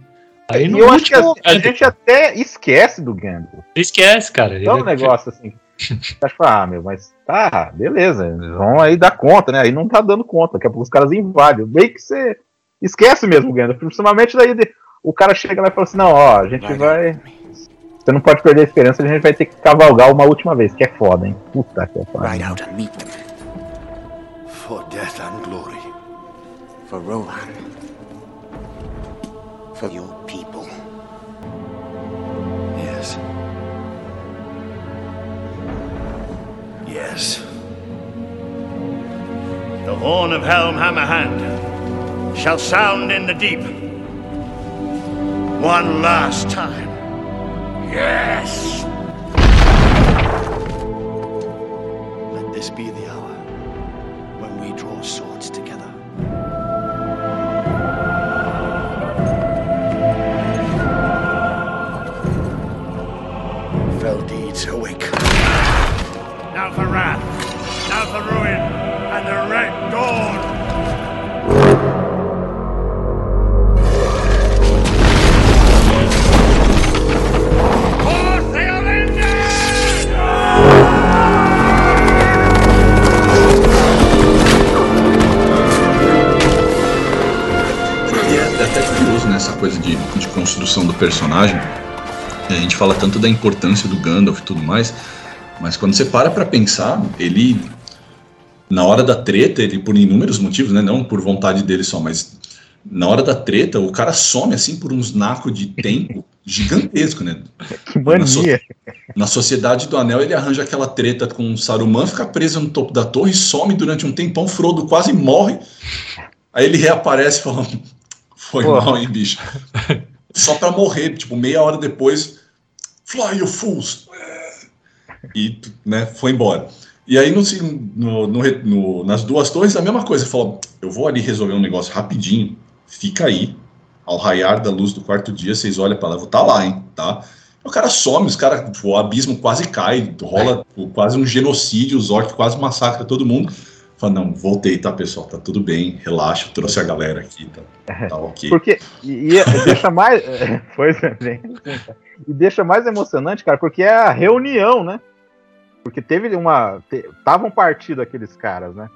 Aí E no eu acho que último, assim, a gente até esquece do Gandalf. esquece, cara. Então é um negócio assim. Você acha, ah, meu, mas tá, beleza, eles vão aí dar conta, né? Aí não tá dando conta, daqui a pouco os caras invadem. Bem que você esquece mesmo o Gandalf, principalmente daí de- o cara chega lá e fala assim: não, ó, a gente vai. Você não pode perder a esperança, a gente vai ter que cavalgar uma última vez, que é foda, hein? Puta que pariu. Ride out and meet them. For death and glory. For Rohan. For your people. Yes. Yes. The horn of Helm Hammerhand shall sound in the deep. One last time. Yes! Personagem. A gente fala tanto da importância do Gandalf e tudo mais, mas quando você para pra pensar, ele na hora da treta, ele por inúmeros motivos, né, não por vontade dele só, mas na hora da treta, o cara some assim por uns nacos de tempo gigantesco, né? Que mania. Na Sociedade do Anel, ele arranja aquela treta com o Saruman, fica preso no topo da torre, some durante um tempão, Frodo quase morre. Aí ele reaparece e fala: Foi Pô. mal, hein, bicho? Só pra morrer, tipo, meia hora depois, Fly, you fools! E, né, foi embora. E aí, no, no- no nas duas torres, a mesma coisa. Falou: Eu vou ali resolver um negócio rapidinho, fica aí. Ao raiar da luz do quarto dia, vocês olham pra lá, vou tá lá, hein, tá? O cara some, os cara, o abismo quase cai, rola tipo, quase um genocídio, os orcs quase massacram todo mundo. Fala, não, voltei, tá, pessoal? Tá tudo bem, relaxa, trouxe a galera aqui, tá, tá ok. Porque. E, e deixa mais. Pois é, bem. E deixa mais emocionante, cara, porque é a reunião, né? Porque teve uma. Estavam partidos aqueles caras, né?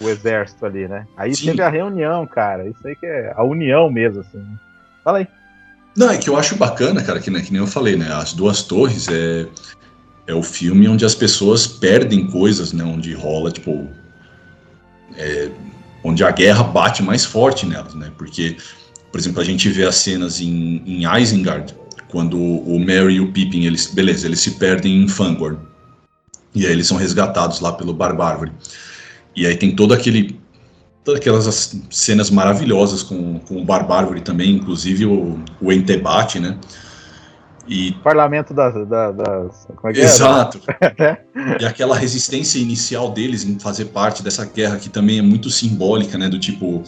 O exército ali, né? Aí Sim. teve a reunião, cara. Isso aí que é a união mesmo, assim. Fala aí. Não, é que eu acho bacana, cara, que, né, que nem eu falei, né? As duas torres é, é o filme onde as pessoas perdem coisas, né? Onde rola, tipo. É, onde a guerra bate mais forte nelas, né? Porque, por exemplo, a gente vê as cenas em, em Isengard, quando o Merry e o Pippin, eles, beleza, eles se perdem em Fangorn. E aí eles são resgatados lá pelo Barbárvore. E aí tem todo aquele todas aquelas as- cenas maravilhosas com, com o Barbárvore também, inclusive o, o Entebate, né? E Parlamento das. da- das como é que Exato. é? E aquela resistência inicial deles em fazer parte dessa guerra que também é muito simbólica, né? Do tipo,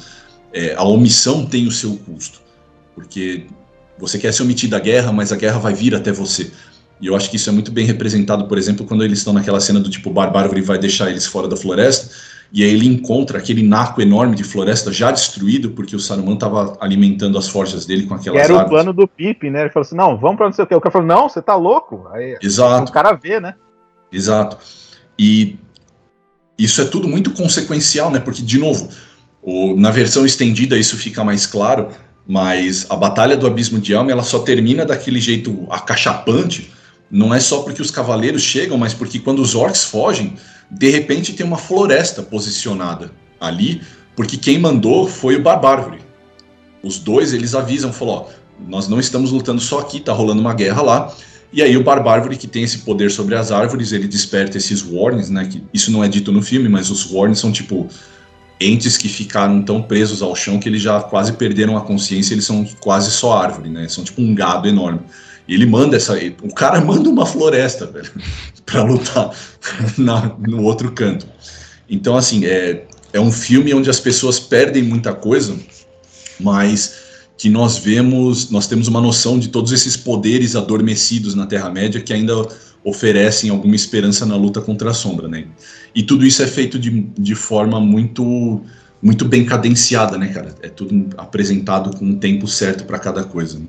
é, a omissão tem o seu custo. Porque você quer se omitir da guerra, mas a guerra vai vir até você. E eu acho que isso é muito bem representado, por exemplo, quando eles estão naquela cena do tipo, Barbárvore vai deixar eles fora da floresta, e aí ele encontra aquele naco enorme de floresta já destruído, porque o Saruman estava alimentando as forjas dele com Que aquelas era o plano do Pipe, né? Ele falou assim: não, vamos pra não sei o que. O cara falou: não, você tá louco? Aí Exato. o cara vê, né? Exato. E isso é tudo muito consequencial, né? Porque, de novo, o- na versão estendida isso fica mais claro, mas a Batalha do Abismo de Helm ela só termina daquele jeito acachapante, não é só porque os cavaleiros chegam, mas porque quando os orcs fogem, de repente tem uma floresta posicionada ali, porque quem mandou foi o Barbárvore. Os dois, eles avisam, falou, ó, nós não estamos lutando só aqui, tá rolando uma guerra lá, e aí o Barbárvore, que tem esse poder sobre as árvores, ele desperta esses Warns, né? Que isso não é dito no filme, mas os Warns são tipo entes que ficaram tão presos ao chão que eles já quase perderam a consciência, eles são quase só árvore, né? São tipo um gado enorme. E ele manda essa. O cara manda uma floresta, velho, pra lutar na- no outro canto. Então, assim, é, é um filme onde as pessoas perdem muita coisa, mas que nós vemos, nós temos uma noção de todos esses poderes adormecidos na Terra-média que ainda oferecem alguma esperança na luta contra a sombra, né? E tudo isso é feito de, de forma muito muito bem cadenciada, né, cara? É tudo apresentado com um tempo certo para cada coisa. Né?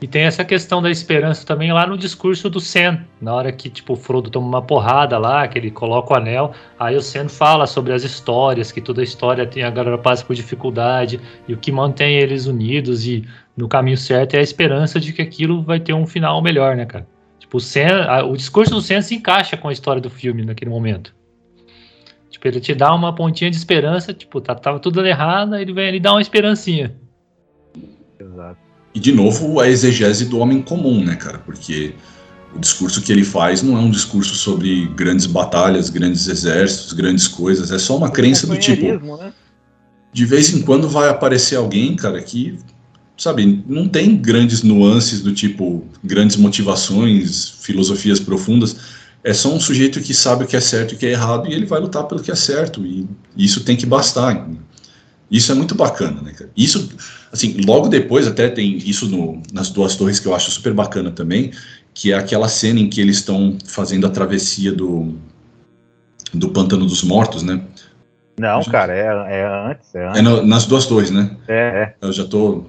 E tem essa questão da esperança também lá no discurso do Sen, na hora que tipo o Frodo toma uma porrada lá, que ele coloca o anel, aí o Sen fala sobre as histórias, que toda história tem a galera passa por dificuldade e o que mantém eles unidos e no caminho certo é a esperança de que aquilo vai ter um final melhor, né, cara? Tipo, o, Sen, a, o discurso do Sen se encaixa com a história do filme naquele momento. Tipo, ele te dá uma pontinha de esperança, tipo, tá, tava tudo errado, ele vem ali dar uma esperancinha. Exato. E de novo a exegese do homem comum, né, cara? Porque o discurso que ele faz não é um discurso sobre grandes batalhas, grandes exércitos, grandes coisas. É só uma crença do tipo. Né? De vez em quando vai aparecer alguém, cara, que, sabe, não tem grandes nuances do tipo, grandes motivações, filosofias profundas. É só um sujeito que sabe o que é certo e o que é errado e ele vai lutar pelo que é certo. E isso tem que bastar. Isso é muito bacana, né, cara? Isso, assim, logo depois até tem isso no, nas duas torres que eu acho super bacana também, que é aquela cena em que eles estão fazendo a travessia do, do Pântano dos Mortos, né? Não, cara, é, é antes. É, antes. é no, nas duas torres, né? É, é. Eu já tô.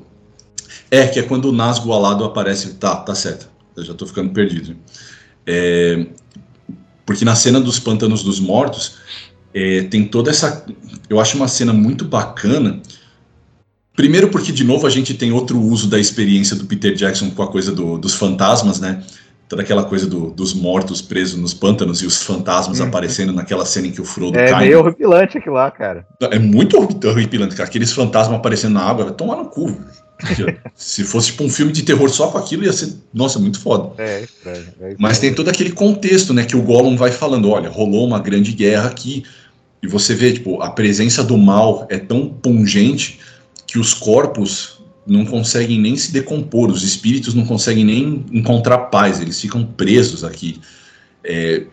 É, que é quando o Nazgûl alado aparece. Tá, tá certo. Eu já tô ficando perdido. É, porque na cena dos Pântanos dos Mortos, é, tem toda essa. Eu acho uma cena muito bacana. Primeiro, porque, de novo, a gente tem outro uso da experiência do Peter Jackson com a coisa do, dos fantasmas, né? Toda aquela coisa do, dos mortos presos nos pântanos e os fantasmas Uhum. aparecendo naquela cena em que o Frodo É cai. meio horripilante aquilo lá, cara. É muito horripilante, cara. Aqueles fantasmas aparecendo na água, vai tomar no cu. Se fosse tipo um filme de terror só com aquilo, ia ser, nossa, muito foda. É, estranho. É Mas tem todo aquele contexto, né, que o Gollum vai falando, olha, rolou uma grande guerra aqui, e você vê, tipo, a presença do mal é tão pungente que os corpos não conseguem nem se decompor, os espíritos não conseguem nem encontrar paz, eles ficam presos aqui. É,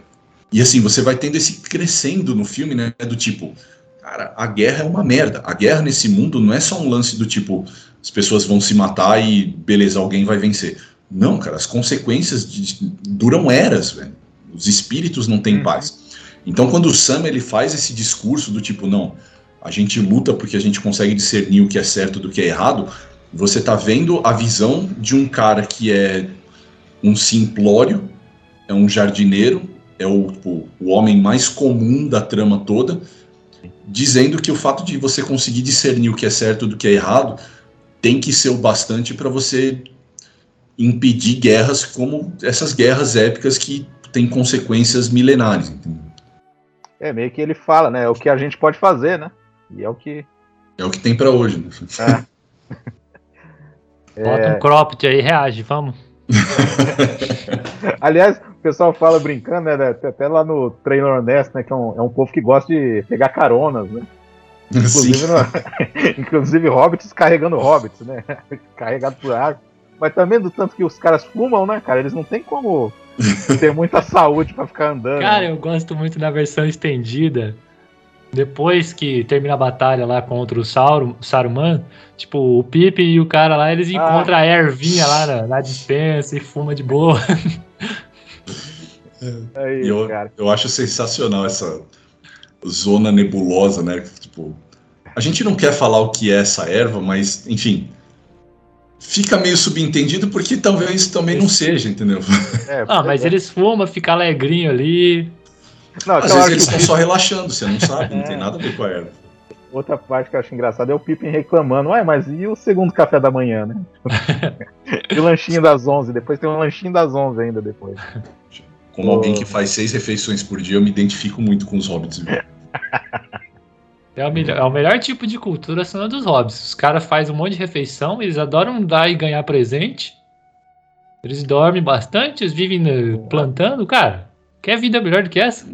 e assim, você vai tendo esse crescendo no filme, né, do tipo, cara, a guerra é uma merda. A guerra nesse mundo não é só um lance do tipo, as pessoas vão se matar e beleza, alguém vai vencer. Não, cara, as consequências de- duram eras, velho. Os espíritos não têm paz. Então, quando o Sam ele faz esse discurso do tipo, não, a gente luta porque a gente consegue discernir o que é certo do que é errado, você tá vendo a visão de um cara que é um simplório, é um jardineiro, é o, tipo, o homem mais comum da trama toda, dizendo que o fato de você conseguir discernir o que é certo do que é errado tem que ser o bastante para você impedir guerras como essas guerras épicas que têm consequências milenares. entendeu? É meio que ele fala, né? É o que a gente pode fazer, né? E é o que. É o que tem para hoje. Né? Bota É. um cropped aí, reage, vamos. Aliás, o pessoal fala brincando, né? né, Até lá no Trailer Honesto, né? Que é um, é um povo que gosta de pegar caronas, né? Inclusive, no- inclusive hobbits carregando hobbits, né? Carregado por água. Mas também do tanto que os caras fumam, né, cara? Eles não tem como ter muita saúde pra ficar andando. Cara, eu gosto muito da versão estendida. Depois que termina a batalha lá contra o Sauron, Saruman, tipo, o Pipe e o cara lá, eles encontram a ervinha lá na, na dispensa e fuma de boa. Aí, E eu, eu acho sensacional essa zona nebulosa, né? Tipo, a gente não quer falar o que é essa erva, mas, enfim, fica meio subentendido porque talvez também não seja, entendeu? ah, mas eles fumam, fica alegrinho ali. Não, Às vezes eles estão só relaxando, você não sabe, não É. tem nada a ver com a erva. Outra parte que eu acho engraçada é o Pippin reclamando. Ué, mas e o segundo café da manhã, né? e o lanchinho das 11. Depois tem um lanchinho das 11 ainda depois. Como alguém que faz seis refeições por dia, eu me identifico muito com os hobbits. viu? É o, melhor, é o melhor tipo de cultura são a dos hobbits. Os caras fazem um monte de refeição, eles adoram dar e ganhar presente. Eles dormem bastante, eles vivem né, plantando, cara. Quer vida melhor do que essa?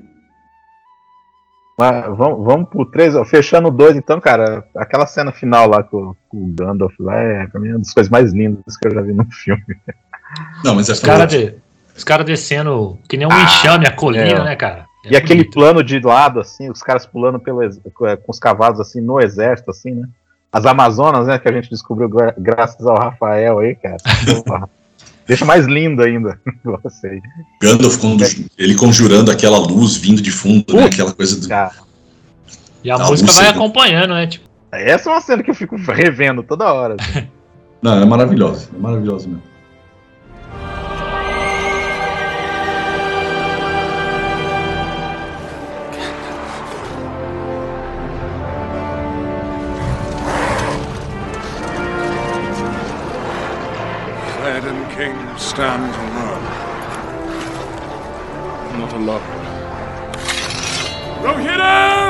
Mas vamos, vamos pro 3, ó, fechando o 2, então, cara. Aquela cena final lá com, com o Gandalf lá é pra mim, uma das coisas mais lindas que eu já vi num filme. Não, mas Os caras de, os cara descendo que nem um enxame a colina, é. né, cara? E aquele plano de lado, assim, os caras pulando pelo, ex- com os cavalos, assim, no exército, assim, né? As Amazonas, né, que a gente descobriu gra- graças ao Rafael aí, cara. Deixa mais lindo ainda. Você. Gandalf, ele conjurando aquela luz vindo de fundo, né? Aquela coisa do. E a, música vai acompanhando, né? Tipo... Essa é uma cena que eu fico revendo toda hora. assim. Não, é maravilhosa. É maravilhosa mesmo. King stands alone. Not alone. Rohirrim!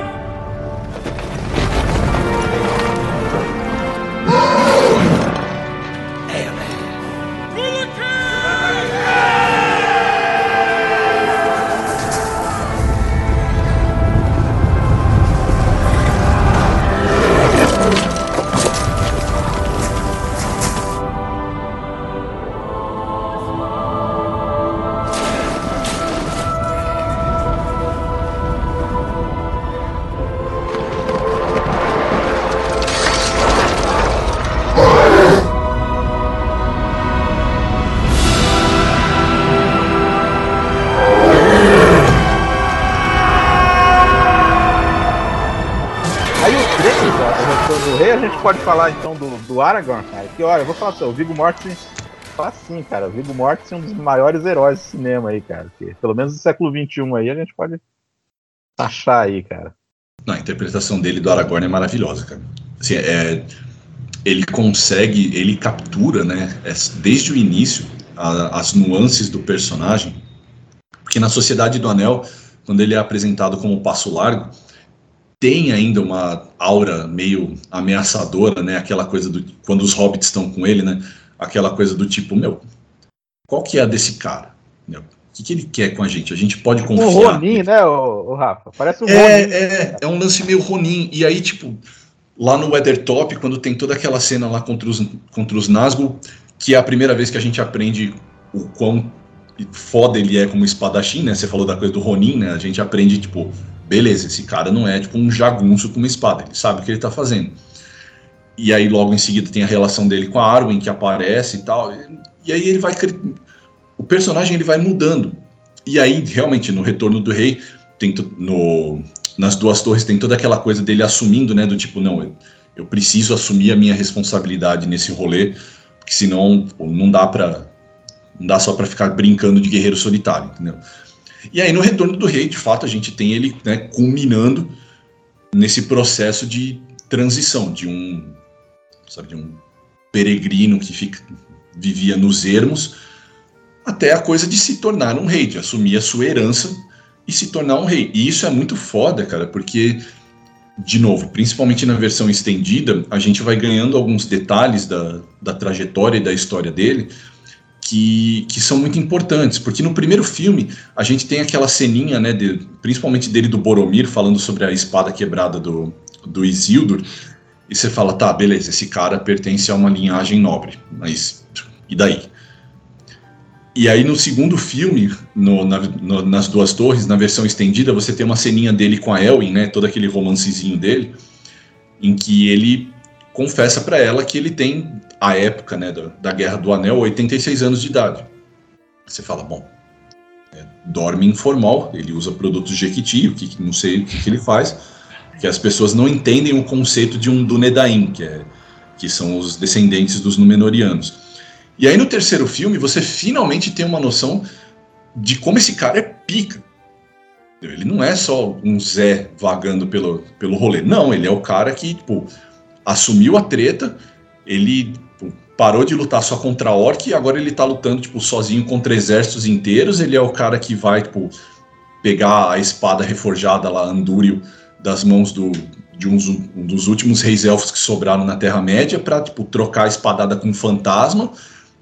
Gente pode falar então do, do Aragorn, cara. Que olha, eu vou falar você, o Viggo Mortensen, assim, cara, o Viggo Mortensen é um dos maiores heróis do cinema aí, cara. Que, pelo menos do século XXI aí, a gente pode achar aí, cara. Não, a interpretação dele do Aragorn é maravilhosa, cara. Assim, é, ele consegue, ele captura, né, es- desde o início, a- as nuances do personagem. Porque na Sociedade do Anel, quando ele é apresentado como Passo Largo, tem ainda uma aura meio ameaçadora, né? Aquela coisa do quando os hobbits estão com ele, né? Aquela coisa do tipo, meu, qual que é a desse cara? Meu, o que, que ele quer com a gente? A gente pode O confiar. Ronin, né, o, Rafa? Parece o Ronin. É, é, é um lance meio Ronin. E aí, tipo, lá no Weathertop, quando tem toda aquela cena lá contra os, contra os Nazgûl, que é a primeira vez que a gente aprende o quão foda ele é como espadachim, né? Você falou da coisa do Ronin, né? A gente aprende, tipo, beleza, esse cara não é tipo um jagunço com uma espada, ele sabe o que ele tá fazendo. E aí logo em seguida tem a relação dele com a Arwen que aparece e tal. E aí ele vai o personagem ele vai mudando. E aí realmente no Retorno do Rei tem no nas duas torres tem toda aquela coisa dele assumindo, né, do tipo, não, eu, eu preciso assumir a minha responsabilidade nesse rolê, porque senão não dá para não dá só para ficar brincando de guerreiro solitário, entendeu? E aí no Retorno do Rei, de fato, a gente tem ele né, culminando nesse processo de transição de um, sabe, de um peregrino que fica, vivia nos ermos até a coisa de se tornar um rei, de assumir a sua herança e se tornar um rei. E isso é muito foda, cara, porque de novo, principalmente na versão estendida, a gente vai ganhando alguns detalhes da, da trajetória e da história dele que, que são muito importantes, porque no primeiro filme a gente tem aquela ceninha, né, de- principalmente dele do Boromir, falando sobre a espada quebrada do, do Isildur, e você fala, tá, beleza, esse cara pertence a uma linhagem nobre, mas e daí? E aí no segundo filme, no- na- no- nas duas torres, na versão estendida, você tem uma ceninha dele com a Elwin, né, todo aquele romancezinho dele, em que ele confessa pra ela que ele tem a época, né, da, da Guerra do Anel, 86 anos de idade. Você fala, bom, é, dorme informal, ele usa produtos Jequiti, o que não sei o que, que ele faz, que as pessoas não entendem o conceito de um Dunedain, que, é, que são os descendentes dos Númenóreanos. E aí no terceiro filme você finalmente tem uma noção de como esse cara é pica. Ele não é só um Zé vagando pelo, pelo rolê. Não, ele é o cara que, tipo, assumiu a treta, ele parou de lutar só contra Orc e agora ele tá lutando, tipo, sozinho contra exércitos inteiros. Ele é o cara que vai, tipo, pegar a espada reforjada lá, Andúrio, das mãos do, de uns- um dos últimos reis elfos que sobraram na Terra-média pra, tipo, trocar a espadada com um fantasma.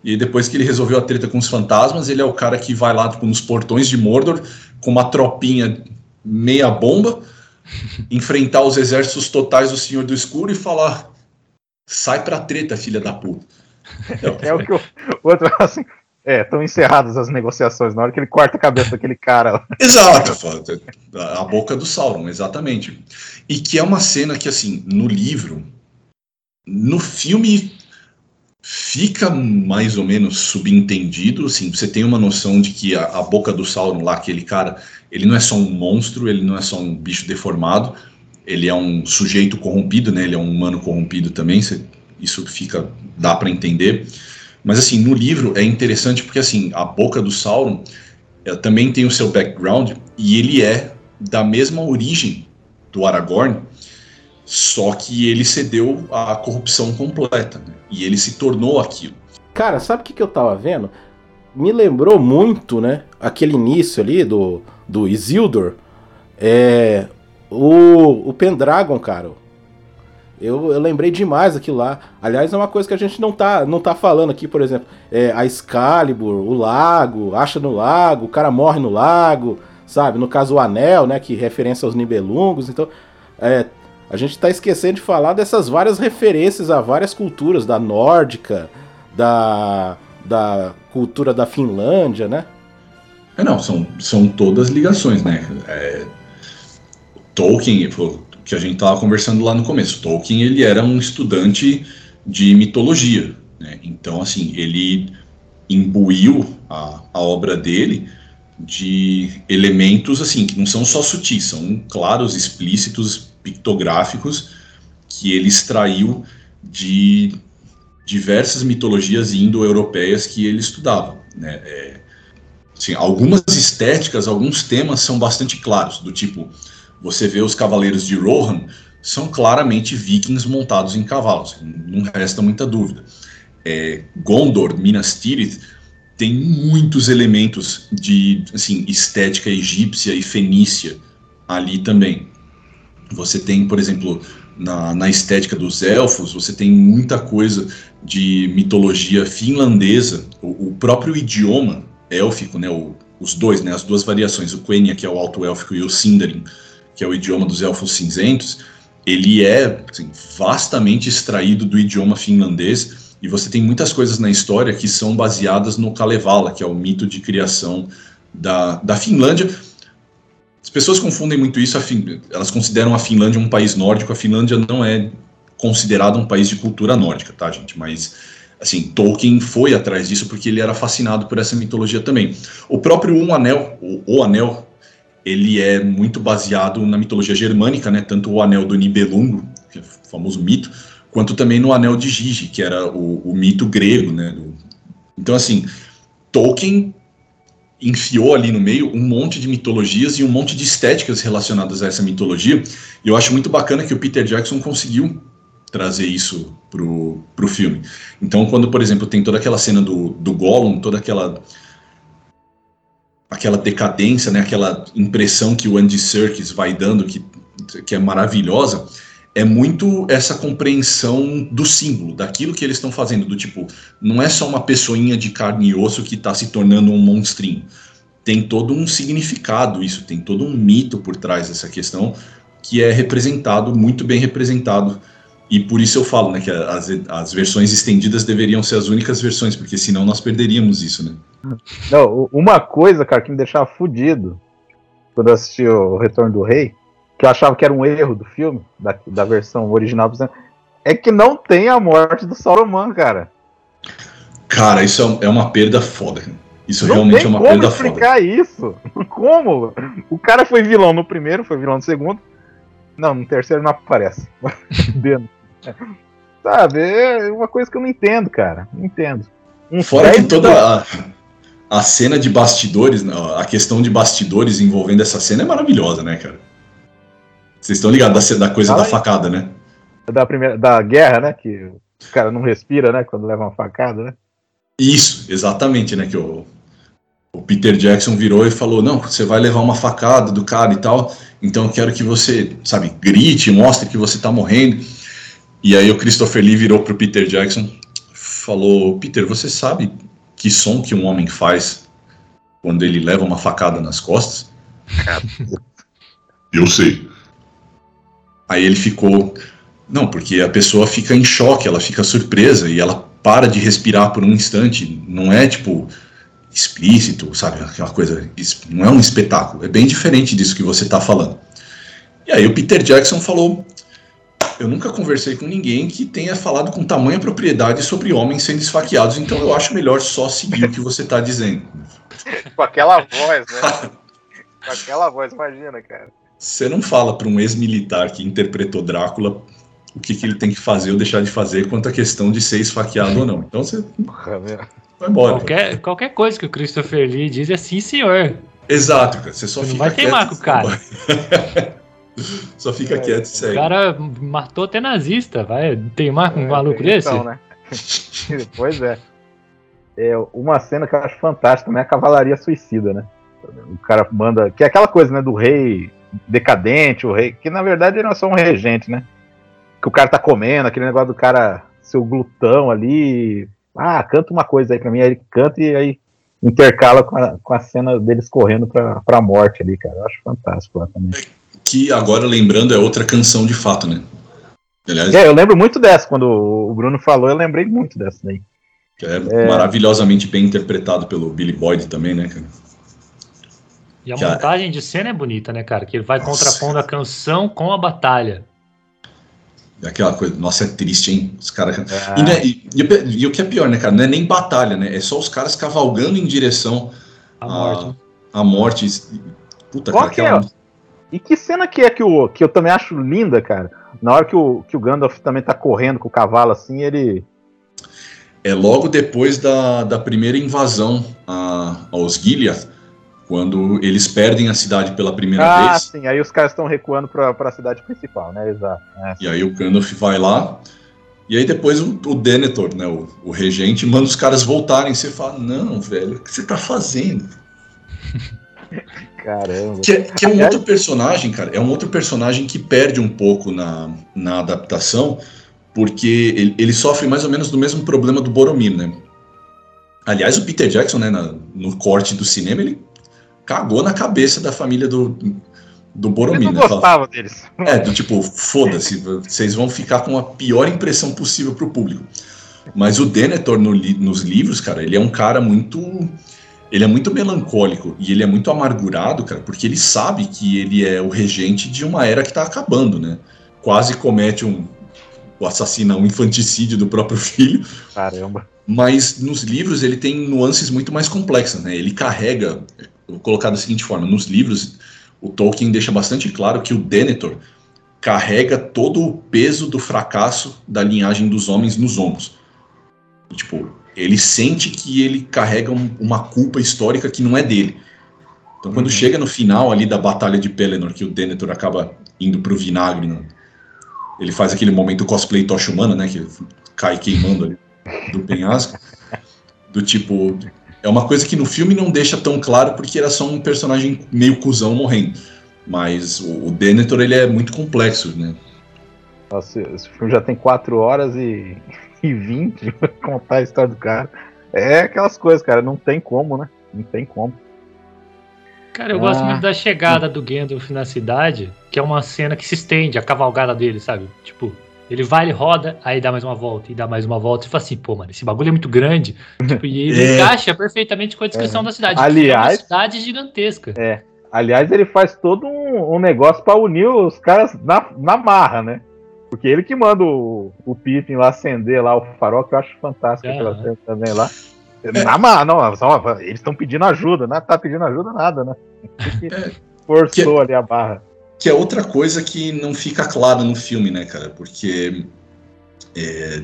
E depois que ele resolveu a treta com os fantasmas, ele é o cara que vai lá, tipo, nos portões de Mordor com uma tropinha meia bomba, enfrentar os exércitos totais do Senhor do Escuro e falar: sai pra treta, filha da puta. É o que o outro assim. É, estão encerradas as negociações na hora que ele corta a cabeça daquele cara. Exato, a boca do Sauron, exatamente. E que é uma cena que, assim, no livro, no filme fica mais ou menos subentendido, assim, você tem uma noção de que a, a boca do Sauron lá, aquele cara, ele não é só um monstro, ele não é só um bicho deformado, ele é um sujeito corrompido, né? Ele é um humano corrompido também, cê, isso fica dá para entender. Mas assim, no livro é interessante porque assim, a boca do Sauron é, também tem o seu background e ele é da mesma origem do Aragorn, só que ele cedeu à corrupção completa né? e ele se tornou aquilo. Cara, sabe o que, que eu tava vendo? Me lembrou muito, né? Aquele início ali do, do Isildur. É. O, o Pendragon, cara. Eu, eu lembrei demais aquilo lá. Aliás, é uma coisa que a gente não tá, não tá falando aqui, por exemplo. É, a Excalibur, o lago, acha no lago, o cara morre no lago, sabe? No caso, o anel, né? Que referência aos Nibelungos. Então, é, a gente tá esquecendo de falar dessas várias referências a várias culturas, da nórdica, da, da cultura da Finlândia, né? É, não, são, são todas ligações, né? É, Tolkien, que a gente estava conversando lá no começo, Tolkien ele era um estudante de mitologia, né? então assim ele imbuiu a, a obra dele de elementos assim que não são só sutis, são claros, explícitos, pictográficos que ele extraiu de diversas mitologias indo-europeias que ele estudava. Né? É, assim, algumas estéticas, alguns temas são bastante claros, do tipo você vê os cavaleiros de Rohan são claramente vikings montados em cavalos, não resta muita dúvida. É, Gondor, Minas Tirith, tem muitos elementos de assim, estética egípcia e fenícia ali também. Você tem, por exemplo, na, na estética dos elfos, você tem muita coisa de mitologia finlandesa, o, o próprio idioma élfico, né, o, os dois, né, as duas variações, o Quenya, que é o alto élfico, e o Sindarin, que é o idioma dos elfos cinzentos, ele é assim, vastamente extraído do idioma finlandês e você tem muitas coisas na história que são baseadas no Kalevala, que é o mito de criação da, da Finlândia. As pessoas confundem muito isso, fin... elas consideram a Finlândia um país nórdico, a Finlândia não é considerada um país de cultura nórdica, tá, gente? Mas, assim, Tolkien foi atrás disso porque ele era fascinado por essa mitologia também. O próprio Um Anel, o, o Anel, ele é muito baseado na mitologia germânica, né? Tanto o Anel do Nibelungo, que é o famoso mito, quanto também no Anel de Gigi, que era o, o mito grego, né? Então, assim, Tolkien enfiou ali no meio um monte de mitologias e um monte de estéticas relacionadas a essa mitologia. E eu acho muito bacana que o Peter Jackson conseguiu trazer isso pro, pro filme. Então, quando, por exemplo, tem toda aquela cena do, do Gollum, toda aquela aquela decadência, né, aquela impressão que o Andy Serkis vai dando, que, que é maravilhosa, é muito essa compreensão do símbolo, daquilo que eles estão fazendo, do tipo, não é só uma pessoinha de carne e osso que está se tornando um monstrinho. Tem todo um significado isso, tem todo um mito por trás dessa questão que é representado, muito bem representado e por isso eu falo, né, que as, as versões estendidas deveriam ser as únicas versões, porque senão nós perderíamos isso, né? Não, uma coisa, cara, que me deixava fudido quando eu assisti o Retorno do Rei, que eu achava que era um erro do filme, da, da versão original, é que não tem a morte do Sauron, cara. Cara, isso é, é uma perda foda. Isso não realmente é uma perda foda. Como explicar isso? Como? O cara foi vilão no primeiro, foi vilão no segundo. Não, no terceiro não aparece. Sabe, é uma coisa que eu não entendo, cara. Não entendo. Um Fora que toda a, a, cena de bastidores, a questão de bastidores envolvendo essa cena é maravilhosa, né, cara? Vocês estão ligados da, da coisa da facada, né? Da, primeira, da guerra, né? Que o cara não respira, né? Quando leva uma facada, né? Isso, exatamente, né? Que o, o Peter Jackson virou e falou: Não, você vai levar uma facada do cara e tal, então eu quero que você, sabe, grite, mostre que você tá morrendo. E aí o Christopher Lee virou pro Peter Jackson, falou: Peter, você sabe que som que um homem faz quando ele leva uma facada nas costas? Eu sei. Aí ele ficou. Não, porque a pessoa fica em choque, ela fica surpresa e ela para de respirar por um instante. Não é tipo explícito, sabe? Aquela coisa. Não é um espetáculo. É bem diferente disso que você está falando. E aí o Peter Jackson falou: eu nunca conversei com ninguém que tenha falado com tamanha propriedade sobre homens sendo esfaqueados, então eu acho melhor só seguir o que você está dizendo. com aquela voz, né? com aquela voz, imagina, cara. Você não fala para um ex-militar que interpretou Drácula o que, que ele tem que fazer ou deixar de fazer quanto à questão de ser esfaqueado ou não. Então você vai embora. Qualquer, qualquer coisa que o Christopher Lee diz é sim, senhor. Exato, cara. Você só Não fica vai quieto. queimar com o cara. só fica quieto e O segue. cara matou até nazista, vai teimar com um maluco desse? Então, né? pois é. é. Uma cena que eu acho fantástica, né? A Cavalaria Suicida, né? O cara manda. Que é aquela coisa, né? Do rei decadente, o rei. Que na verdade ele não é só um regente, né? Que o cara tá comendo, aquele negócio do cara ser o glutão ali. Ah, canta uma coisa aí pra mim. Aí ele canta e aí intercala com a, com a cena deles correndo pra, pra morte ali, cara. Eu acho fantástico lá também. Que agora, lembrando, é outra canção de fato, né? Aliás, É, eu lembro muito dessa. Quando o Bruno falou, eu lembrei muito dessa daí. que é, maravilhosamente bem interpretado pelo Billy Boyd também, né, cara? E a Cara. montagem de cena é bonita, né, cara? Que ele vai contrapondo a canção com a batalha. É Aquela coisa, nossa, é triste, hein? Os caras. Ah. E, né, e- e e o que é pior, né, cara? Não é nem batalha, né? É só os caras cavalgando em direção A morte. à morte. Puta, Qual cara, que é? E que cena que é que, o, que eu também acho linda, cara? Na hora que o, que o Gandalf também tá correndo com o cavalo assim, ele. É logo depois da, da primeira invasão a- aos Gilead, quando eles perdem a cidade pela primeira ah, vez. sim, aí os caras estão recuando pra, pra cidade principal, né? Exato. É. E aí o Gandalf vai lá. E aí depois o, o Denethor, né, o, o regente, manda os caras voltarem. Você fala, não, velho, o que você tá fazendo? Caramba. Que é, que é um outro personagem, cara. É um outro personagem que perde um pouco na, na adaptação, porque ele, ele sofre mais ou menos do mesmo problema do Boromir, né? Aliás, o Peter Jackson, né, na- no corte do cinema, ele cagou na cabeça da família do, do Eu Boromir, não né? Fala- gostava deles. é, do tipo, foda-se, vocês vão ficar com a pior impressão possível pro público. Mas o Denethor no li- nos livros, cara, ele é um cara muito. Ele é muito melancólico e ele é muito amargurado, cara, porque ele sabe que ele é o regente de uma era que tá acabando, né? Quase comete um. o assassina, um infanticídio do próprio filho. Caramba. Mas nos livros ele tem nuances muito mais complexas, né? Ele carrega, vou colocar da seguinte forma, nos livros o Tolkien deixa bastante claro que o Denethor carrega todo o peso do fracasso da linhagem dos homens nos ombros. Tipo, ele sente que ele carrega um- uma culpa histórica que não é dele. Então, quando chega no final ali da batalha de Pelennor, que o Denethor acaba indo pro vinagre, né? ele faz aquele momento cosplay tocha humana, né? Que cai queimando ali do penhasco. Do tipo. É uma coisa que no filme não deixa tão claro porque era só um personagem meio cuzão morrendo. Mas o, o Denethor ele é muito complexo, né? Nossa, esse filme já tem 4 horas e, e 20 pra contar a história do cara. É aquelas coisas, cara, não tem como, né? Não tem como. Cara, eu gosto Ah. muito da chegada do Gandalf na cidade, que é uma cena que se estende, a cavalgada dele, sabe? Tipo, ele vai, ele roda, aí dá mais uma volta, e dá mais uma volta, e fala assim, pô, mano, esse bagulho é muito grande. Tipo, e ele É. encaixa perfeitamente com a descrição É. da cidade. Aliás- é uma cidade gigantesca. É. Aliás, ele faz todo um, um negócio pra unir os caras na, na marra, né? Porque ele que manda o, o Pippin lá acender lá o farol, que eu acho fantástico aquela cena também lá. Na marra, não, só- eles estão pedindo ajuda, não tá pedindo ajuda nada, né? Forçou ali a barra. Que é outra coisa que não fica clara no filme, né, cara? Porque é,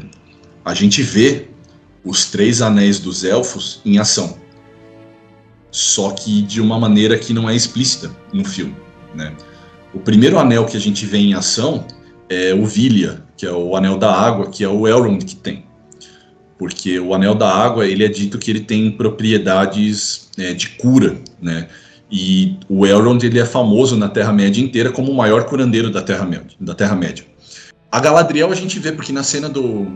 a gente vê os três anéis dos elfos em ação. Só que de uma maneira que não é explícita no filme, né? O primeiro anel que a gente vê em ação é o Vilya, que é o anel da água, que é o Elrond que tem. Porque o anel da água, ele é dito que ele tem propriedades é, de cura, né? E o Elrond ele é famoso na Terra-média inteira como o maior curandeiro da Terra-média. Da Terra-média. A Galadriel a gente vê porque na cena do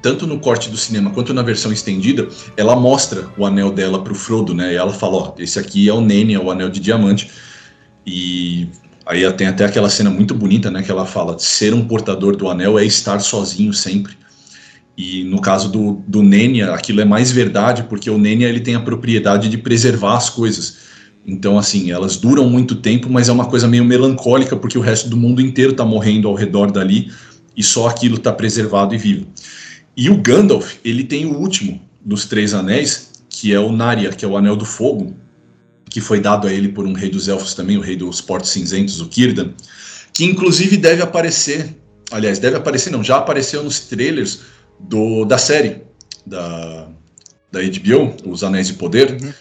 tanto no corte do cinema quanto na versão estendida, ela mostra o anel dela pro Frodo, né? E ela fala, ó, esse aqui é o Nene, é o anel de diamante. E aí tem até aquela cena muito bonita, né, que ela fala, ser um portador do anel é estar sozinho sempre. E no caso do, do Nenya, aquilo é mais verdade, porque o Nenya ele tem a propriedade de preservar as coisas. Então, assim, elas duram muito tempo, mas é uma coisa meio melancólica, porque o resto do mundo inteiro está morrendo ao redor dali, e só aquilo está preservado e vivo. E o Gandalf, ele tem o último dos Três Anéis, que é o Narya, que é o Anel do Fogo, que foi dado a ele por um rei dos elfos também, o rei dos portos cinzentos, o Círdan, que inclusive deve aparecer, aliás, deve aparecer não, já apareceu nos trailers do, da série da, da HBO, Os Anéis de Poder. Uhum.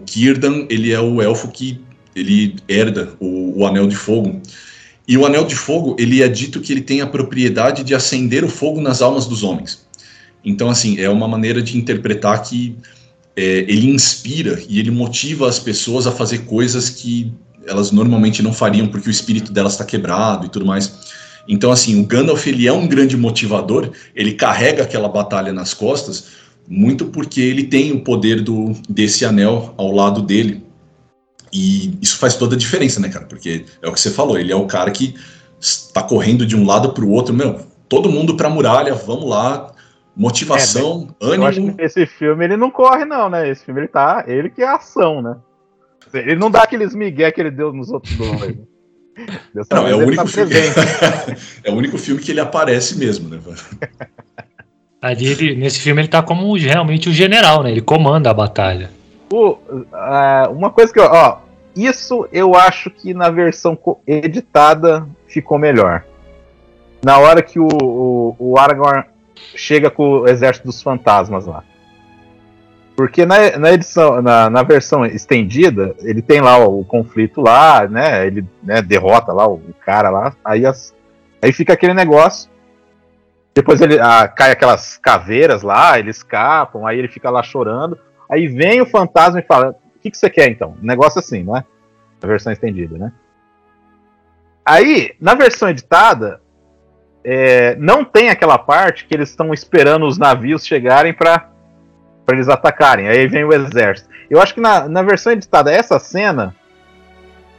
O Círdan, ele é o elfo que ele herda o, o Anel de Fogo. E o Anel de Fogo, ele é dito que ele tem a propriedade de acender o fogo nas almas dos homens. Então, assim, é uma maneira de interpretar que é, ele inspira e ele motiva as pessoas a fazer coisas que elas normalmente não fariam porque o espírito delas está quebrado e tudo mais. Então, assim, o Gandalf ele é um grande motivador, ele carrega aquela batalha nas costas, muito porque ele tem o poder do, desse anel ao lado dele. E isso faz toda a diferença, né, cara? Porque é o que você falou, ele é o cara que está correndo de um lado para o outro, meu, todo mundo para a muralha, vamos lá, motivação, é, Eu acho ânimo. que esse filme ele não corre, não, né? Esse filme ele tá. Ele que é ação, né? Ele não dá aqueles migué que ele deu nos outros dois. né? Dessa Não, é o ele único tá filme. é o único filme que ele aparece mesmo, né? Ali, ele- nesse filme, ele tá como realmente o general, né? Ele comanda a batalha. O, ah, uma coisa que eu. Ó, isso eu acho que na versão editada ficou melhor. Na hora que o, o, o Aragorn chega com o exército dos fantasmas lá. Porque na, na edição, na, na versão estendida, ele tem lá o, conflito lá, né? Ele né, derrota lá o, o cara lá, aí, as, aí fica aquele negócio. Depois ele ah, cai aquelas caveiras lá, eles escapam, aí ele fica lá chorando. Aí vem o fantasma e fala: O que, que você quer então? Um negócio assim, não é? A versão estendida, né? Aí, na versão editada, é, não tem aquela parte que eles estão esperando os navios chegarem para eles atacarem. Aí vem o exército. Eu acho que na, na versão editada, essa cena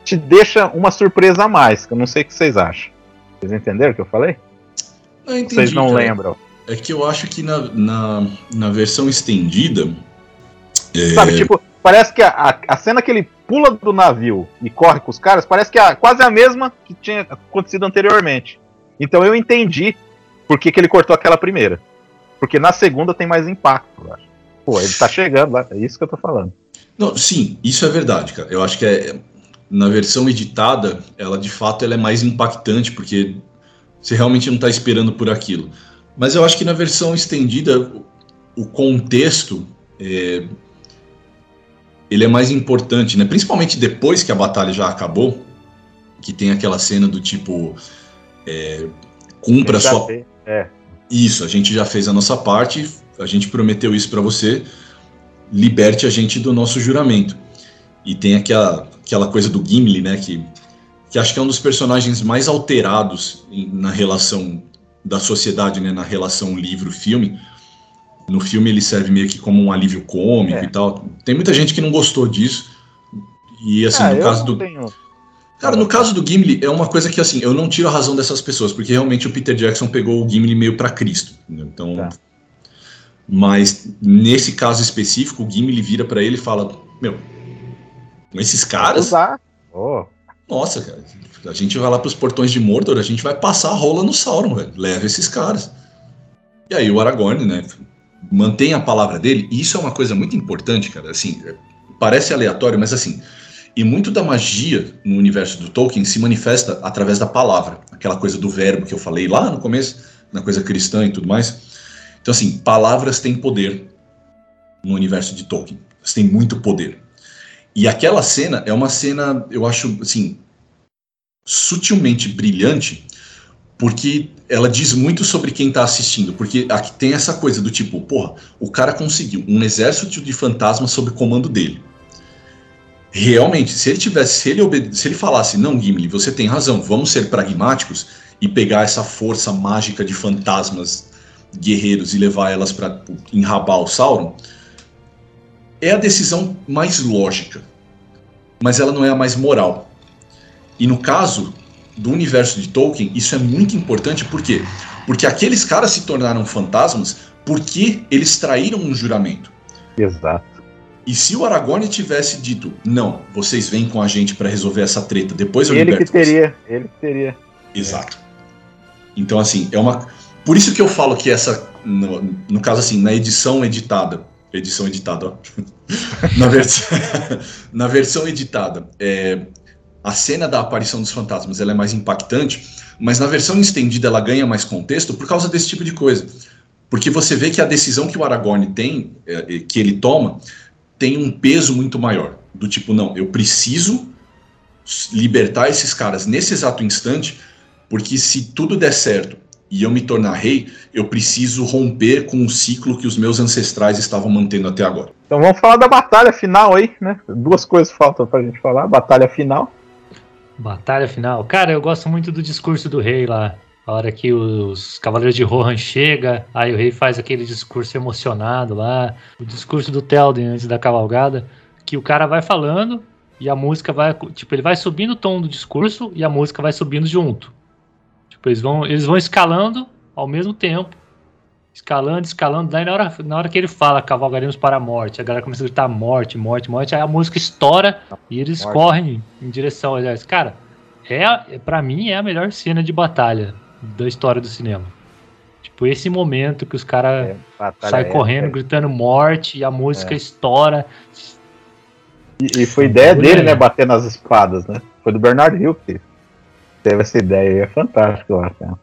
te deixa uma surpresa a mais. Que eu não sei o que vocês acham. Vocês entenderam o que eu falei? Eu entendi, vocês não cara. lembram. É que eu acho que na, na, na versão estendida. é, Sabe, tipo, parece que a, a, a cena que ele pula do navio e corre com os caras, parece que é quase a mesma que tinha acontecido anteriormente. Então eu entendi por que, que ele cortou aquela primeira. Porque na segunda tem mais impacto, eu acho. Pô, ele tá chegando lá, é isso que eu tô falando. Não, sim, isso é verdade, cara. Eu acho que é, na versão editada, ela de fato ela é mais impactante, porque você realmente não está esperando por aquilo. Mas eu acho que na versão estendida, o- o contexto é, ele é mais importante, né? Principalmente depois que a batalha já acabou, que tem aquela cena do tipo é, cumpra a sua fez, É. isso, a gente já fez a nossa parte, a gente prometeu isso pra você, liberte a gente do nosso juramento. E tem aquela, aquela coisa do Gimli, né, que, que acho que é um dos personagens mais alterados em- na relação da sociedade, né, na relação livro-filme. No filme ele serve meio que como um alívio cômico É. e tal. Tem muita gente que não gostou disso. E assim, Ah, no caso do, tenho- Cara, no caso do Gimli, é uma coisa que, assim, eu não tiro a razão dessas pessoas, porque realmente o Peter Jackson pegou o Gimli meio pra Cristo. entendeu? Então. Tá. Mas, nesse caso específico, o Gimli vira pra ele e fala: Meu, com esses caras. Usar. Oh, Nossa, cara, a gente vai lá pros portões de Mordor, a gente vai passar a rola no Sauron, velho. Leva esses caras. E aí o Aragorn, né, mantém a palavra dele, e isso é uma coisa muito importante, cara, assim, é, parece aleatório, mas assim, e muito da magia no universo do Tolkien se manifesta através da palavra, aquela coisa do verbo que eu falei lá no começo, na coisa cristã e tudo mais. Então assim, palavras têm poder no universo de Tolkien. Elas têm muito poder. E aquela cena é uma cena, eu acho, assim, sutilmente brilhante, porque ela diz muito sobre quem tá assistindo. Porque aqui tem essa coisa do tipo, porra, o cara conseguiu um exército de fantasmas sob comando dele. Realmente, se ele tivesse, se ele, obede- se ele falasse, não, Gimli, você tem razão, vamos ser pragmáticos e pegar essa força mágica de fantasmas guerreiros e levar elas para enrabar o Sauron, é a decisão mais lógica, mas ela não é a mais moral. E no caso do universo de Tolkien, isso é muito importante, por quê? Porque aqueles caras se tornaram fantasmas porque eles traíram um juramento. Exato. E se o Aragorn tivesse dito, não, vocês vêm com a gente para resolver essa treta, depois eu Ele que liberto vocês." teria, ele que teria. Exato. Então, assim, é uma. Por isso que eu falo que essa. No, no caso, assim, na edição editada, edição editada, ó. na, vers... na versão editada, é, a cena da aparição dos fantasmas ela é mais impactante, mas na versão estendida ela ganha mais contexto por causa desse tipo de coisa. Porque você vê que a decisão que o Aragorn tem, é, que ele toma, tem um peso muito maior. Do tipo, não, eu preciso libertar esses caras nesse exato instante, porque se tudo der certo e eu me tornar rei, eu preciso romper com o ciclo que os meus ancestrais estavam mantendo até agora. Então vamos falar da batalha final aí, né? Duas coisas faltam pra gente falar. Batalha final. Batalha final. Cara, eu gosto muito do discurso do rei lá. A hora que os Cavaleiros de Rohan chega, aí o rei faz aquele discurso emocionado lá. O discurso do Telden antes da cavalgada. Que o cara vai falando e a música vai. Tipo, ele vai subindo o tom do discurso e a música vai subindo junto. Tipo, eles vão, eles vão escalando ao mesmo tempo. Escalando, escalando. Daí na hora, na hora que ele fala cavalgaremos para a morte, a galera começa a gritar morte, morte, morte. Aí a música estoura e eles morte. correm em direção ao exército. Cara, é, para mim é a melhor cena de batalha da história do cinema. Tipo, esse momento que os caras é, saem correndo, é. gritando morte e a música é. estoura. E, e foi ideia dele, né? Bater nas espadas, né? Foi do Bernard Hill que teve essa ideia. É fantástico lá, cara.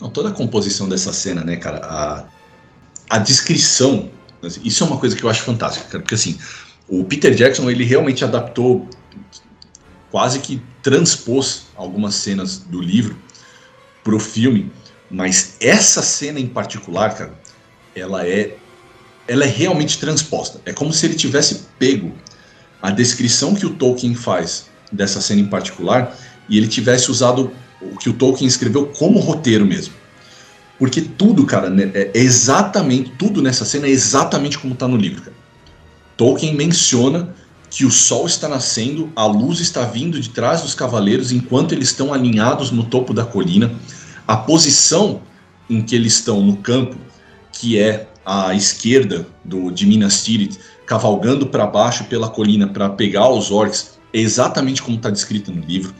Não, toda a composição dessa cena, né, cara? A, a descrição. Isso é uma coisa que eu acho fantástica, cara. Porque assim, o Peter Jackson, ele realmente adaptou, quase que transpôs algumas cenas do livro pro filme. Mas essa cena em particular, cara, ela é ela é realmente transposta. É como se ele tivesse pego a descrição que o Tolkien faz dessa cena em particular e ele tivesse usado o que o Tolkien escreveu como roteiro mesmo. Porque tudo, cara, né, é exatamente, tudo nessa cena é exatamente como está no livro, cara. Tolkien menciona que o sol está nascendo, a luz está vindo de trás dos cavaleiros enquanto eles estão alinhados no topo da colina. A posição em que eles estão no campo, que é a esquerda do, de Minas Tirith, cavalgando para baixo pela colina para pegar os orcs, é exatamente como está descrito no livro.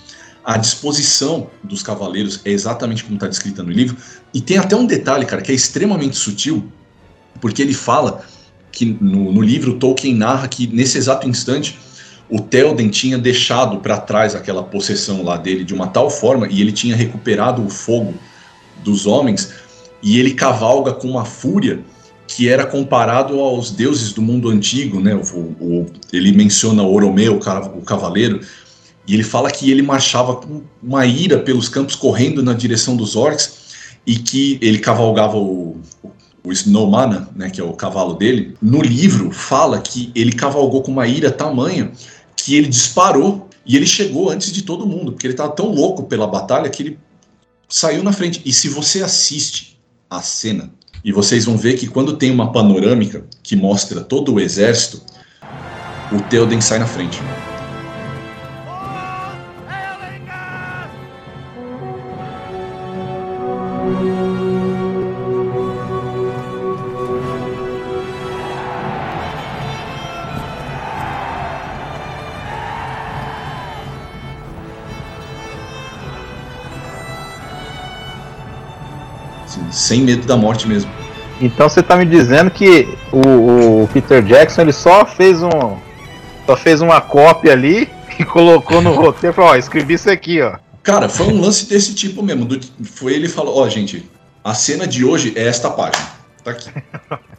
A disposição dos cavaleiros é exatamente como está descrita no livro. E tem até um detalhe, cara, que é extremamente sutil, porque ele fala que no, no livro Tolkien narra que nesse exato instante o Théoden tinha deixado para trás aquela possessão lá dele de uma tal forma e ele tinha recuperado o fogo dos homens e ele cavalga com uma fúria que era comparado aos deuses do mundo antigo, né? O, o, ele menciona Oromeu, o cavaleiro, e ele fala que ele marchava com uma ira pelos campos correndo na direção dos orcs e que ele cavalgava o, o Snowmana, né, que é o cavalo dele. No livro fala que ele cavalgou com uma ira tamanha que ele disparou e ele chegou antes de todo mundo, porque ele estava tão louco pela batalha que ele saiu na frente. E se você assiste a cena e vocês vão ver que quando tem uma panorâmica que mostra todo o exército, o Theoden sai na frente. Sem medo da morte mesmo. Então você tá me dizendo que o, o, Peter Jackson ele só fez um. Só fez uma cópia ali e colocou no roteiro e falou, ó, escrevi isso aqui, ó. Cara, foi um lance desse tipo mesmo. Do, foi ele falou, ó, gente, a cena de hoje é esta página. Tá aqui.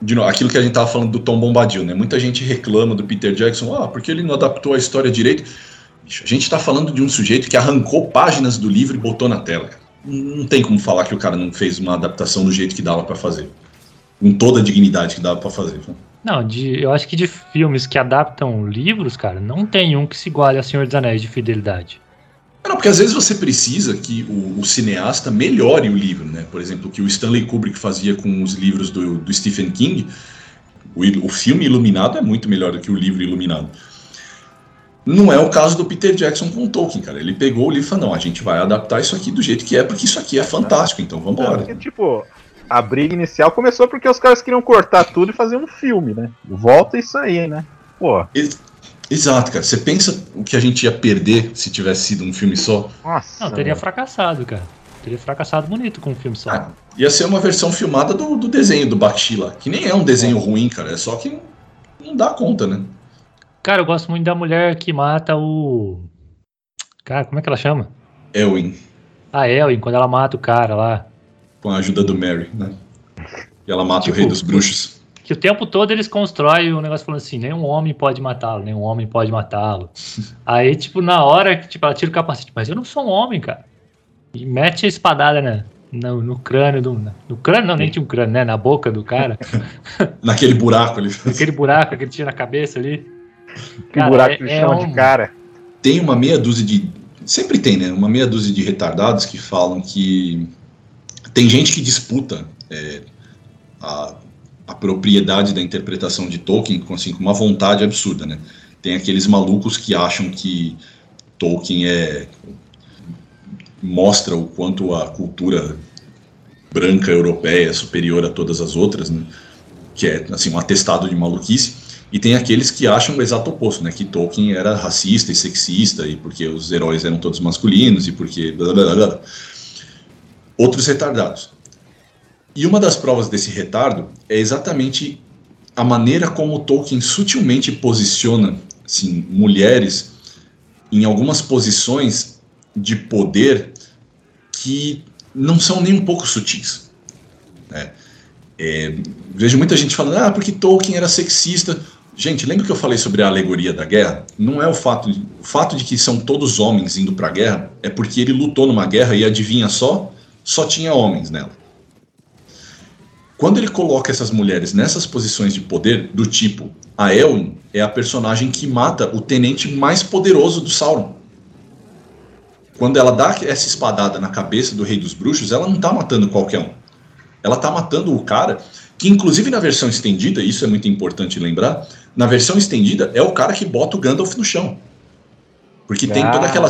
De novo, aquilo que a gente tava falando do Tom Bombadil, né? Muita gente reclama do Peter Jackson, ah, porque ele não adaptou a história direito. A gente tá falando de um sujeito que arrancou páginas do livro e botou na tela, cara não tem como falar que o cara não fez uma adaptação do jeito que dava para fazer. Com toda a dignidade que dava para fazer. Não, de, eu acho que de filmes que adaptam livros, cara, não tem um que se iguale a Senhor dos Anéis de fidelidade. Não, porque às vezes você precisa que o, o, cineasta melhore o livro, né? Por exemplo, o que o Stanley Kubrick fazia com os livros do, do Stephen King. O, o filme iluminado é muito melhor do que o livro iluminado. Não é o caso do Peter Jackson com o Tolkien, cara. Ele pegou o livro e falou: não, a gente vai adaptar isso aqui do jeito que é, porque isso aqui é fantástico, então vamos embora. É, tipo, a briga inicial começou porque os caras queriam cortar tudo e fazer um filme, né? Volta isso aí, né? Pô. Exato, cara. Você pensa o que a gente ia perder se tivesse sido um filme só? Nossa. Não, teria fracassado, cara. teria fracassado bonito com um filme só. Ah, ia ser uma versão filmada do, do desenho do Bakshi lá, que nem é um desenho ruim, cara, é só que não, não dá conta, né? Cara, eu gosto muito da mulher que mata o. Cara, como é que ela chama? Elwin, A Elwin, quando ela mata o cara lá. com a ajuda do Mary, né? E ela mata Tipo, o rei dos bruxos. Que o tempo todo eles constroem o negócio falando assim, nenhum homem pode matá-lo, nenhum homem pode matá-lo. Aí, tipo, na hora que tipo, ela tira o capacete, mas eu não sou um homem, cara. E mete a espadada na, no, no crânio do. No crânio, não, nem tinha um crânio, né? Na boca do cara. Naquele buraco ali. Aquele buraco que ele tinha na cabeça ali. Que buraco que ele chama de cara. Tem uma meia dúzia de. Sempre tem, né? Uma meia dúzia de retardados que falam que. Tem gente que disputa é, a, a propriedade da interpretação de Tolkien com, assim, com uma vontade absurda, né? Tem aqueles malucos que acham que Tolkien é. mostra o quanto a cultura branca europeia é superior a todas as outras, né? Que é, assim, um atestado de maluquice. E tem aqueles que acham o exato oposto, né? Que Tolkien era racista e sexista, e porque os heróis eram todos masculinos, e porque. Blá, blá, blá. Outros retardados. E uma das provas desse retardo é exatamente a maneira como Tolkien sutilmente posiciona assim, mulheres em algumas posições de poder que não são nem um pouco sutis. né? É, vejo muita gente falando, ah, porque Tolkien era sexista. Gente, lembra que eu falei sobre a alegoria da guerra? Não é o fato de, o fato de que são todos homens indo para a guerra, é porque ele lutou numa guerra e adivinha só, só tinha homens nela. Quando ele coloca essas mulheres nessas posições de poder, do tipo, a Elwin é a personagem que mata o tenente mais poderoso do Sauron. Quando ela dá essa espadada na cabeça do Rei dos Bruxos, ela não tá matando qualquer um. Ela tá matando o cara que, inclusive na versão estendida, isso é muito importante lembrar, na versão estendida é o cara que bota o Gandalf no chão. Porque tem Ah. toda aquela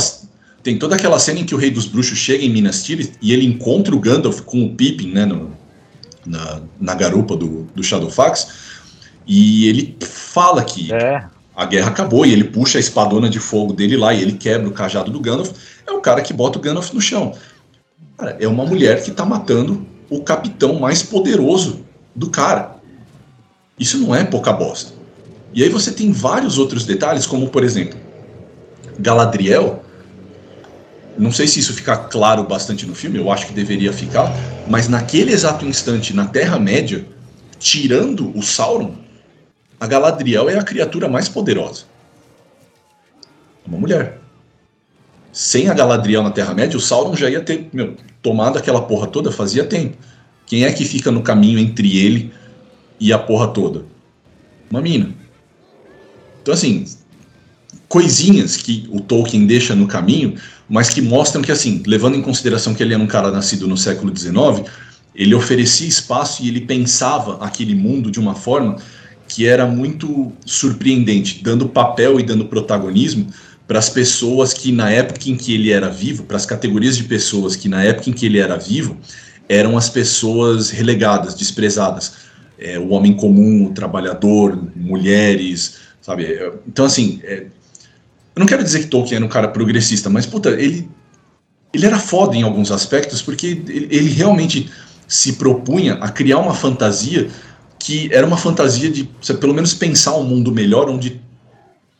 tem toda aquela cena em que o Rei dos Bruxos chega em Minas Tirith e ele encontra o Gandalf com o Pippin, né, no- na, na garupa do, do Shadowfax, e ele fala que a guerra acabou e ele puxa a espadona de fogo dele lá e ele quebra o cajado do Gandalf. É o cara que bota o Gandalf no chão. Cara, é uma mulher que tá matando o capitão mais poderoso do cara. Isso não é pouca bosta. E aí você tem vários outros detalhes, como por exemplo, Galadriel. Não sei se isso fica claro bastante no filme, eu acho que deveria ficar, mas naquele exato instante, na Terra-média, tirando o Sauron, a Galadriel é a criatura mais poderosa. É uma mulher. Sem a Galadriel na Terra-média, o Sauron já ia ter meu, tomado aquela porra toda fazia tempo. Quem é que fica no caminho entre ele e a porra toda? Uma mina. Então, assim, coisinhas que o Tolkien deixa no caminho, mas que mostram que, assim, levando em consideração que ele era um cara nascido no século XIX, ele oferecia espaço e ele pensava aquele mundo de uma forma que era muito surpreendente, dando papel e dando protagonismo para as pessoas que na época em que ele era vivo, para as categorias de pessoas que na época em que ele era vivo eram as pessoas relegadas, desprezadas. É, o homem comum, o trabalhador, mulheres, sabe? É, Então, assim, é, eu não quero dizer que Tolkien era um cara progressista, mas, puta, ele, ele era foda em alguns aspectos, porque ele, ele realmente se propunha a criar uma fantasia que era uma fantasia de, pelo menos, pensar um mundo melhor, onde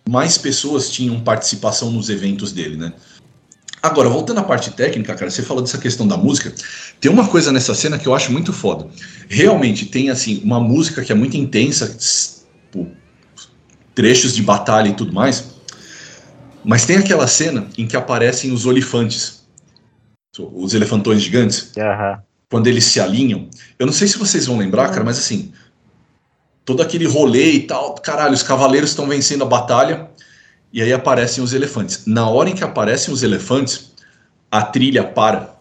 mais pessoas tinham participação nos eventos dele, né? Agora, voltando à parte técnica, cara, você falou dessa questão da música. Tem uma coisa nessa cena que eu acho muito foda. Realmente tem, assim, uma música que é muito intensa, tipo, trechos de batalha e tudo mais. Mas tem aquela cena em que aparecem os olifantes, os elefantões gigantes, quando eles se alinham. Eu não sei se vocês vão lembrar, cara, mas assim, todo aquele rolê e tal, caralho, os cavaleiros estão vencendo a batalha e aí aparecem os elefantes. Na hora em que aparecem os elefantes, a trilha para,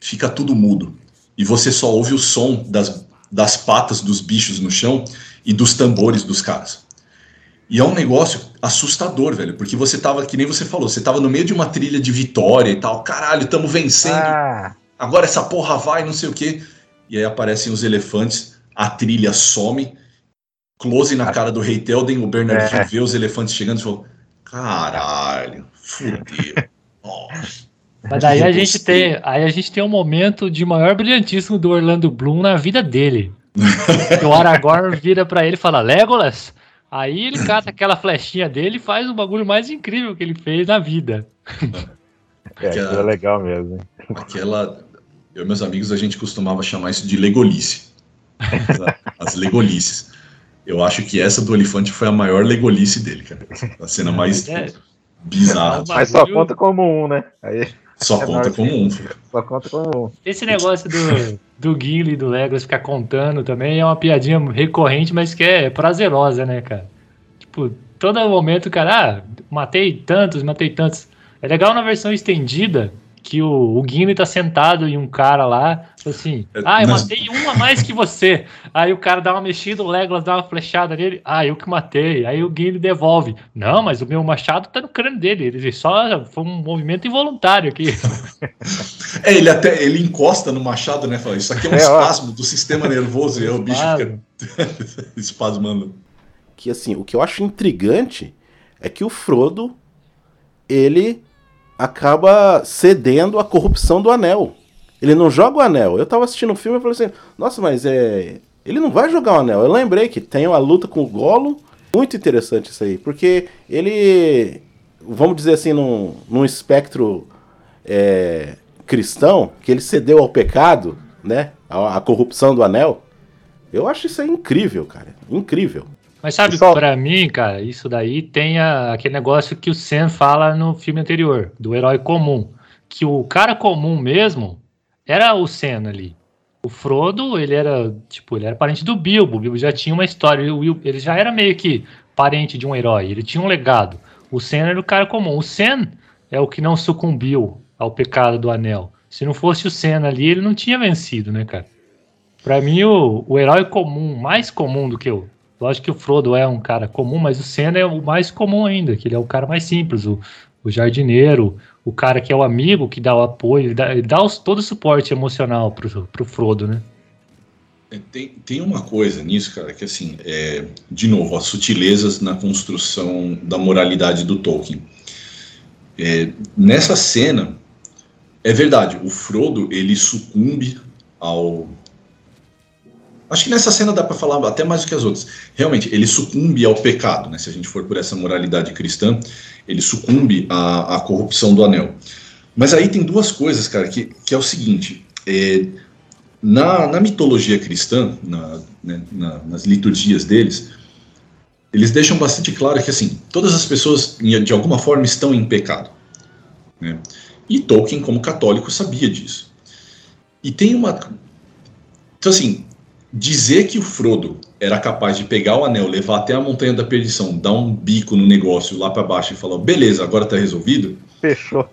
fica tudo mudo e você só ouve o som das, das patas dos bichos no chão e dos tambores dos caras. E é um negócio assustador, velho, porque você tava, que nem você falou, você tava no meio de uma trilha de vitória e tal, caralho, tamo vencendo, agora essa porra vai, não sei o quê. E aí aparecem os elefantes, a trilha some, close na cara do Rei Telden, o Bernardinho É. vê os elefantes chegando e falou, caralho, fudeu. Nossa. Mas daí a gente tem, aí a gente tem um momento de maior brilhantismo do Orlando Bloom na vida dele. o Aragorn vira pra ele e fala: Legolas. Aí ele cata aquela flechinha dele e faz o bagulho mais incrível que ele fez na vida. É, aquilo é legal mesmo. hein? Aquela. Eu e meus amigos, a gente costumava chamar isso de legolice. As legolices. Eu acho que essa do elefante foi a maior legolice dele, cara. A cena mais É. bizarra. Mas só conta como um, né? Aí, Só é conta como um. Só conta como um. Esse negócio do, do Gimli e do Legolas ficar contando também é uma piadinha recorrente, mas que é prazerosa, né, cara? Tipo, todo momento o cara, ah, matei tantos, matei tantos. É legal na versão estendida que o, o Gimli tá sentado em um cara lá, assim, ah, eu nas- matei um a mais que você. Aí o cara dá uma mexida, o Legolas dá uma flechada nele, ah, eu que matei. Aí o Gimli devolve. Não, mas o meu machado tá no crânio dele, ele só foi um movimento involuntário aqui. É, ele até ele encosta no machado, né? Fala, isso aqui é um É, ó. espasmo do sistema nervoso. E aí o bicho fica espasmando. que assim, o que eu acho intrigante é que o Frodo ele acaba cedendo à corrupção do anel. Ele não joga o anel. Eu tava assistindo um filme e falei assim: "Nossa, mas é, ele não vai jogar o anel". Eu lembrei que tem a luta com o Gollum, muito interessante isso aí, porque ele vamos dizer assim num, num espectro é, cristão, que ele cedeu ao pecado, né? A, a corrupção do anel. Eu acho isso aí incrível, cara. Incrível. Mas sabe, Pessoal- pra mim, cara, isso daí tem a- aquele negócio que o Sam fala no filme anterior, do herói comum. Que o cara comum mesmo era o Sam ali. O Frodo, ele era, tipo, ele era parente do Bilbo. O Bilbo já tinha uma história. Ele já era meio que parente de um herói. Ele tinha um legado. O Sam era o cara comum. O Sam é o que não sucumbiu ao pecado do anel. Se não fosse o Sam ali, ele não tinha vencido, né, cara? Pra mim, o, o herói comum, mais comum do que o. Lógico que o Frodo é um cara comum, mas o Senna é o mais comum ainda, que ele é o cara mais simples, o, o jardineiro, o cara que é o amigo, que dá o apoio, ele dá, ele dá os- todo o suporte emocional pro, pro Frodo, né? É, Tem, tem uma coisa nisso, cara, que assim, é, de novo, as sutilezas na construção da moralidade do Tolkien. É, nessa cena, é verdade, o Frodo ele sucumbe ao. Acho que nessa cena dá pra falar até mais do que as outras. Realmente, ele sucumbe ao pecado, né? Se a gente for por essa moralidade cristã, ele sucumbe à, à corrupção do anel. Mas aí tem duas coisas, cara, que, que é o seguinte. é, na, na mitologia cristã, na- né, na- nas liturgias deles, eles deixam bastante claro que assim todas as pessoas de alguma forma estão em pecado. né? E Tolkien, como católico, sabia disso. E tem uma. Então, assim, dizer que o Frodo era capaz de pegar o anel, levar até a Montanha da Perdição, dar um bico no negócio lá para baixo e falar, beleza, agora tá resolvido. Fechou.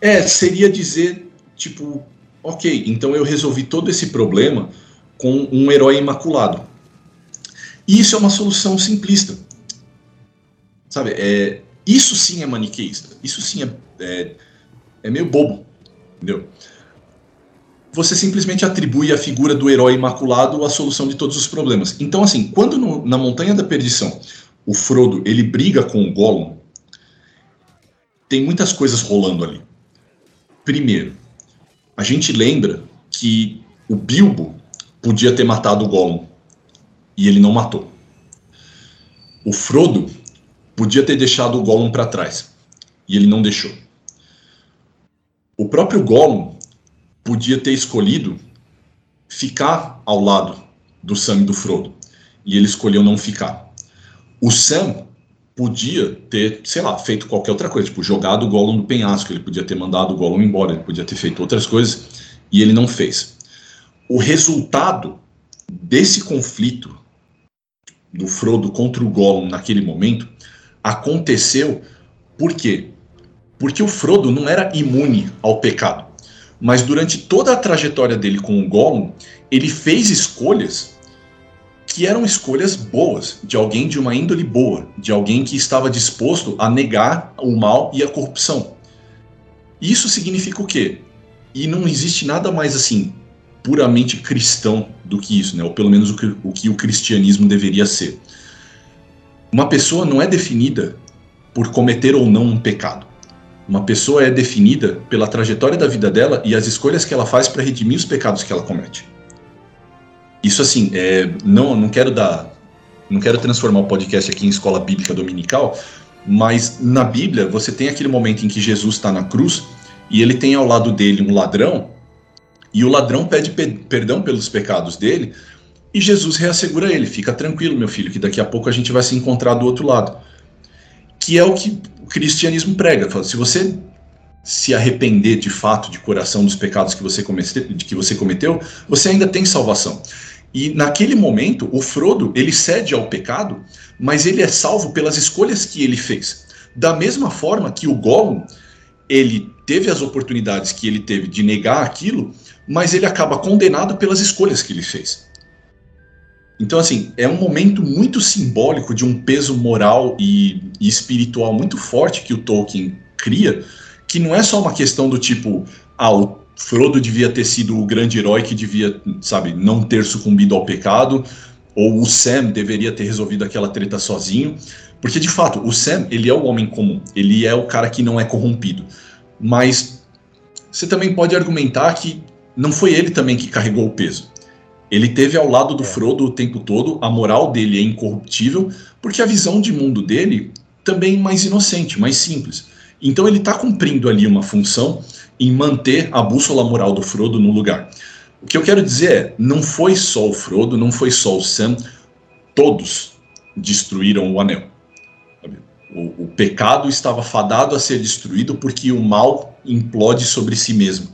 É, seria dizer, tipo, ok, então eu resolvi todo esse problema com um herói imaculado. E isso é uma solução simplista. Sabe, é, isso sim é maniqueísta. Isso sim é, é, é meio bobo, entendeu? Você simplesmente atribui à figura do herói imaculado a solução de todos os problemas. Então, assim, quando no- na Montanha da Perdição o Frodo ele briga com o Gollum, tem muitas coisas rolando ali. Primeiro, a gente lembra que o Bilbo podia ter matado o Gollum e ele não matou. O Frodo podia ter deixado o Gollum para trás e ele não deixou. O próprio Gollum podia ter escolhido ficar ao lado do Sam e do Frodo e ele escolheu não ficar. O Sam podia ter, sei lá, feito qualquer outra coisa, tipo, jogado o Gollum do penhasco, ele podia ter mandado o Gollum embora, ele podia ter feito outras coisas, e ele não fez. O resultado desse conflito do Frodo contra o Gollum naquele momento aconteceu por quê? Porque o Frodo não era imune ao pecado, mas durante toda a trajetória dele com o Gollum, ele fez escolhas que eram escolhas boas, de alguém de uma índole boa, de alguém que estava disposto a negar o mal e a corrupção. Isso significa o quê? E não existe nada mais assim puramente cristão do que isso, né? Ou pelo menos o que o, que o cristianismo deveria ser. Uma pessoa não é definida por cometer ou não um pecado. Uma pessoa é definida pela trajetória da vida dela e as escolhas que ela faz para redimir os pecados que ela comete. Isso assim, é, não, não quero dar, não quero transformar o podcast aqui em escola bíblica dominical, mas na Bíblia você tem aquele momento em que Jesus está na cruz e ele tem ao lado dele um ladrão e o ladrão pede pe perdão pelos pecados dele e Jesus reassegura ele, fica tranquilo, meu filho, que daqui a pouco a gente vai se encontrar do outro lado. Que é o que o cristianismo prega. Fala, se você se arrepender de fato de coração dos pecados que você, cometeu, que você cometeu, você ainda tem salvação. E naquele momento, o Frodo, ele cede ao pecado, mas ele é salvo pelas escolhas que ele fez. Da mesma forma que o Gollum, ele teve as oportunidades que ele teve de negar aquilo, mas ele acaba condenado pelas escolhas que ele fez. Então, assim, é um momento muito simbólico de um peso moral e, e, espiritual muito forte que o Tolkien cria, que não é só uma questão do tipo, ah, o Frodo devia ter sido o grande herói que devia, sabe, não ter sucumbido ao pecado, ou o Sam deveria ter resolvido aquela treta sozinho, porque de fato, o Sam, ele é o homem comum, ele é o cara que não é corrompido. Mas você também pode argumentar que não foi ele também que carregou o peso. Ele teve ao lado do Frodo o tempo todo, a moral dele é incorruptível, porque a visão de mundo dele também é mais inocente, mais simples. Então ele está cumprindo ali uma função em manter a bússola moral do Frodo no lugar. O que eu quero dizer é, não foi só o Frodo, não foi só o Sam, todos destruíram o anel. O, o pecado estava fadado a ser destruído porque o mal implode sobre si mesmo.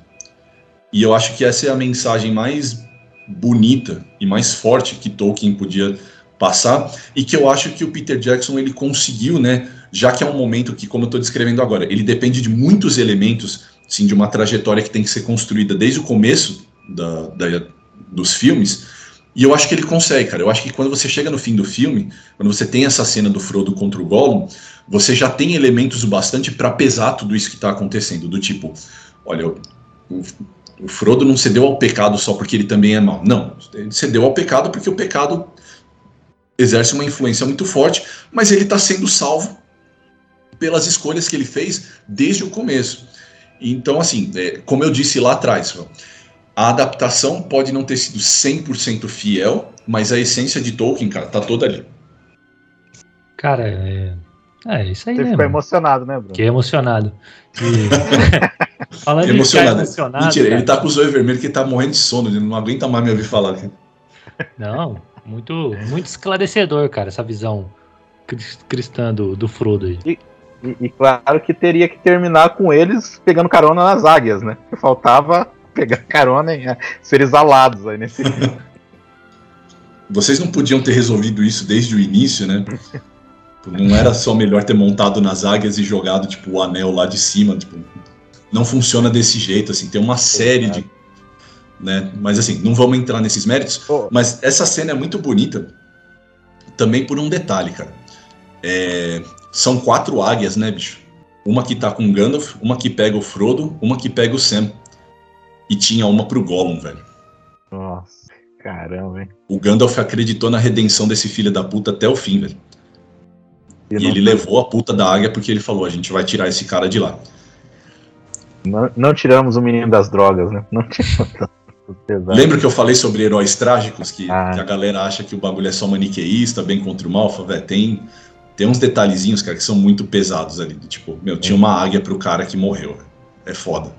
E eu acho que essa é a mensagem mais bonita e mais forte que Tolkien podia passar e que eu acho que o Peter Jackson ele conseguiu, né? Já que é um momento que, como eu estou descrevendo agora, ele depende de muitos elementos, sim, de uma trajetória que tem que ser construída desde o começo da, da, dos filmes. E eu acho que ele consegue, cara. Eu acho que quando você chega no fim do filme, quando você tem essa cena do Frodo contra o Gollum, você já tem elementos bastante para pesar tudo isso que está acontecendo. Do tipo, olha, o, o Frodo não cedeu ao pecado só porque ele também é mau. Não, ele cedeu ao pecado porque o pecado exerce uma influência muito forte, mas ele está sendo salvo pelas escolhas que ele fez desde o começo. Então, assim, é, como eu disse lá atrás, a adaptação pode não ter sido 100% fiel, mas a essência de Tolkien, cara, tá toda ali. Cara, é, é isso aí Você mesmo. ficou emocionado, né, Bruno? Fiquei emocionado. E... Falando em emocionado. emocionado. Mentira, cara, ele tá com os olhos vermelhos que ele tá morrendo de sono, ele não aguenta mais me ouvir falar. Não, muito, muito esclarecedor, cara, essa visão cris- cristã do, do Frodo aí. E, e- e claro que teria que terminar com eles pegando carona nas águias, né? Que faltava pegar carona em eh, seres alados aí nesse. Vocês não podiam ter resolvido isso desde o início, né? Não era só melhor ter montado nas águias e jogado, tipo, o anel lá de cima, tipo, não funciona desse jeito, assim, tem uma série de... Né? Mas assim, não vamos entrar nesses méritos, mas essa cena é muito bonita também por um detalhe, cara. É, são quatro águias, né, bicho? Uma que tá com o Gandalf, uma que pega o Frodo, uma que pega o Sam. E tinha uma pro Gollum, velho. Nossa, caramba, hein? O Gandalf acreditou na redenção desse filho da puta até o fim, velho. E, não- ele levou a puta da águia porque ele falou: a gente vai tirar esse cara de lá. Não, não tiramos o menino das drogas, né? Não tiramos. Pesado. Lembra que eu falei sobre heróis trágicos? Que, Ah. que a galera acha que o bagulho é só maniqueísta, bem contra o mal? Velho, tem, tem uns detalhezinhos, cara, que são muito pesados ali. Tipo, meu, tinha uma águia pro cara que morreu. É foda.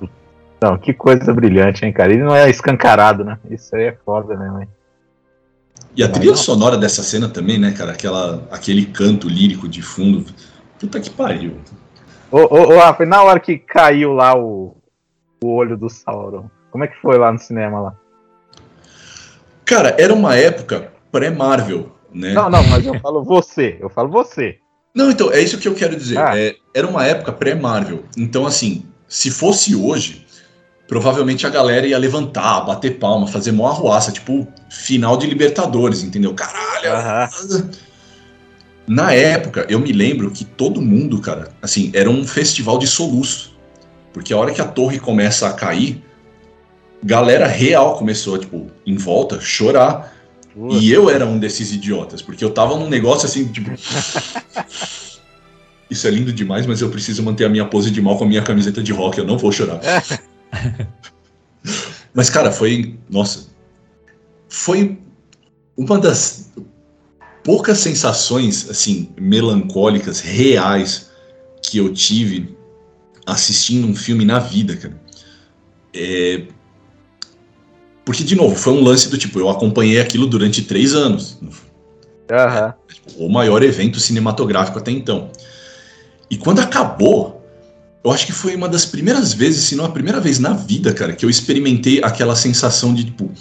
Não, que coisa brilhante, hein, cara? Ele não é escancarado, né? Isso aí é foda mesmo, hein? E a trilha sonora dessa cena também, né, cara? Aquela, aquele canto lírico de fundo. Puta que pariu. Ô, ô, e na hora que caiu lá o, o olho do Sauron, como é que foi lá no cinema lá? Cara, era uma época pré-Marvel, né? Não, não, mas eu falo você, eu falo você. Não, então, é isso que eu quero dizer. Ah. É, era uma época pré-Marvel. Então, assim, se fosse hoje, provavelmente a galera ia levantar, bater palma, fazer mó arruaça, tipo, final de Libertadores, entendeu? Caralho! Na época, eu me lembro que todo mundo, cara, assim, era um festival de soluço. Porque a hora que a torre começa a cair, galera real começou, tipo, em volta, chorar. E eu era um desses idiotas, porque eu tava num negócio assim, tipo. isso é lindo demais, mas eu preciso manter a minha pose de mal com a minha camiseta de rock, eu não vou chorar. mas, cara, foi. Nossa. Foi uma das poucas sensações, assim, melancólicas, reais, que eu tive assistindo um filme na vida, cara. É... Porque, de novo, foi um lance do tipo, eu acompanhei aquilo durante três anos. Uhum. O maior evento cinematográfico até então. E quando acabou, eu acho que foi uma das primeiras vezes, se não a primeira vez na vida, cara, que eu experimentei aquela sensação de, tipo,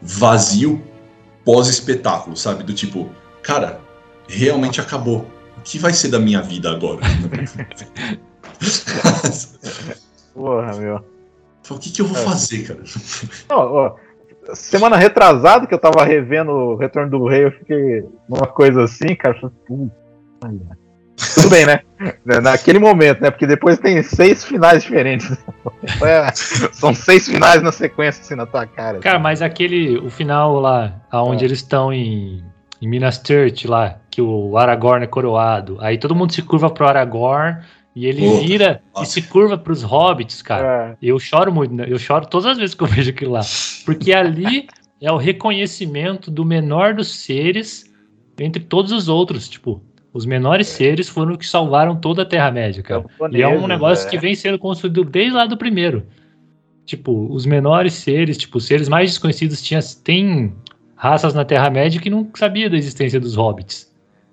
vazio pós-espetáculo, sabe? Do tipo, cara, realmente acabou. O que vai ser da minha vida agora? Porra, meu. O que, que eu vou É. fazer, cara? Não, ó, semana retrasada que eu tava revendo o Retorno do Rei, eu fiquei numa coisa assim, cara. "Puta, olha." Tudo bem, né? Naquele momento, né? Porque depois tem seis finais diferentes. É, são seis finais na sequência, assim, na tua cara. Cara, mas aquele, o final lá, aonde É. eles estão em, em Minas Tirith lá, que o Aragorn é coroado, aí todo mundo se curva pro Aragorn e ele Puta, vira e nossa. se curva pros hobbits, cara. É. Eu choro muito, né? eu choro todas as vezes que eu vejo aquilo lá, porque ali é o reconhecimento do menor dos seres entre todos os outros, tipo, os menores seres foram os que salvaram toda a Terra-média, cara. E é um negócio é. que vem sendo construído desde lá do primeiro. Tipo, os menores seres, tipo, os seres mais desconhecidos tinha, tem raças na Terra-média que não sabia da existência dos hobbits.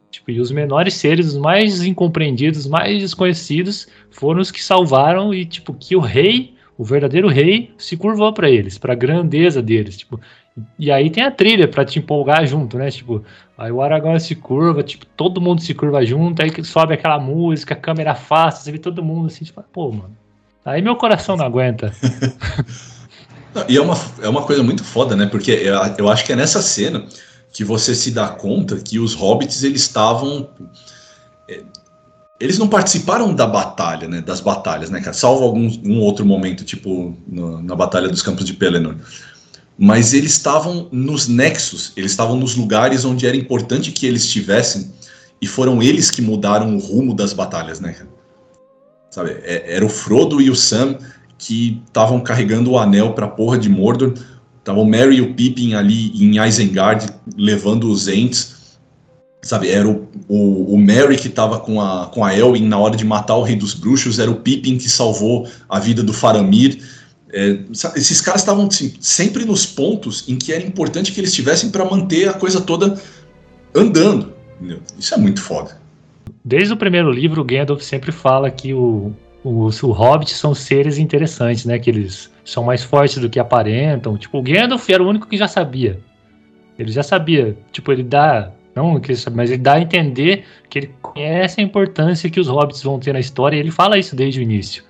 Tipo, e os menores seres, os mais incompreendidos, os mais desconhecidos, foram os que salvaram e, tipo, que o rei, o verdadeiro rei, se curvou pra eles, pra grandeza deles, tipo. E aí tem a trilha pra te empolgar junto, né? Tipo, aí o Aragorn se curva, tipo, todo mundo se curva junto, aí sobe aquela música, a câmera afasta, você vê todo mundo assim, tipo, pô, mano. Aí meu coração não aguenta. Não, E é uma, é uma coisa muito foda, né? Porque eu, eu acho que é nessa cena que você se dá conta que os hobbits eles estavam. é, Eles não participaram da batalha, né? Das batalhas, né, cara? Salvo algum um outro momento, tipo no- na Batalha dos Campos de Pelennor. Mas eles estavam nos nexos, eles estavam nos lugares onde era importante que eles estivessem, e foram eles que mudaram o rumo das batalhas, né? Sabe? é- Era o Frodo e o Sam que estavam carregando o anel pra porra de Mordor. Estavam Merry e o Pippin ali em Isengard levando os Ents. Sabe, era o, o, o Merry que tava com a, com a Elwin na hora de matar o Rei dos Bruxos, era o Pippin que salvou a vida do Faramir. É, esses caras estavam assim, sempre nos pontos em que era importante que eles estivessem para manter a coisa toda andando. entendeu? Isso é muito foda. Desde o primeiro livro, o Gandalf sempre fala que o, os o Hobbit são seres interessantes, né? Que eles são mais fortes do que aparentam. Tipo, o Gandalf era o único que já sabia. Ele já sabia. Tipo, ele dá. Não mas ele dá a entender que ele conhece a importância que os hobbits vão ter na história, e ele fala isso desde o início.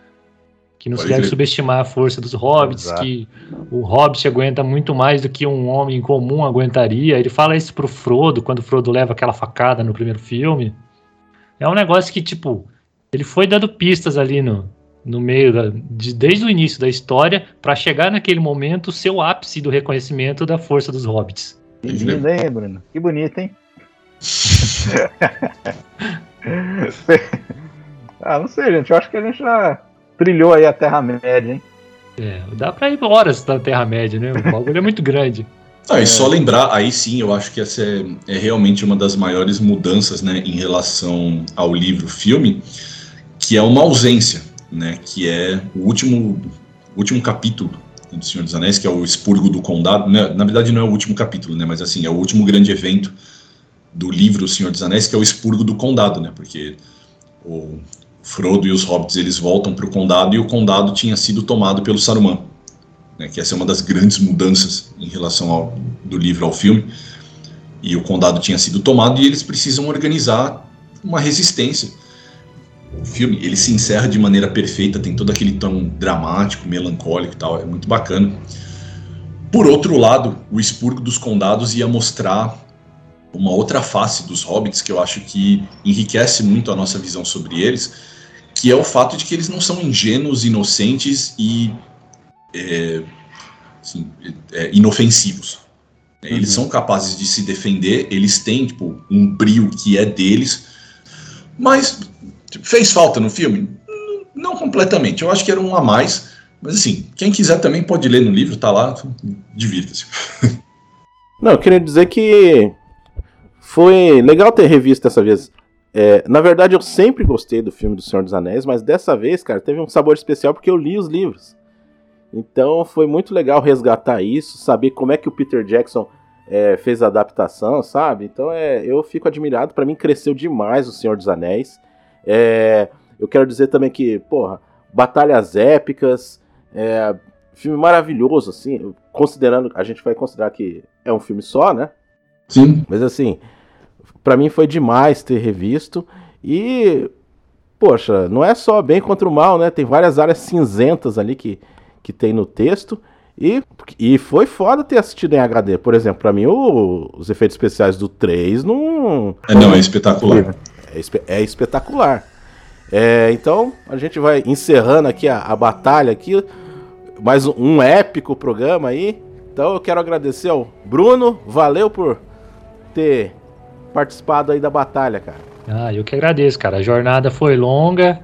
Que não se deve crer. subestimar a força dos hobbits, Exato. que o hobbit aguenta muito mais do que um homem comum aguentaria. Ele fala isso pro Frodo, quando o Frodo leva aquela facada no primeiro filme. É um negócio que, tipo, ele foi dando pistas ali no, no meio, da, de- desde o início da história, pra chegar naquele momento ser o ápice do reconhecimento da força dos hobbits. Que lindo, hein, Bruno? Que bonito, hein? ah, não sei, gente. Eu acho que a gente já trilhou aí a Terra-média, hein? É, dá pra ir horas da Terra-média, né? O bagulho é muito grande. Ah, e só lembrar, aí sim, eu acho que essa é, é realmente uma das maiores mudanças né, em relação ao livro-filme, que é uma ausência, né, que é o último, último capítulo do Senhor dos Anéis, que é o Expurgo do Condado. né, na verdade, não é o último capítulo, né, mas assim, é o último grande evento do livro O Senhor dos Anéis, que é o Expurgo do Condado, né, porque o Frodo e os Hobbits eles voltam para o Condado e o Condado tinha sido tomado pelo Saruman né, que essa é uma das grandes mudanças em relação ao, do livro ao filme. E o condado tinha sido tomado e eles precisam organizar uma resistência. O filme ele se encerra de maneira perfeita, tem todo aquele tom dramático, melancólico e tal, é muito bacana. Por outro lado, o expurgo dos condados ia mostrar uma outra face dos hobbits que eu acho que enriquece muito a nossa visão sobre eles, que é o fato de que eles não são ingênuos, inocentes e é, assim, é, inofensivos. É, Eles são capazes de se defender, eles têm tipo, um brio que é deles, mas Fez falta no filme? Não completamente. Eu acho que era um a mais. Mas assim, quem quiser também pode ler no livro, tá lá, divirta-se. Não, eu queria dizer que foi legal ter revisto dessa vez. É, na verdade, eu sempre gostei do filme do Senhor dos Anéis, mas dessa vez, cara, teve um sabor especial porque eu li os livros. Então foi muito legal resgatar isso, saber como é que o Peter Jackson é, fez a adaptação, sabe? Então é, eu fico admirado. Para mim cresceu demais o Senhor dos Anéis. É, eu quero dizer também que, porra, batalhas épicas, é, filme maravilhoso, assim, considerando, a gente vai considerar que é um filme só, né? Sim. Mas assim, para mim foi demais ter revisto e, poxa, não é só bem contra o mal, né? Tem várias áreas cinzentas ali que, que tem no texto. E, e foi foda ter assistido em HD. Por exemplo, para mim, o, os efeitos especiais do 3 não. É, não, é espetacular. É, é espetacular. É, então, a gente vai encerrando aqui a, a batalha aqui. Mais um, um, épico programa aí. Então eu quero agradecer ao Bruno. Valeu por ter participado aí da batalha, cara. Ah, eu que agradeço, cara. A jornada foi longa,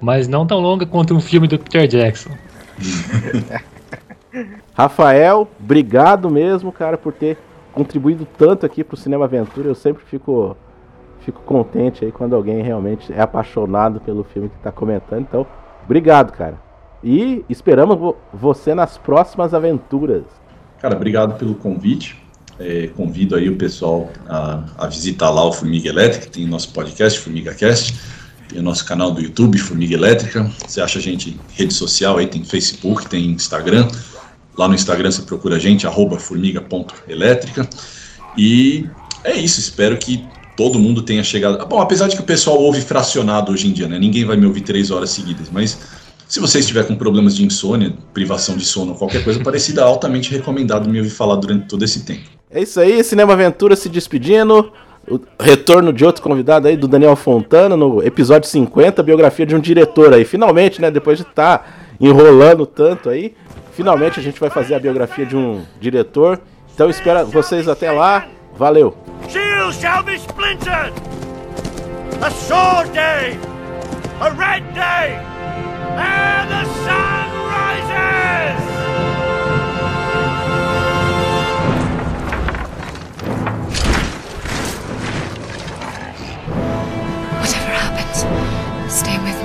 mas não tão longa quanto um filme do Peter Jackson. Rafael, obrigado mesmo, cara, por ter contribuído tanto aqui pro Cinema Aventura. Eu sempre fico, fico contente aí quando alguém realmente é apaixonado pelo filme que tá comentando. Então, obrigado, cara. E esperamos vo você nas próximas aventuras. Cara, obrigado pelo convite. É, convido aí o pessoal a, a, visitar lá o Formiga Elétrica, tem nosso podcast, Formiga Cast, o nosso canal do YouTube, Formiga Elétrica. Você acha a gente em rede social aí, tem Facebook, tem Instagram. Lá no Instagram você procura a gente, arroba formiga.elétrica. E é isso, espero que todo mundo tenha chegado. Bom, apesar de que o pessoal ouve fracionado hoje em dia, né? Ninguém vai me ouvir três horas seguidas, mas se você estiver com problemas de insônia, privação de sono, qualquer coisa parecida, altamente recomendado me ouvir falar durante todo esse tempo. É isso aí, Cinema Aventura se despedindo. O retorno de outro convidado aí, do Daniel Fontana, no episódio 50, biografia de um diretor aí. Finalmente, né? Depois de estar tá enrolando tanto aí, finalmente a gente vai fazer a biografia de um diretor. Então espero vocês até lá. Valeu! Shield shall be splintered! A sword day! A red day! And the sun! Stay with me.